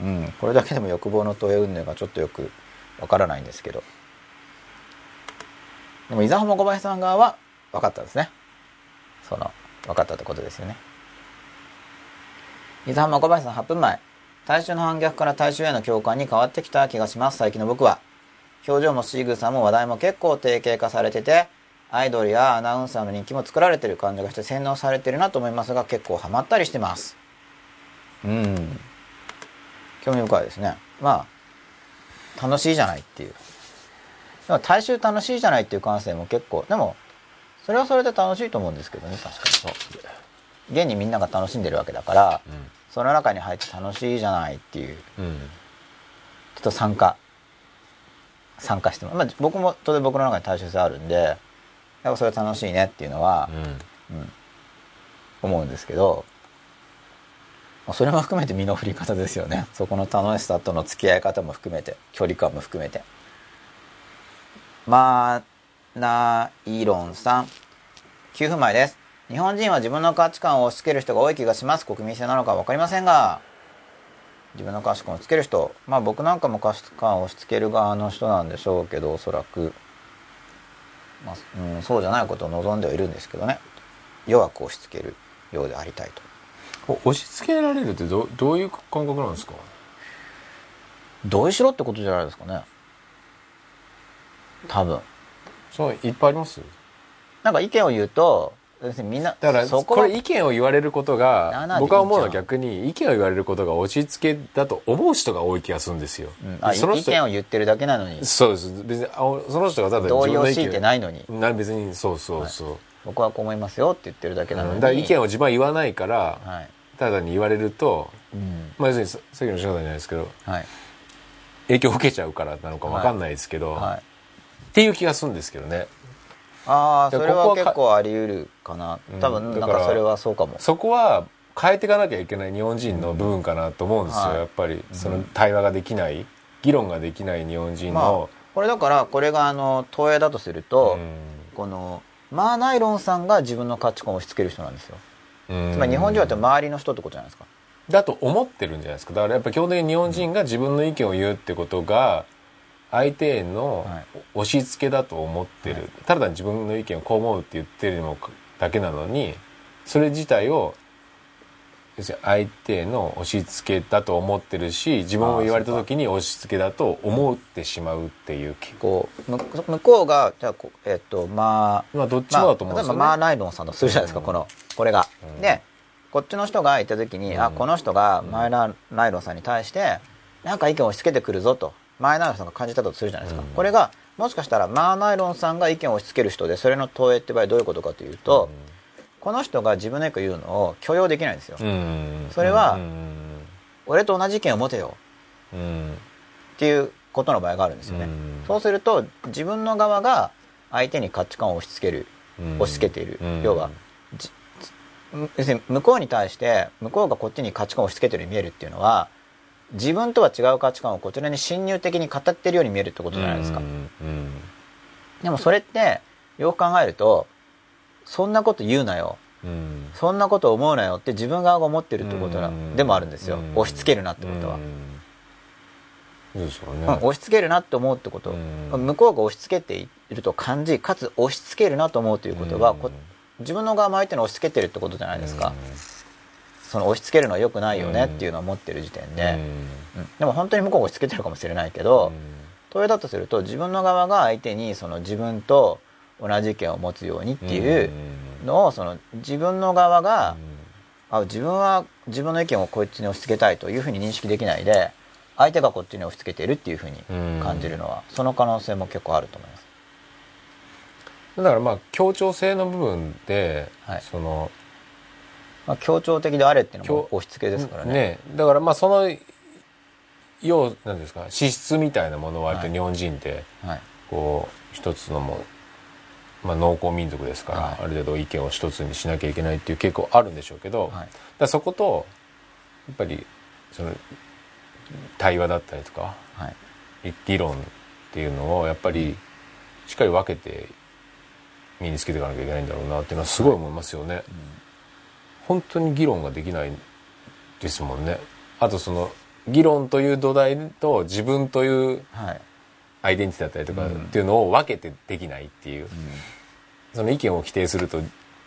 A: うんこれだけでも欲望の問い運命がちょっとよくわからないんですけど。でも伊沢ホモ五倍さん側は分かったですね。その分かったってことですよね。伊沢ホモ五倍さん8分前。大衆の反逆から大衆への共感に変わってきた気がします。最近の僕は。表情も仕草も話題も結構定型化されててアイドルやアナウンサーの人気も作られてる感じがして洗脳されてるなと思いますが結構ハマったりしてます。うん。興味深いですね。まあ楽しいじゃないっていう。でも大衆楽しいじゃないっていう感性も結構でもそれはそれで楽しいと思うんですけどね確かに。現にみんなが楽しんでるわけだからその中に入って楽しいじゃないっていう。
B: うん。うん
A: ちょっと参加。参加しても、まあ、僕も当然僕の中に大衆性あるんでやっぱそれは楽しいねっていうのは、うん思うんですけどまあそれも含めて身の振り方ですよね。そこの楽しさとの付き合い方も含めて距離感も含めて。まあなイーロンさん9分前です。日本人は自分の価値観を押し付ける人が多い気がします。国民性なのか分かりませんが自分の価値観をつける人。まあ僕なんかも価値観を押し付ける側の人なんでしょうけどおそらく、まあうん、そうじゃないことを望んではいるんですけどね。弱く押し付けるようでありたいと。
B: お押し付けられるってどどういう感覚なんですか？
A: 同意しろってことじゃないですかね。多分。
B: そういっぱいあります？
A: なんか意見を言うと要するにみんな
B: だから
A: そこ
B: れ意見を言われることが僕は思うのは逆に意見を言われることが押し付けだと思う人が多い気がするんですよ、
A: うん。あ
B: その人
A: 意見を言ってるだけなのに。
B: そうです。別にあその人がただ
A: 同意を強いてないのに。
B: な別にそうそうそう、
A: 僕はこう思いますよって言ってるだけなのに、
B: う。んだから意見を自分は言わないから、
A: はい、
B: ただに言われると、
A: うん。
B: まあ、要するにささっきの仕方じゃないですけど
A: はい。
B: 影響を受けちゃうからなのかわかんないですけど、
A: はい。
B: っていう気がするんですけどね
A: ああそれは結構あり得るかな。多分なんかそれはそうかも。
B: そこは変えていかなきゃいけない日本人の部分かなと思うんですよ、
A: はい
B: やっぱりその対話ができない議論ができない日本人
A: まあ
B: の、
A: これだからこれがあの投影だとすると、
B: うん。
A: このマーナイロンさんが自分の価値観を押し付ける人なんですよ。
B: うん。
A: つまり日本人はって周りの人ってことじゃないですか。
B: だと思ってるんじゃないですか。だからやっぱ基本的に日本人が自分の意見を言うってことが相手への
A: はい。
B: 押し付けだと思ってる、ただ自分の意見をこう思うって言ってるのだけなのにそれ自体を要するに相手への押し付けだと思ってるし自分を言われた時に押し付けだと思ってしまうっていう
A: こうむ向こうがじゃあえっとまあ
B: まあどっちもだと思うんですよね、
A: 例えばマーナイロンさんとするじゃないですか、
B: うん。
A: このこれが、
B: うん。
A: でこっちの人がいた時に、
B: うん。
A: あこの人がマーナイロンさんに対してなんか意見を押し付けてくるぞとマーナイロンさんが感じたとするじゃないですか、
B: うん。
A: これがもしかしたらマーナイロンさんが意見を押し付ける人でそれの投影って場合どういうことかというと、この人が自分の意見を言うのを許容できないんですよ、
B: うん。
A: それは
B: うん。
A: 俺と同じ意見を持てよ。
B: うん。
A: っていうことの場合があるんですよね、
B: うん。
A: そうすると自分の側が相手に価値観を押し付ける
B: うん。
A: 押し付けている、
B: うん。
A: 要はじ要するに向こうに対して向こうがこっちに価値観を押し付けてるように見えるっていうのは自分とは違う価値観をこちらに侵入的に語ってるように見えるってことじゃないですか、でもそれってよく考えるとそんなこと言うなよ。
B: うん。
A: そんなこと思うなよって自分側が思ってるってことな
B: うん。
A: でもあるんですよ。
B: うん。
A: 押し付けるなってことは、
B: うん。そうですよね、
A: うん押し付けるなって思うってこと、
B: うん。
A: 向こうが押し付けていると感じかつ押し付けるなと思うということは、
B: うん。
A: こ自分の側も相手に押し付けてるってことじゃないですか、その押し付けるのは良くないよねっていうのを思ってる時点で、うん。でも本当に向こうが押し付けてるかもしれないけど、問いだとすると自分の側が相手にその自分と同じ意見を持つようにっていうのをその自分の側が、あ自分は自分の意見をこいつに押し付けたいというふうに認識できないで相手がこっちに押し付けてるっていうふうに感じるのはその可能性も結構あると思います。
B: だからまあ協調性の部分で、
A: はい。
B: その
A: まあ、協調的であれっていうのも押し付けですからね。
B: ね。だからまあその要なんですか資質みたいなものを割と日本人って
A: はい。
B: こう一つのもう、まあ、農耕民族ですから、
A: はい。
B: ある程度意見を一つにしなきゃいけないっていう傾向あるんでしょうけど、
A: はい。
B: だそことやっぱりその対話だったりとか
A: はい。
B: 議論っていうのをやっぱりしっかり分けて身につけていかなきゃいけないんだろうなっていうのはすごい思いますよね。本当に議論ができないですもんね。あとその議論という土台と自分という
A: はい。
B: アイデンティティだったりとか
A: うん。
B: っていうのを分けてできないっていう、その意見を否定すると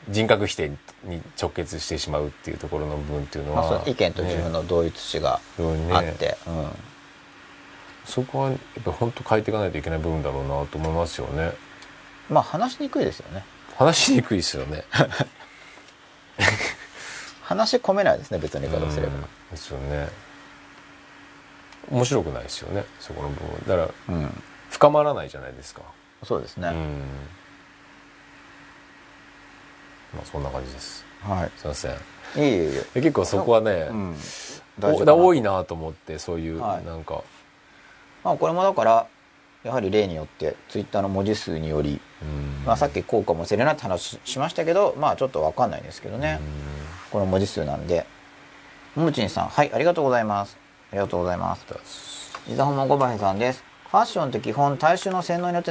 B: 人格否定に直結してしまうっていうところの部分っていうの
A: まあ、
B: は、
A: その意見と自分の同一視が
B: ね。
A: あって、うん。
B: そこはやっぱり本当変えていかないといけない部分だろうなと思いますよね。
A: まあ話しにくいですよね。
B: 話しにくいですよね
A: 話し込めないですね別の言い方をすれば。
B: うんですよね。面白くないですよねそこの部分。だから
A: うん、
B: 深まらないじゃないですか。
A: そうですね、
B: うん。まあそんな感じです。
A: はい。
B: すいません。
A: いえいえ
B: 結構そこはね、
A: うん。
B: お
A: 大
B: 多いなと思ってそういう、
A: はい。
B: なんか、
A: まあこれもだからやはり例によってツイッターの文字数により、
B: うん。
A: まあ、さっきこうかもしれないって話しましたけどまあちょっとわかんないんですけどね、この文字数なんで。ももちんさんはいありがとうございます。ありがとうございます。
B: うん
A: 伊沢本小林さんです。ファッションって基本大衆の洗脳によって